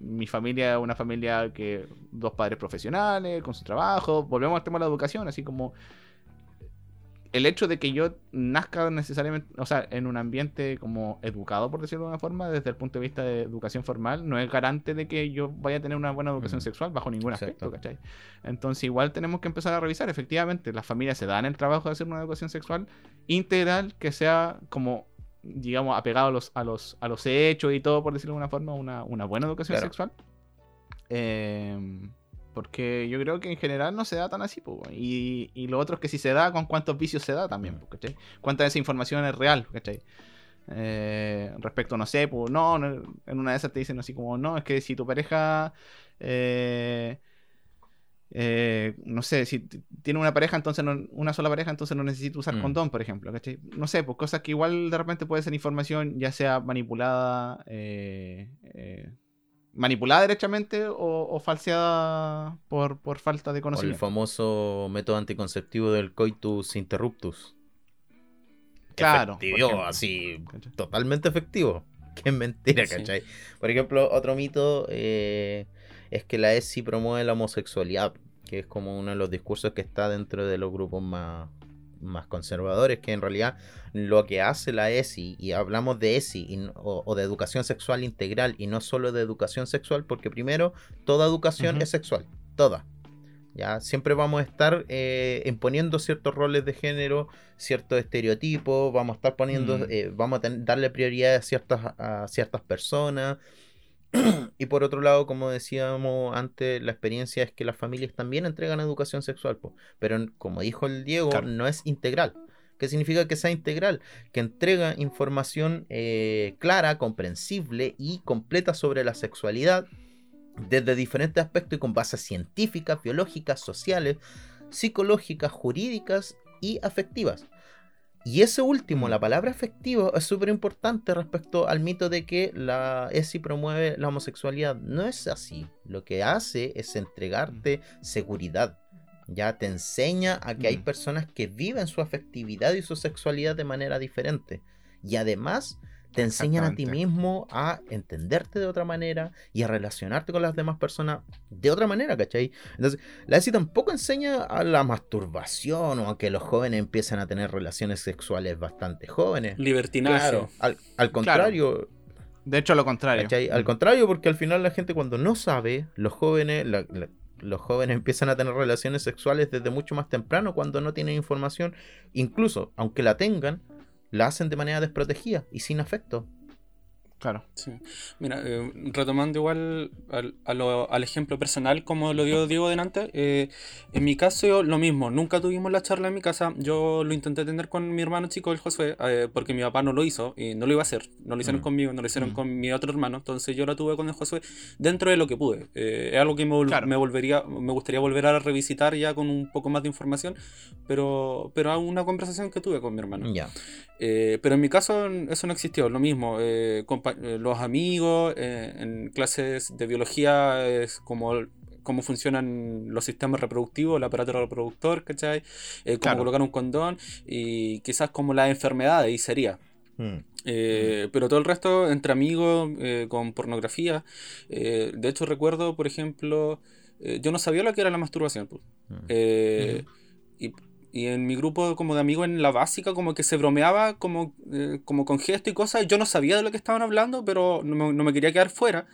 Speaker 3: mi familia es una familia que dos padres profesionales, con su trabajo. Volvemos al tema de la educación, así como el hecho de que yo nazca necesariamente, o sea, en un ambiente como educado, por decirlo de alguna forma, desde el punto de vista de educación formal, no es garante de que yo vaya a tener una buena educación
Speaker 2: Mm.
Speaker 3: sexual bajo ningún
Speaker 2: Exacto.
Speaker 3: aspecto, ¿cachai? Entonces igual tenemos que empezar a revisar, efectivamente, las familias se dan el trabajo de hacer una educación sexual integral que sea como digamos apegado a los a los a los hechos y todo por decirlo de alguna forma una, una buena educación
Speaker 2: Claro.
Speaker 3: sexual Eh, porque yo creo que en general no se da tan así po, y, y lo otro es que si se da con cuántos vicios se da también ¿cachai? cuánta de esa información es real ¿cachai? Eh, respecto no sé pues no, no, en una de esas te dicen así como no es que si tu pareja eh, eh, no sé, si tiene una pareja, entonces no- una sola pareja, entonces no necesita usar
Speaker 2: Mm.
Speaker 3: condón, por ejemplo. ¿cachai? No sé, pues cosas que igual de repente puede ser información ya sea manipulada, eh, manipulada derechamente o, o falseada por, por falta de
Speaker 2: O el
Speaker 3: conocimiento.
Speaker 2: famoso método anticonceptivo del coitus interruptus.
Speaker 3: Claro,
Speaker 2: Efectivo, así,
Speaker 3: ¿cachai?
Speaker 2: totalmente efectivo. Es mentira,
Speaker 1: Sí.
Speaker 2: ¿cachai? Por ejemplo, otro mito eh, es que la ESI promueve la homosexualidad, que es como uno de los discursos que está dentro de los grupos más, más conservadores, que en realidad lo que hace la ESI, y hablamos de ESI y o, o de educación sexual integral y no solo de educación sexual, porque primero, toda educación es sexual, toda. ¿ya? Siempre vamos a estar eh, imponiendo ciertos roles de género, ciertos estereotipos, vamos a estar poniendo,
Speaker 3: Mm.
Speaker 2: eh, vamos a darle prioridad a ciertas, a ciertas personas. Y por otro lado, como decíamos antes, la experiencia es que las familias también entregan educación sexual, po, pero como dijo el Diego,
Speaker 3: Claro.
Speaker 2: no es integral. ¿Qué significa que sea integral? Que entrega información eh, clara, comprensible y completa sobre la sexualidad desde diferentes aspectos y con bases científicas, biológicas, sociales, psicológicas, jurídicas y afectivas. Y ese último,
Speaker 3: Mm.
Speaker 2: la palabra afectivo, es súper importante respecto al mito de que la ESI promueve la homosexualidad. No es así. Lo que hace es entregarte seguridad. Ya te enseña a que hay
Speaker 3: Mm.
Speaker 2: personas que viven su afectividad y su sexualidad de manera diferente. Y además te enseñan a ti mismo a entenderte de otra manera y a relacionarte con las demás personas de otra manera, ¿cachai? Entonces, la ESI tampoco enseña a la masturbación o a que los jóvenes empiecen a tener relaciones sexuales bastante jóvenes.
Speaker 1: Libertinaje.
Speaker 2: Claro, al, al contrario,
Speaker 3: De hecho, lo contrario.
Speaker 2: ¿cachai? Al
Speaker 3: Mm.
Speaker 2: contrario, porque al final la gente cuando no sabe, los jóvenes, la- la- los jóvenes empiezan a tener relaciones sexuales desde mucho más temprano cuando no tienen información. Incluso, aunque la tengan, la hacen de manera desprotegida y sin afecto.
Speaker 3: Claro.
Speaker 1: Sí. Mira, eh, retomando igual al, a lo- al ejemplo personal, como lo dio Diego delante, eh, en mi caso lo mismo, nunca tuvimos la charla en mi casa, yo lo intenté tener con mi hermano chico, el Josué, eh, porque mi papá no lo hizo, y no lo iba a hacer, no lo hicieron
Speaker 2: Mm.
Speaker 1: conmigo, no lo hicieron
Speaker 3: Mm.
Speaker 1: con mi otro hermano, entonces yo la tuve con el Josué dentro de lo que pude. Eh, es algo que me, vol-
Speaker 3: Claro.
Speaker 1: me volvería, me gustaría volver a revisitar ya con un poco más de información, pero, pero una conversación que tuve con mi hermano.
Speaker 2: Ya.
Speaker 1: Eh, pero en mi caso eso no existió, lo mismo. eh, los amigos, eh, en clases de biología es como cómo funcionan los sistemas reproductivos, el aparato reproductor, ¿cachai? Eh, cómo
Speaker 3: Claro.
Speaker 1: colocar un condón y quizás como las enfermedades y sería.
Speaker 2: Mm.
Speaker 1: Eh, pero todo el resto, entre amigos, eh, con pornografía. eh, de hecho, recuerdo, por ejemplo, eh, yo no sabía lo que era la masturbación. pues.
Speaker 2: Mm.
Speaker 1: Eh, y, y en mi grupo como de amigos en la básica como que se bromeaba como, eh, como con gestos y cosas. Yo no sabía de lo que estaban hablando, pero no me, no me quería quedar fuera.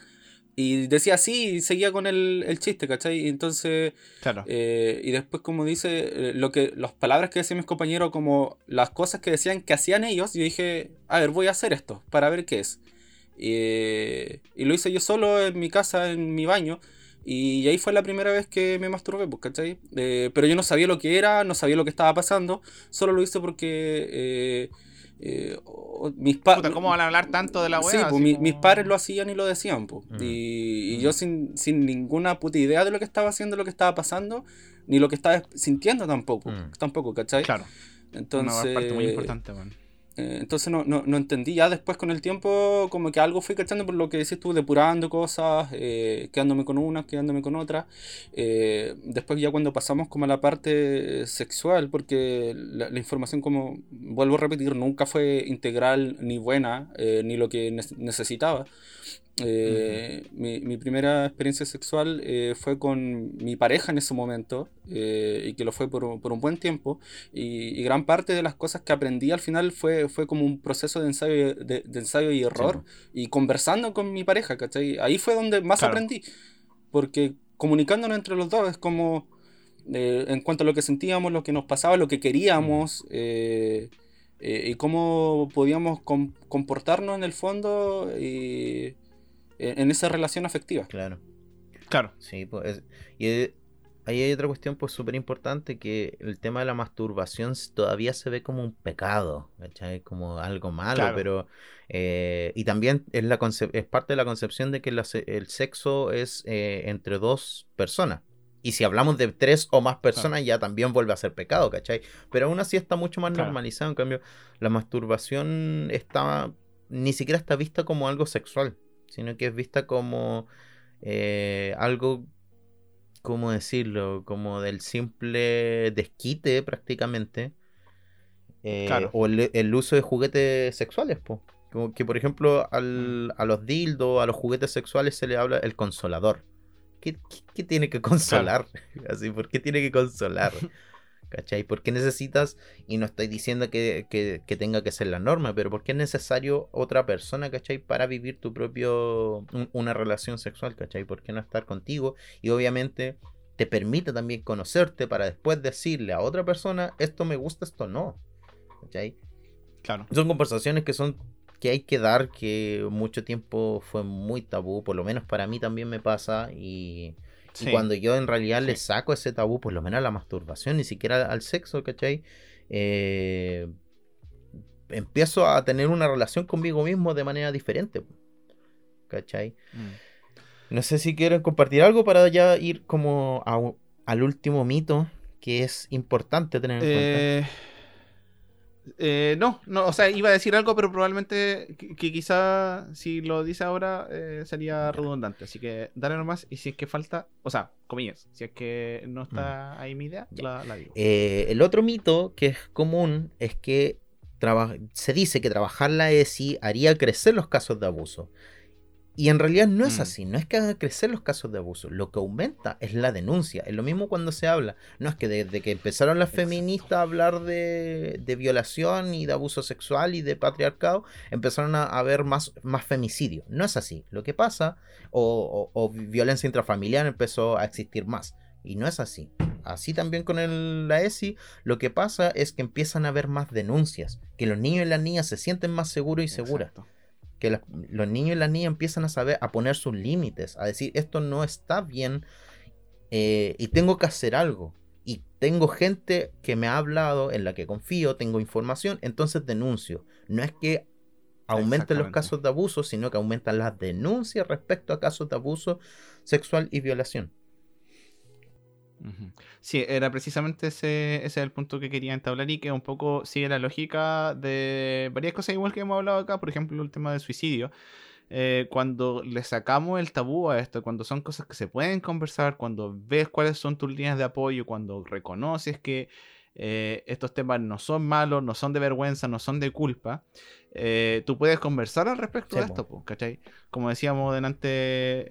Speaker 1: Y decía sí y seguía con el, el chiste, ¿cachai? Y entonces...
Speaker 3: Claro.
Speaker 1: Eh, y después, como dice, eh, lo que, las palabras que decían mis compañeros, como las cosas que decían que hacían ellos, yo dije, a ver, voy a hacer esto para ver qué es. Y lo hice yo solo en mi casa, en mi baño. Y ahí fue la primera vez que me masturbé, pues, ¿cachai? Eh, pero yo no sabía lo que era, no sabía lo que estaba pasando, solo lo hice porque eh, eh, mis
Speaker 3: Puta,
Speaker 1: padres...
Speaker 3: ¿cómo van a hablar tanto de la
Speaker 1: Sí,
Speaker 3: weá?
Speaker 1: pues
Speaker 3: Así
Speaker 1: mi-
Speaker 3: como-
Speaker 1: mis padres lo hacían y lo decían, pues.
Speaker 2: Mm.
Speaker 1: Y, y
Speaker 3: Mm.
Speaker 1: yo sin, sin ninguna puta idea de lo que estaba haciendo, lo que estaba pasando, ni lo que estaba sintiendo tampoco,
Speaker 2: Mm.
Speaker 1: tampoco, ¿cachai?
Speaker 3: Claro.
Speaker 1: Entonces,
Speaker 3: Una parte muy importante, man.
Speaker 1: Eh, entonces no, no, no entendí. Ya después con el tiempo, como que algo fui cachando por lo que decís tú, depurando cosas, eh, quedándome con unas, quedándome con otras. Eh, después ya cuando pasamos como a la parte sexual, porque la, la información, como vuelvo a repetir, nunca fue integral ni buena, eh, ni lo que ne- necesitaba. Eh, mi, mi primera experiencia sexual eh, fue con mi pareja en ese momento eh, y que lo fue por, un- por un buen tiempo y, y gran parte de las cosas que aprendí al final fue, fue como un proceso de ensayo, de, de ensayo y error y conversando con mi pareja, ¿cachai? Ahí fue donde más
Speaker 3: Claro.
Speaker 1: aprendí porque comunicándonos entre los dos es como eh, en cuanto a lo que sentíamos, lo que nos pasaba, lo que queríamos eh, eh, y cómo podíamos com- comportarnos en el fondo y en en esa relación afectiva.
Speaker 2: Claro.
Speaker 3: Claro.
Speaker 2: Sí, pues. es- y eh, ahí hay otra cuestión, pues, súper importante: que el tema de la masturbación todavía se ve como un pecado, ¿cachai? Como algo malo,
Speaker 3: Claro.
Speaker 2: pero. eh, y también es, la es parte de la concepción de que la se- el sexo es eh, entre dos personas. Y si hablamos de tres o más personas, ya también vuelve a ser pecado, ¿cachai? Pero aún así está mucho más
Speaker 3: Claro.
Speaker 2: normalizado. En cambio, la masturbación está. Ni siquiera está vista como algo sexual, sino que es vista como eh, algo, ¿cómo decirlo? Como del simple desquite prácticamente. eh,
Speaker 3: Claro.
Speaker 2: O el, el uso de juguetes sexuales, po. Como que, por ejemplo, al- a los dildos, a los juguetes sexuales se le habla el consolador. ¿Qué, qué- qué tiene que consolar? Así, ¿por qué tiene que consolar? ¿Cachai? ¿Por qué necesitas, y no estoy diciendo que, que- que tenga que ser la norma, pero por qué es necesario otra persona, ¿cachai? Para vivir tu propio, un- una relación sexual, ¿cachai? ¿Por qué no estar contigo? Y obviamente te permite también conocerte para después decirle a otra persona, esto me gusta, esto no. ¿Cachai?
Speaker 3: Claro.
Speaker 2: Son conversaciones que son que hay que dar, que mucho tiempo fue muy tabú, por lo menos para mí también me pasa, y, y cuando yo en realidad le
Speaker 3: Sí.
Speaker 2: saco ese tabú, por lo menos a la masturbación, ni siquiera al sexo, ¿cachai? Eh, empiezo a tener una relación conmigo mismo de manera diferente, ¿cachai?
Speaker 3: Mm.
Speaker 2: No sé si quieren compartir algo para ya ir como a- al último mito que es importante tener en cuenta.
Speaker 3: Eh, no, no, o sea, iba a decir algo, pero probablemente que, que quizá si lo dice ahora eh, sería redundante. Así que dale nomás. Y si es que falta, o sea, comillas, si es que no está ahí mi idea, la, la digo.
Speaker 2: Eh, el otro mito que es común es que se dice que trabajar la ESI haría crecer los casos de abuso. Y en realidad no es
Speaker 3: Mm.
Speaker 2: así, no es que haga crecer los casos de abuso, lo que aumenta es la denuncia. Es lo mismo cuando se habla, no es que desde que empezaron las feministas a hablar de, de violación y de abuso sexual y de patriarcado, empezaron a haber más, más femicidio. No es así, lo que pasa, o, o- o violencia intrafamiliar empezó a existir más. Y no es así. Así también con el- la ESI, lo que pasa es que empiezan a haber más denuncias, que los niños y las niñas se sienten más seguros y seguras,
Speaker 3: Exacto.
Speaker 2: Que los niños y las niñas empiezan a saber, a poner sus límites, a decir esto no está bien eh, y tengo que hacer algo. Y tengo gente que me ha hablado, en la que confío, tengo información, entonces denuncio. No es que aumenten los casos de abuso, sino que aumentan las denuncias respecto a casos de abuso sexual y violación.
Speaker 3: Sí, era precisamente ese, ese es el punto que quería entablar y que un poco sigue la lógica de varias cosas igual que hemos hablado acá, por ejemplo el tema del suicidio. Eh, cuando le sacamos el tabú a esto, cuando son cosas que se pueden conversar, cuando ves cuáles son tus líneas de apoyo, cuando reconoces que eh, estos temas no son malos, no son de vergüenza, no son de culpa, eh, tú puedes conversar al respecto
Speaker 2: Sí,
Speaker 3: de esto, po, ¿cachai? Como decíamos delante,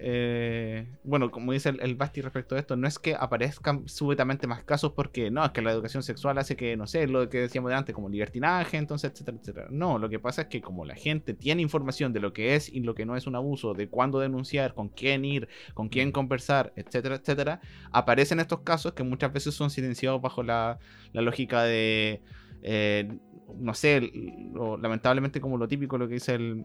Speaker 3: eh, bueno, como dice el, el Basti respecto a esto, no es que aparezcan súbitamente más casos porque no, es que la educación sexual hace que, no sé, lo que decíamos delante, como libertinaje, entonces, etcétera, etcétera. No, lo que pasa es que como la gente tiene información de lo que es y lo que no es un abuso, de cuándo denunciar, con quién ir, con quién
Speaker 2: Mm.
Speaker 3: conversar, etcétera, etcétera, aparecen estos casos que muchas veces son silenciados bajo la, la lógica de, eh, no sé, lo- lamentablemente como lo típico, lo que dice el,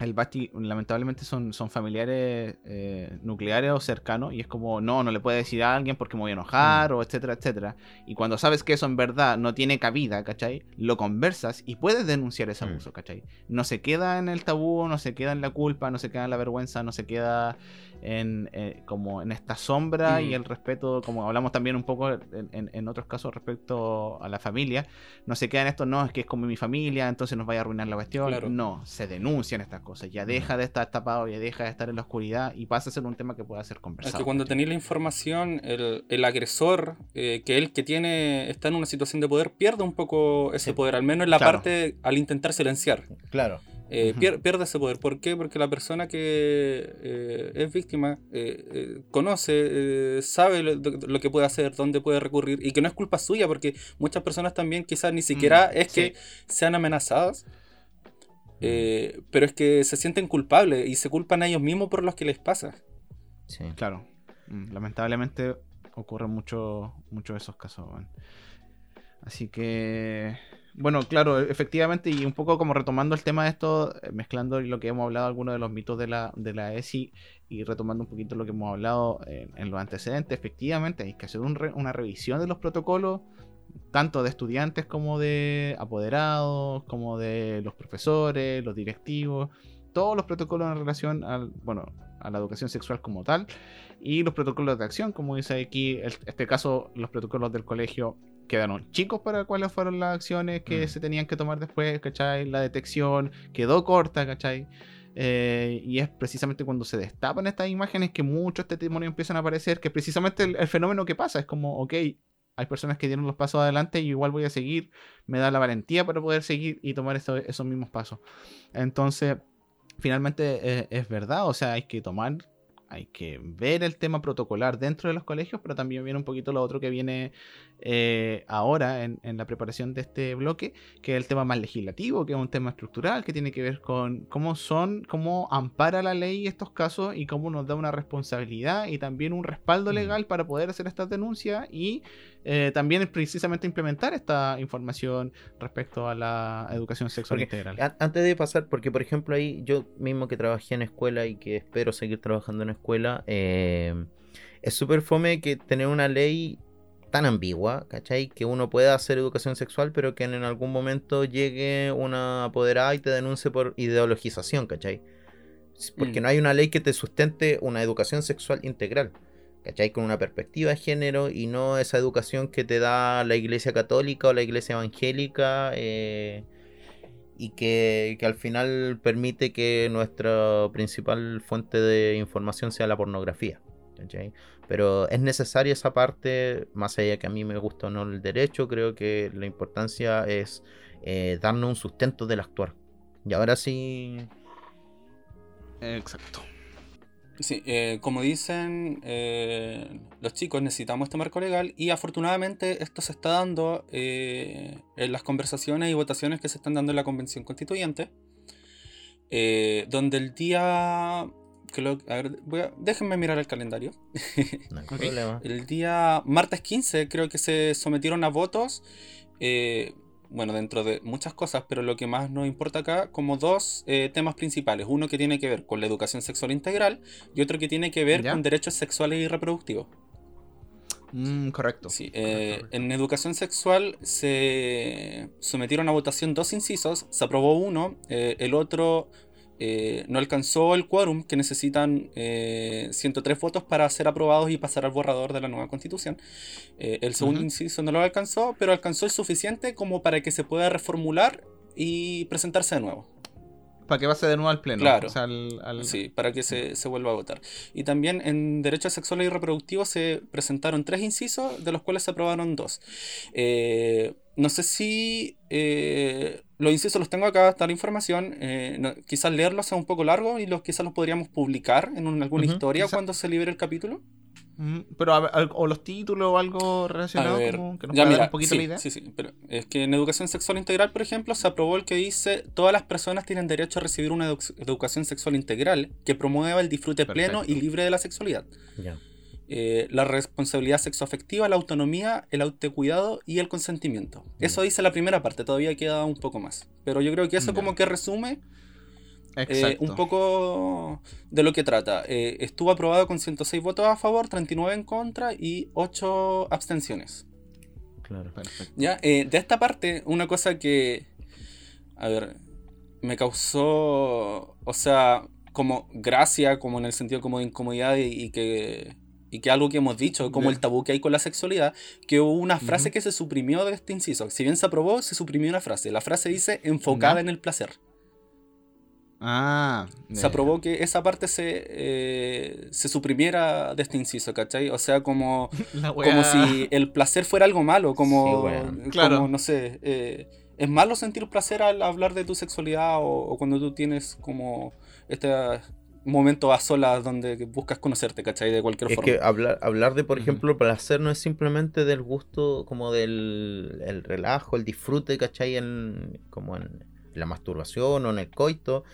Speaker 3: el Basti, lamentablemente son, son familiares eh, nucleares o cercanos y es como, no, no le puede decir a alguien porque me voy a enojar o etcétera, etcétera. Y cuando sabes que eso en verdad no tiene cabida, ¿cachai? Lo conversas y puedes denunciar ese
Speaker 2: Mm.
Speaker 3: abuso, ¿cachai? No se queda en el tabú, no se queda en la culpa, no se queda en la vergüenza, no se queda en, eh, como en esta sombra
Speaker 1: Mm.
Speaker 3: y el respeto, como hablamos también un poco en, en- en otros casos respecto a la familia, no se queda en esto, no, es que es como mi familia, entonces nos vaya a arruinar la cuestión.
Speaker 1: Claro.
Speaker 3: No, se denuncian estas cosas, ya deja de estar tapado, ya deja de estar en la oscuridad y pasa a ser un tema que pueda ser
Speaker 1: Es
Speaker 3: conversado.
Speaker 1: que cuando tenéis la información, el, el agresor, eh, que el que tiene, está en una situación de poder, pierde un poco ese
Speaker 2: Sí.
Speaker 1: poder, al menos en la
Speaker 3: Claro.
Speaker 1: parte al intentar silenciar.
Speaker 2: Claro.
Speaker 1: Eh, pier- pierde ese poder. ¿Por qué? Porque la persona que eh, es víctima eh, eh, conoce, eh, sabe lo, lo que puede hacer, dónde puede recurrir y que no es culpa suya, porque muchas personas también quizás ni siquiera es
Speaker 3: sí.
Speaker 1: que sean amenazadas, eh, pero es que se sienten culpables y se culpan a ellos mismos por los que les pasa.
Speaker 2: Sí.
Speaker 3: Claro, mm, lamentablemente ocurren mucho, mucho de esos casos. Así que, bueno, claro, efectivamente, y un poco como retomando el tema de esto, eh, mezclando lo que hemos hablado, algunos de los mitos de la, de la ESI, y retomando un poquito lo que hemos hablado en, los antecedentes, efectivamente hay que hacer re- una revisión de los protocolos, tanto de estudiantes como de apoderados, como de los profesores, los directivos, todos los protocolos en relación al, bueno, a la educación sexual como tal, y los protocolos de acción, como dice aquí, el- este caso, los protocolos del colegio quedaron chicos para cuáles fueron las acciones que
Speaker 2: Mm.
Speaker 3: se tenían que tomar después, ¿cachai? La detección quedó corta, ¿cachai? Eh, y es precisamente cuando se destapan estas imágenes que muchos testimonios empiezan a aparecer, que precisamente el, el fenómeno que pasa, es como, ok, hay personas que dieron los pasos adelante y igual voy a seguir, me da la valentía para poder seguir y tomar eso- esos mismos pasos. Entonces, finalmente eh, es verdad, o sea, hay que tomar, hay que ver el tema protocolar dentro de los colegios, pero también viene un poquito lo otro que viene eh, ahora en, en la preparación de este bloque, que es el tema más legislativo, que es un tema estructural, que tiene que ver con cómo son, cómo ampara la ley estos casos y cómo nos da una responsabilidad y también un respaldo
Speaker 2: Mm.
Speaker 3: legal para poder hacer estas denuncias y eh, también precisamente implementar esta información respecto a la educación sexual
Speaker 2: Porque
Speaker 3: integral.
Speaker 2: An- Antes de pasar, porque por ejemplo ahí yo mismo que trabajé en escuela y que espero seguir trabajando en escuela, eh, es súper fome que tener una ley tan ambigua, ¿cachai? Que uno pueda hacer educación sexual, pero que en algún momento llegue una apoderada y te denuncie por ideologización, ¿cachai? Porque
Speaker 1: Mm.
Speaker 2: no hay una ley que te sustente una educación sexual integral. ¿Cachai? Con una perspectiva de género y no esa educación que te da la iglesia católica o la iglesia evangélica eh, y que, que al final permite que nuestra principal fuente de información sea la pornografía. ¿cachai? Pero es necesaria esa parte, más allá que a mí me gusta o no el derecho, creo que la importancia es eh, darnos un sustento del actuar. Y ahora sí...
Speaker 3: Exacto.
Speaker 1: Sí, eh, como dicen eh, los chicos, necesitamos este marco legal y afortunadamente esto se está dando en las conversaciones y votaciones que se están dando en la Convención Constituyente, donde el día... creo- a ver, voy a- déjenme mirar el calendario.
Speaker 2: No hay problema.
Speaker 1: El día martes 15 creo que se sometieron a votos, eh, bueno, dentro de muchas cosas, pero lo que más nos importa acá, como dos eh, temas principales. Uno que tiene que ver con la educación sexual integral y otro que tiene que ver
Speaker 3: ¿Ya?
Speaker 1: con derechos sexuales y reproductivos.
Speaker 3: Mm, correcto.
Speaker 1: Sí, eh,
Speaker 3: correcto.
Speaker 1: en educación sexual se sometieron a votación dos incisos, se aprobó uno, eh, el otro eh, no alcanzó el quórum que necesitan eh, 103 votos para ser aprobados y pasar al borrador de la nueva constitución. Eh, el segundo inciso no lo alcanzó, pero alcanzó el suficiente como para que se pueda reformular y presentarse de nuevo.
Speaker 3: Para que pase de nuevo al pleno.
Speaker 1: Claro.
Speaker 3: O sea, al, al-
Speaker 1: Sí, para que se, se vuelva a votar. Y también en derechos sexuales y reproductivos se presentaron tres incisos, de los cuales se aprobaron dos. Eh, no sé si eh, los incisos los tengo acá, está la información. eh, no- quizás leerlos sea un poco largo y los quizás los podríamos publicar en un- alguna historia
Speaker 3: quizá.
Speaker 1: cuando se libere el capítulo.
Speaker 3: Ujú, Pero a o los títulos o algo relacionado
Speaker 1: A ver,
Speaker 3: como que nos
Speaker 1: ya
Speaker 3: pueda dar un poquito
Speaker 1: sí,
Speaker 3: la idea.
Speaker 1: sí, sí, pero es que en educación sexual integral, por ejemplo, se aprobó el que dice todas las personas tienen derecho a recibir una edu- educación sexual integral que promueva el disfrute pleno y libre de la sexualidad.
Speaker 2: Ya.
Speaker 1: Eh, la responsabilidad sexoafectiva, la autonomía, el autocuidado y el consentimiento. Eso dice la primera parte, todavía queda un poco más. Pero yo creo que eso como que resume eh, un poco de lo que trata. Eh, estuvo aprobado con 106 votos a favor, 39 en contra y 8 abstenciones.
Speaker 2: Claro.
Speaker 3: Perfecto.
Speaker 1: Ya, eh, de esta parte, una cosa que, a ver, me causó, o sea, como gracia, como en el sentido como de incomodidad y, y que, y que algo que hemos dicho, como el tabú que hay con la sexualidad, que hubo una frase que se suprimió de este inciso. Si bien se aprobó, se suprimió una frase. La frase dice enfocada en el placer.
Speaker 3: Ah,
Speaker 1: Se aprobó que esa parte se, eh, se suprimiera de este inciso, ¿cachai? O sea, como, como si el placer fuera algo malo, como,
Speaker 2: Sí, weón.
Speaker 1: como,
Speaker 3: Claro.
Speaker 1: no sé, eh, es malo sentir placer al hablar de tu sexualidad o, o cuando tú tienes como este momento a solas donde buscas conocerte, ¿cachai? De cualquier
Speaker 2: Es
Speaker 1: forma.
Speaker 2: que hablar, hablar de, por ejemplo, placer no es simplemente del gusto, como del el relajo, el disfrute, ¿cachai? En, como en la masturbación o en el coito,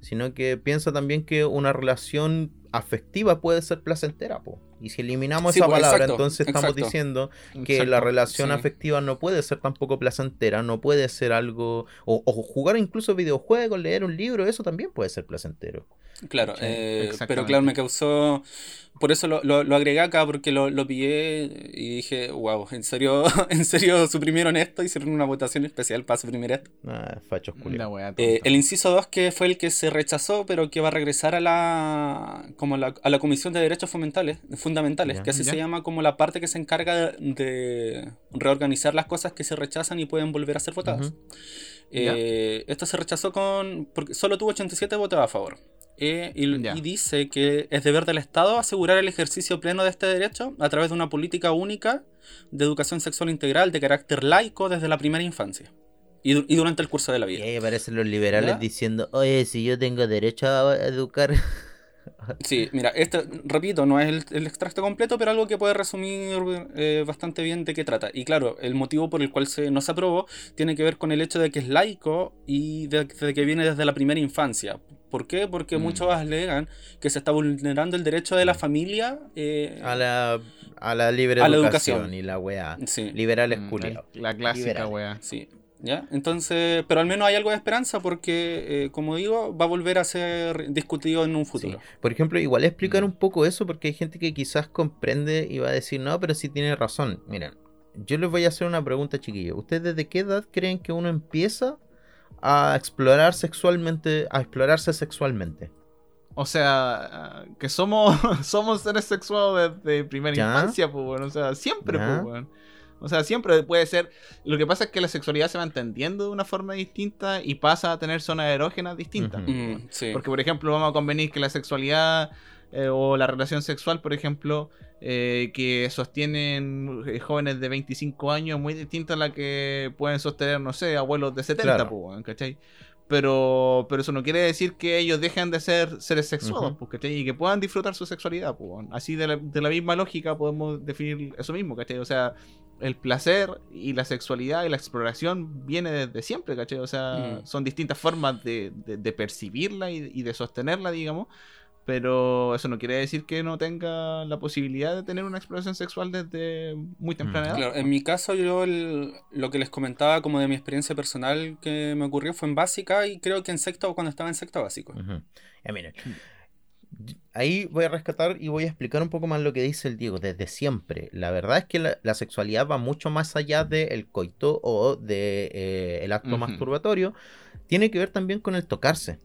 Speaker 2: sino que piensa también que una relación afectiva puede ser placentera, po. Y si eliminamos
Speaker 1: Sí,
Speaker 2: esa
Speaker 1: pues,
Speaker 2: palabra,
Speaker 1: exacto,
Speaker 2: entonces estamos
Speaker 1: exacto.
Speaker 2: diciendo que
Speaker 3: Exacto.
Speaker 2: la relación
Speaker 1: sí.
Speaker 2: afectiva no puede ser tampoco placentera, no puede ser algo... O, o jugar incluso videojuegos, leer un libro, eso también puede ser placentero.
Speaker 1: Claro, eh, pero claro, me causó. Por eso lo, lo, lo agregué acá, porque lo, lo pillé y dije, wow, ¿en serio, ¿en serio suprimieron esto? Hicieron una votación especial para suprimir esto.
Speaker 2: Ah, fachos
Speaker 3: La
Speaker 2: culiados.
Speaker 3: wea
Speaker 1: Eh, el inciso 2, que fue el que se rechazó, pero que va a regresar a la, como la, a la Comisión de Derechos Fundamentales, fundamentales que así
Speaker 3: Ya.
Speaker 1: se llama como la parte que se encarga de, de reorganizar las cosas que se rechazan y pueden volver a ser votadas. Eh, esto se rechazó con. porque solo tuvo 87 votos a favor. Eh, y, y dice que es deber del Estado asegurar el ejercicio pleno de este derecho a través de una política única de educación sexual integral de carácter laico desde la primera infancia y, du- y durante el curso de la
Speaker 2: Y
Speaker 1: vida.
Speaker 2: ahí aparecen los liberales
Speaker 1: ¿Ya?
Speaker 2: diciendo, oye, si yo tengo derecho a educar...
Speaker 1: Sí, mira, esto, repito, no es el, el extracto completo, pero algo que puede resumir eh, bastante bien de qué trata. Y claro, el motivo por el cual se, no se aprobó tiene que ver con el hecho de que es laico y de, de que viene desde la primera infancia. ¿Por qué? Porque
Speaker 3: Mm.
Speaker 1: muchos alegan que se está vulnerando el derecho de la familia eh,
Speaker 2: a la, a la libre
Speaker 1: A la
Speaker 2: educación,
Speaker 1: educación.
Speaker 2: y la weá.
Speaker 1: Sí,
Speaker 2: Liberales
Speaker 3: Mm,
Speaker 2: culiados.
Speaker 3: el- La clásica
Speaker 2: Liberales.
Speaker 3: wea.
Speaker 1: sí. ¿Ya? Entonces, pero al menos hay algo de esperanza porque, eh, como digo, va a volver a ser discutido en un
Speaker 2: Sí.
Speaker 1: futuro.
Speaker 2: Por ejemplo, igual explicar
Speaker 3: Mm.
Speaker 2: un poco eso porque hay gente que quizás comprende y va a decir, no, pero sí tiene razón. Miren, yo les voy a hacer una pregunta, chiquillos. ¿Ustedes desde qué edad creen que uno empieza a explorar sexualmente, a explorarse sexualmente?
Speaker 3: O sea, que somos, somos seres sexuados desde primera
Speaker 2: Ya.
Speaker 3: infancia, pues, weón. O sea, siempre,
Speaker 2: Ya.
Speaker 3: pues, weón. O sea, siempre puede ser. Lo que pasa es que la sexualidad se va entendiendo de una forma distinta y pasa a tener zonas erógenas distintas.
Speaker 1: Mm, sí.
Speaker 3: Porque, por ejemplo, vamos a convenir que la sexualidad eh, o la relación sexual, por ejemplo, eh, que sostienen eh, jóvenes de 25 años, muy distinta a la que pueden sostener, no sé, abuelos de 70,
Speaker 2: Claro.
Speaker 3: pues, ¿cachai? Pero, pero eso no quiere decir que ellos dejen de ser seres sexuados, pues, ¿cachai? Y que puedan disfrutar su sexualidad, pues. Así de la, de la misma lógica podemos definir eso mismo, ¿cachai? O sea, el placer y la sexualidad y la exploración viene desde siempre, ¿cachai? O sea,
Speaker 1: Mm.
Speaker 3: son distintas formas de, de- de percibirla y, y de sostenerla, digamos. Pero eso no quiere decir que no tenga la posibilidad de tener una exploración sexual desde muy temprana edad.
Speaker 1: Claro, en mi caso yo el- lo que les comentaba como de mi experiencia personal que me ocurrió fue en básica y creo que en sexto cuando estaba en sexto básico.
Speaker 2: Ujú. Ya, miren. Ahí voy a rescatar y voy a explicar un poco más lo que dice el Diego desde siempre. La verdad es que la, la sexualidad va mucho más allá del coito o del de, eh, el acto masturbatorio. Tiene que ver también con el tocarse.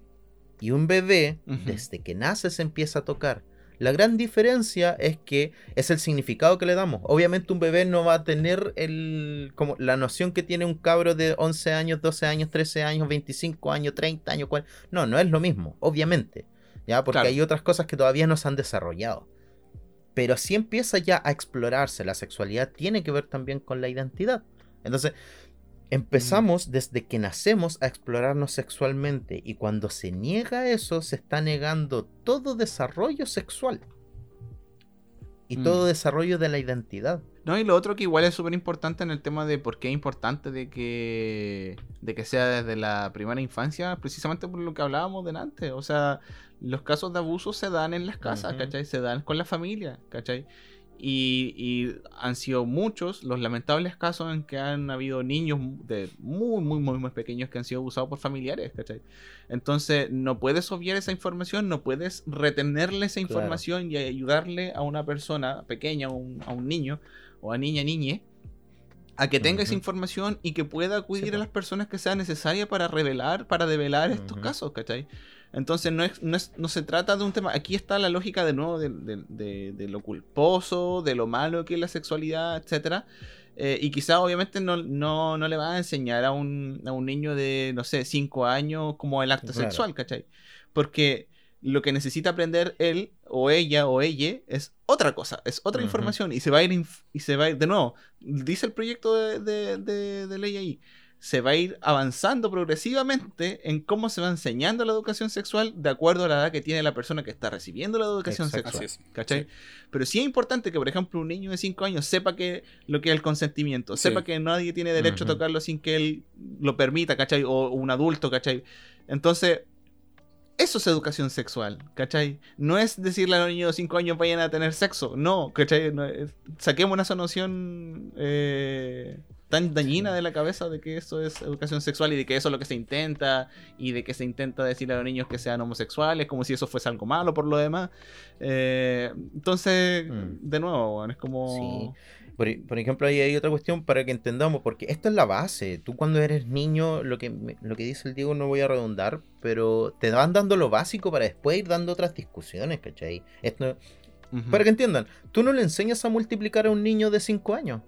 Speaker 2: Y un bebé, desde que nace, se empieza a tocar. La gran diferencia es que es el significado que le damos. Obviamente un bebé no va a tener el, como la noción que tiene un cabro de 11 años, 12 años, 13 años, 25 años, 30 años. cual- No, no es lo mismo, obviamente. ¿ya? Porque
Speaker 3: Claro.
Speaker 2: hay otras cosas que todavía no se han desarrollado. Pero si empieza ya a explorarse, la sexualidad tiene que ver también con la identidad. Entonces, Empezamos desde que nacemos a explorarnos sexualmente y cuando se niega eso se está negando todo desarrollo sexual y
Speaker 3: Mm.
Speaker 2: todo desarrollo de la identidad.
Speaker 3: No, y lo otro que igual es súper importante en el tema de por qué es importante de que, de que sea desde la primera infancia, precisamente por lo que hablábamos delante. O sea, los casos de abuso se dan en las casas,
Speaker 2: Ujú.
Speaker 3: ¿cachai? Se dan con la familia, ¿cachai? Y, y han sido muchos los lamentables casos en que han habido niños de muy, muy, muy, muy pequeños que han sido abusados por familiares, ¿cachai? Entonces, no puedes obviar esa información, no puedes retenerle esa
Speaker 2: Claro.
Speaker 3: información y ayudarle a una persona pequeña, a un, a un niño o a niña, niñe, a que tenga esa información y que pueda acudir
Speaker 2: Sí,
Speaker 3: a las personas que sea necesaria para revelar, para develar estos casos, ¿cachai? Entonces no, es, no, es- no se trata de un tema, aquí está la lógica de nuevo de, de- de- de lo culposo, de lo malo que es la sexualidad, etcétera. Eh, y quizá obviamente no, no, no le va a enseñar a un, a un niño de, no sé, 5 años como el acto
Speaker 2: Claro.
Speaker 3: sexual, ¿cachai? Porque lo que necesita aprender él o ella o ella es otra cosa, es otra información y se va a ir, y se va a ir, de nuevo, dice el proyecto de, de- de- de ley ahí, se va a ir avanzando progresivamente en cómo se va enseñando la educación sexual de acuerdo a la edad que tiene la persona que está recibiendo la educación
Speaker 2: Exacto.
Speaker 3: sexual.
Speaker 1: Así es.
Speaker 3: ¿Cachai?
Speaker 1: Sí.
Speaker 3: Pero sí es importante que, por ejemplo, un niño de 5 años sepa que lo que es el consentimiento,
Speaker 1: Sí.
Speaker 3: sepa que nadie tiene derecho a tocarlo sin que él lo permita, ¿cachai? O un adulto, ¿cachai? Entonces, eso es educación sexual, ¿cachai? No es decirle a los niños de 5 años vayan a tener sexo, no, ¿cachai? No, es- saquemos esa noción eh, tan dañina de la cabeza de que eso es educación sexual y de que eso es lo que se intenta y de que se intenta decirle a los niños que sean homosexuales como si eso fuese algo malo por lo demás. Eh, entonces,
Speaker 2: Mm.
Speaker 3: de nuevo, bueno, es como...
Speaker 2: Sí. Por, por ejemplo, ahí hay otra cuestión para que entendamos, porque esto es la base. Tú cuando eres niño, lo que, lo que dice el Diego no voy a redundar, pero te van dando lo básico para después ir dando otras discusiones, ¿cachai? Esto, para que entiendan, tú no le enseñas a multiplicar a un niño de 5 años.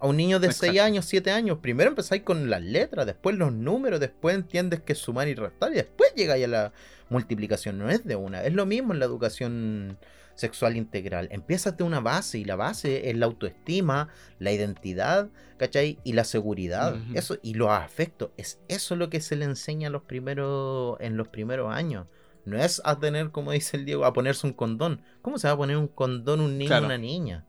Speaker 2: A un niño de 6
Speaker 3: Exacto.
Speaker 2: años, 7 años. Primero empezáis con las letras, después los números, después entiendes que es sumar y restar y después llegáis a la multiplicación. No es de una. Es lo mismo en la educación sexual integral. Empiezas de una base y la base es la autoestima, la identidad, ¿cachai? Y la seguridad. Eso, y los afectos. Es eso lo que se le enseña a los primeros, en los primeros años. No es a tener, como dice el Diego, a ponerse un condón. ¿Cómo se va a poner un condón un niño o
Speaker 3: Claro.
Speaker 2: una niña?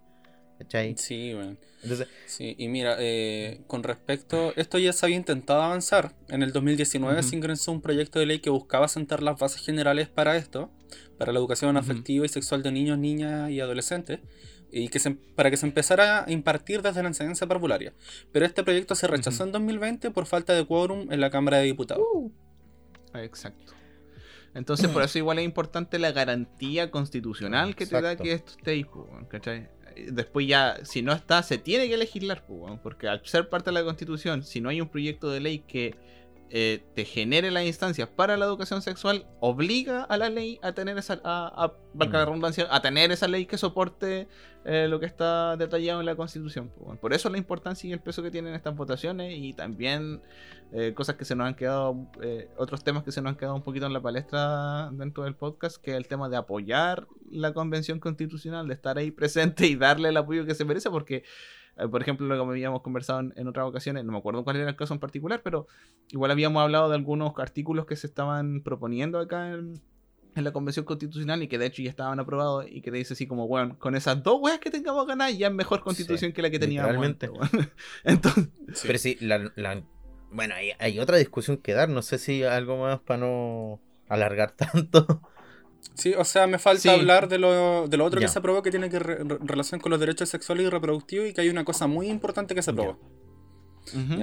Speaker 2: ¿Cachai?
Speaker 1: Sí, bueno.
Speaker 2: Entonces,
Speaker 1: Sí, y mira, eh, con respecto, esto ya se había intentado avanzar. En el 2019
Speaker 3: Ujú.
Speaker 1: se ingresó un proyecto de ley que buscaba sentar las bases generales para esto, para la educación
Speaker 3: Ujú.
Speaker 1: afectiva y sexual de niños, niñas y adolescentes, y que se, para que se empezara a impartir desde la enseñanza parvularia. Pero este proyecto se rechazó en 2020 por falta de quórum en la Cámara de Diputados.
Speaker 3: Exacto. Entonces, por eso igual es importante la garantía constitucional que te da que esto esté ahí, ¿cachai? Después ya, si no está, se tiene que legislar, porque al ser parte de la constitución, si no hay un proyecto de ley que eh, te genere las instancias para la educación sexual, obliga a la ley a tener esa, a, a- valga
Speaker 2: Mm.
Speaker 3: redundancia, a tener esa ley que soporte eh, lo que está detallado en la constitución. Por eso la importancia y el peso que tienen estas votaciones y también eh, cosas que se nos han quedado, eh, otros temas que se nos han quedado un poquito en la palestra dentro del podcast, que es el tema de apoyar la convención constitucional, de estar ahí presente y darle el apoyo que se merece, porque, por ejemplo, lo que habíamos conversado en, en otras ocasiones, no me acuerdo cuál era el caso en particular, pero igual habíamos hablado de algunos artículos que se estaban proponiendo acá en, en la convención constitucional y que de hecho ya estaban aprobados y que te dice así como, bueno, con esas dos weas que tengamos ganas ya es mejor constitución que la que teníamos. weón. Entonces,
Speaker 1: Sí.
Speaker 2: pero sí, la, la- bueno, hay, hay otra discusión que dar. No sé si algo más para no alargar tanto.
Speaker 1: Sí, o sea, me falta
Speaker 3: Sí.
Speaker 1: hablar de lo, de lo otro
Speaker 2: Ya.
Speaker 1: que se aprobó que tiene que re- re- relación con los derechos sexuales y reproductivos y que hay una cosa muy importante que se aprobó.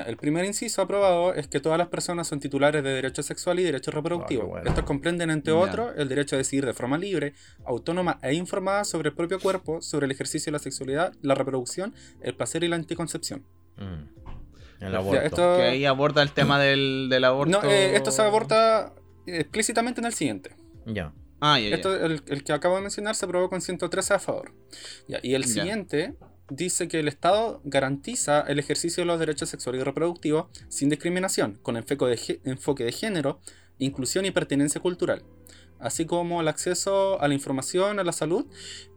Speaker 1: el primer inciso aprobado es que todas las personas son titulares de derechos sexuales y derechos reproductivos.
Speaker 2: Bueno.
Speaker 1: Estos comprenden, entre otros, el derecho a decidir de forma libre, autónoma e informada sobre el propio cuerpo, sobre el ejercicio de la sexualidad, la reproducción, el placer y la anticoncepción.
Speaker 2: Mm. El
Speaker 1: Ya,
Speaker 2: aborto.
Speaker 1: esto,
Speaker 3: que ahí aborda el tema del, del aborto.
Speaker 1: no, eh, esto se aborda explícitamente en el siguiente.
Speaker 2: Ya.
Speaker 3: Ah.
Speaker 1: Esto, el, el que acabo de mencionar se aprobó con 113 a favor. Y el siguiente dice que el Estado garantiza el ejercicio de los derechos sexuales y reproductivos sin discriminación, con enfoque de, enfoque de género, inclusión y pertenencia cultural, así como el acceso a la información, a la salud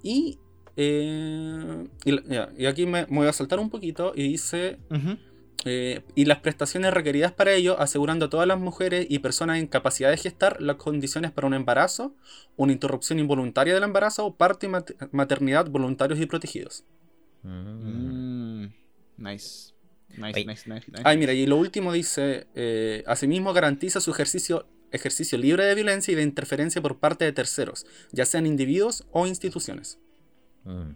Speaker 1: y... eh, y, aquí me, me voy a saltar un poquito y dice. Eh, y las prestaciones requeridas para ello, asegurando a todas las mujeres y personas en capacidad de gestar las condiciones para un embarazo, una interrupción involuntaria del embarazo, parto y mat- maternidad voluntarios y protegidos.
Speaker 2: Mm.
Speaker 3: Mm, nice. Nice, nice, nice.
Speaker 1: Ay, mira, y lo último dice, eh, asimismo garantiza su ejercicio, ejercicio libre de violencia y de interferencia por parte de terceros, ya sean individuos o instituciones.
Speaker 2: Mm.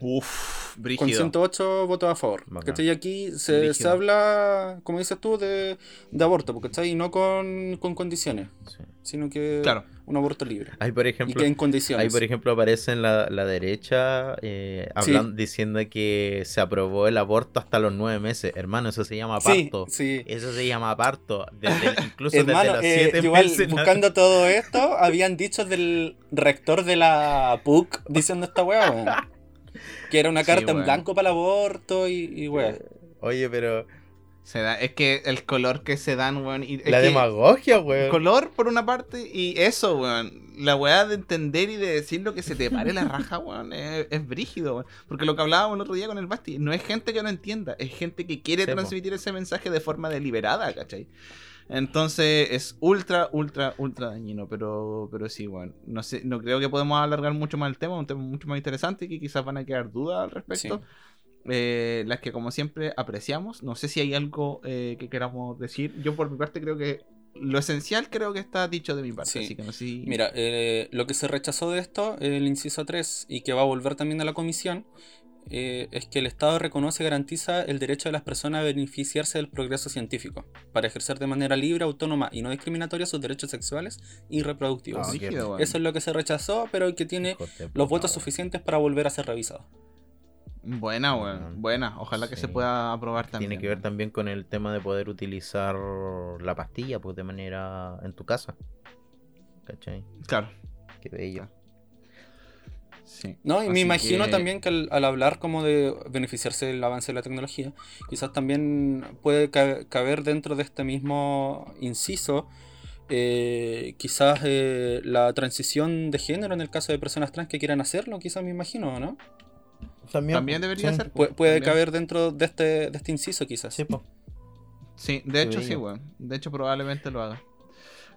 Speaker 3: Uf,
Speaker 1: Con
Speaker 3: brígido.
Speaker 1: 108 votos a favor.
Speaker 2: Bacán.
Speaker 1: ¿Cachai? Y aquí se, habla, como dices tú, de, de aborto, ¿cachai? Y no con, con condiciones,
Speaker 2: Sí.
Speaker 1: sino que
Speaker 3: Claro.
Speaker 1: un aborto libre.
Speaker 2: Ahí, por
Speaker 1: Y
Speaker 2: ejemplo,
Speaker 1: que en condiciones.
Speaker 2: ahí, por ejemplo, aparece en la, la derecha eh, hablando, diciendo que se aprobó el aborto hasta los nueve meses. Hermano, eso se llama parto.
Speaker 1: sí.
Speaker 2: Eso se llama parto. Desde, incluso
Speaker 1: Hermano,
Speaker 2: desde los
Speaker 1: eh,
Speaker 2: siete
Speaker 1: igual,
Speaker 2: meses.
Speaker 1: buscando todo esto, habían dicho del rector de la PUC diciendo esta weá, weón. Que era una
Speaker 3: Sí,
Speaker 1: carta en
Speaker 3: weón.
Speaker 1: blanco para el aborto y, y weá.
Speaker 2: Oye, pero
Speaker 3: Se da, es que el color que se dan, weón. y-
Speaker 2: la
Speaker 3: que
Speaker 2: demagogia, weón.
Speaker 3: Color por una parte y eso, weón. La weá de entender y de decir lo que se te pare la raja, weón, es, es brígido, weón. Porque lo que hablábamos el otro día con el Basti, no es gente que no entienda, es gente que quiere
Speaker 2: Sí, po.
Speaker 3: transmitir ese mensaje de forma deliberada, ¿cachai? Entonces es ultra, ultra, ultra dañino, pero, pero sí, weón. No sé, no creo que podemos alargar mucho más el tema, un tema mucho más interesante y que quizás van a quedar dudas al respecto. Eh, las que como siempre apreciamos. No sé si hay algo eh, que queramos decir. Yo por mi parte creo que lo esencial creo que está dicho de mi parte.
Speaker 1: Sí.
Speaker 3: Así que no sé si...
Speaker 1: Mira, eh, lo que se rechazó de esto, el inciso 3, y que va a volver también a la comisión, eh, es que el Estado reconoce y garantiza el derecho de las personas a beneficiarse del progreso científico, para ejercer de manera libre, autónoma y no discriminatoria sus derechos sexuales y reproductivos.
Speaker 2: Ah.
Speaker 1: Eso es lo que se rechazó, pero que tiene los votos suficientes para volver a ser revisado.
Speaker 3: Buena, weón.
Speaker 2: Weón.
Speaker 3: Buena. Ojalá que se pueda aprobar también.
Speaker 2: Tiene que ver también con el tema de poder utilizar la pastilla pues de manera en tu casa. ¿Cachai?
Speaker 3: Claro.
Speaker 2: Qué bello.
Speaker 3: Sí.
Speaker 1: No, y me imagino
Speaker 3: que-
Speaker 1: también que al, al hablar como de beneficiarse del avance de la tecnología, quizás también puede ca- caber dentro de este mismo inciso, eh, quizás eh, la transición de género en el caso de personas trans que quieran hacerlo, quizás me imagino, ¿no?
Speaker 3: También debería
Speaker 2: sí.
Speaker 3: ser.
Speaker 1: Pu- puede
Speaker 3: También.
Speaker 1: caber dentro de este, de este inciso, quizás.
Speaker 2: Sí, po.
Speaker 3: Sí, de hecho sí, weón. De hecho probablemente lo haga.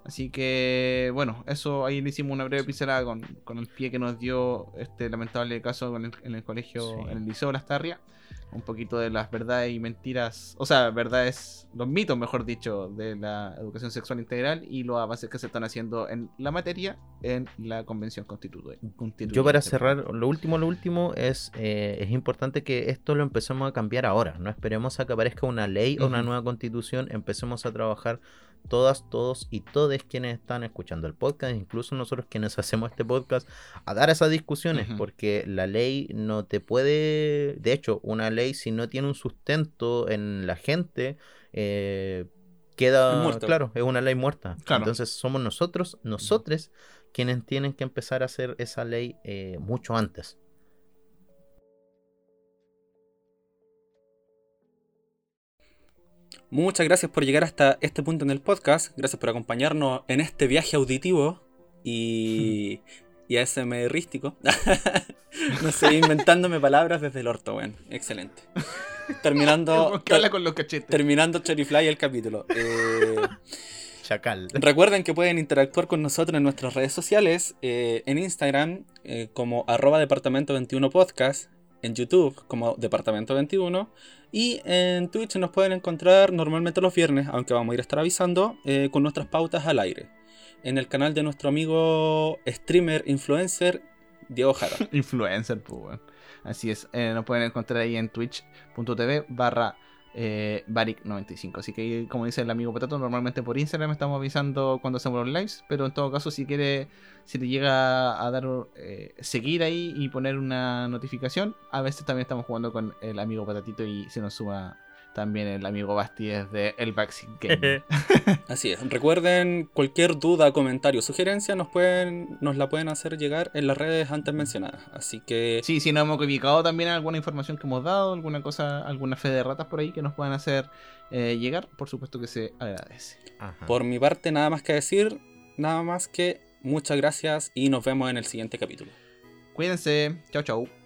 Speaker 3: Así que, bueno, eso ahí le hicimos una breve pincelada con, con el pie que nos dio este lamentable caso con el- en el colegio,
Speaker 2: Sí.
Speaker 3: en el Liceo Las Tarrias. Un poquito de las verdades y mentiras, o sea, verdades, los mitos, mejor dicho, de la educación sexual integral y los avances que se están haciendo en la materia en la Convención Constituyente.
Speaker 2: Yo para cerrar, lo último, lo último es, eh, es importante que esto lo empecemos a cambiar ahora. No esperemos a que aparezca una ley o una nueva constitución. Empecemos a trabajar todas, todos y todes quienes están escuchando el podcast, incluso nosotros quienes hacemos este podcast, a dar esas discusiones, porque la ley no te puede, de hecho, una ley si no tiene un sustento en la gente, eh, queda, claro, es una ley muerta.
Speaker 3: Claro.
Speaker 2: Entonces somos nosotros, nosotros, quienes tienen que empezar a hacer esa ley eh, mucho antes.
Speaker 1: Muchas gracias por llegar hasta este punto en el podcast. Gracias por acompañarnos en este viaje auditivo y, y ASMRístico. no sé, inventándome palabras desde el orto, weón. Excelente. Terminando,
Speaker 3: que habla con los cachetes.
Speaker 1: terminando Cherryfly el capítulo. Eh,
Speaker 2: Chacal.
Speaker 1: recuerden que pueden interactuar con nosotros en nuestras redes sociales, eh, en Instagram eh, como arroba departamento 21 podcast, en YouTube como departamento 21 y en Twitch nos pueden encontrar normalmente los viernes, aunque vamos a ir a estar avisando, eh, con nuestras pautas al aire. En el canal de nuestro amigo streamer influencer Diego Jara.
Speaker 3: Influencer, pues. Así es, eh, nos pueden encontrar ahí en twitch.tv barra eh, Baric95. Así que, como dice el amigo Petato, normalmente por Instagram estamos avisando cuando hacemos los lives, pero en todo caso, si quiere, si te llega a dar eh, seguir ahí y poner una notificación, a veces también estamos jugando con el amigo Patatito y se nos suma también el amigo Basti desde el Vaccine Game.
Speaker 1: Así es. Recuerden, cualquier duda, comentario, sugerencia nos pueden nos la pueden hacer llegar en las redes antes mencionadas. Así que
Speaker 3: Sí, si nos hemos ubicado también alguna información que hemos dado, alguna cosa, alguna fe de ratas por ahí que nos puedan hacer eh, llegar, por supuesto que se agradece.
Speaker 2: Ajá.
Speaker 1: por mi parte nada más que decir, nada más que muchas gracias y nos vemos en el siguiente capítulo.
Speaker 3: Cuídense, chao chao.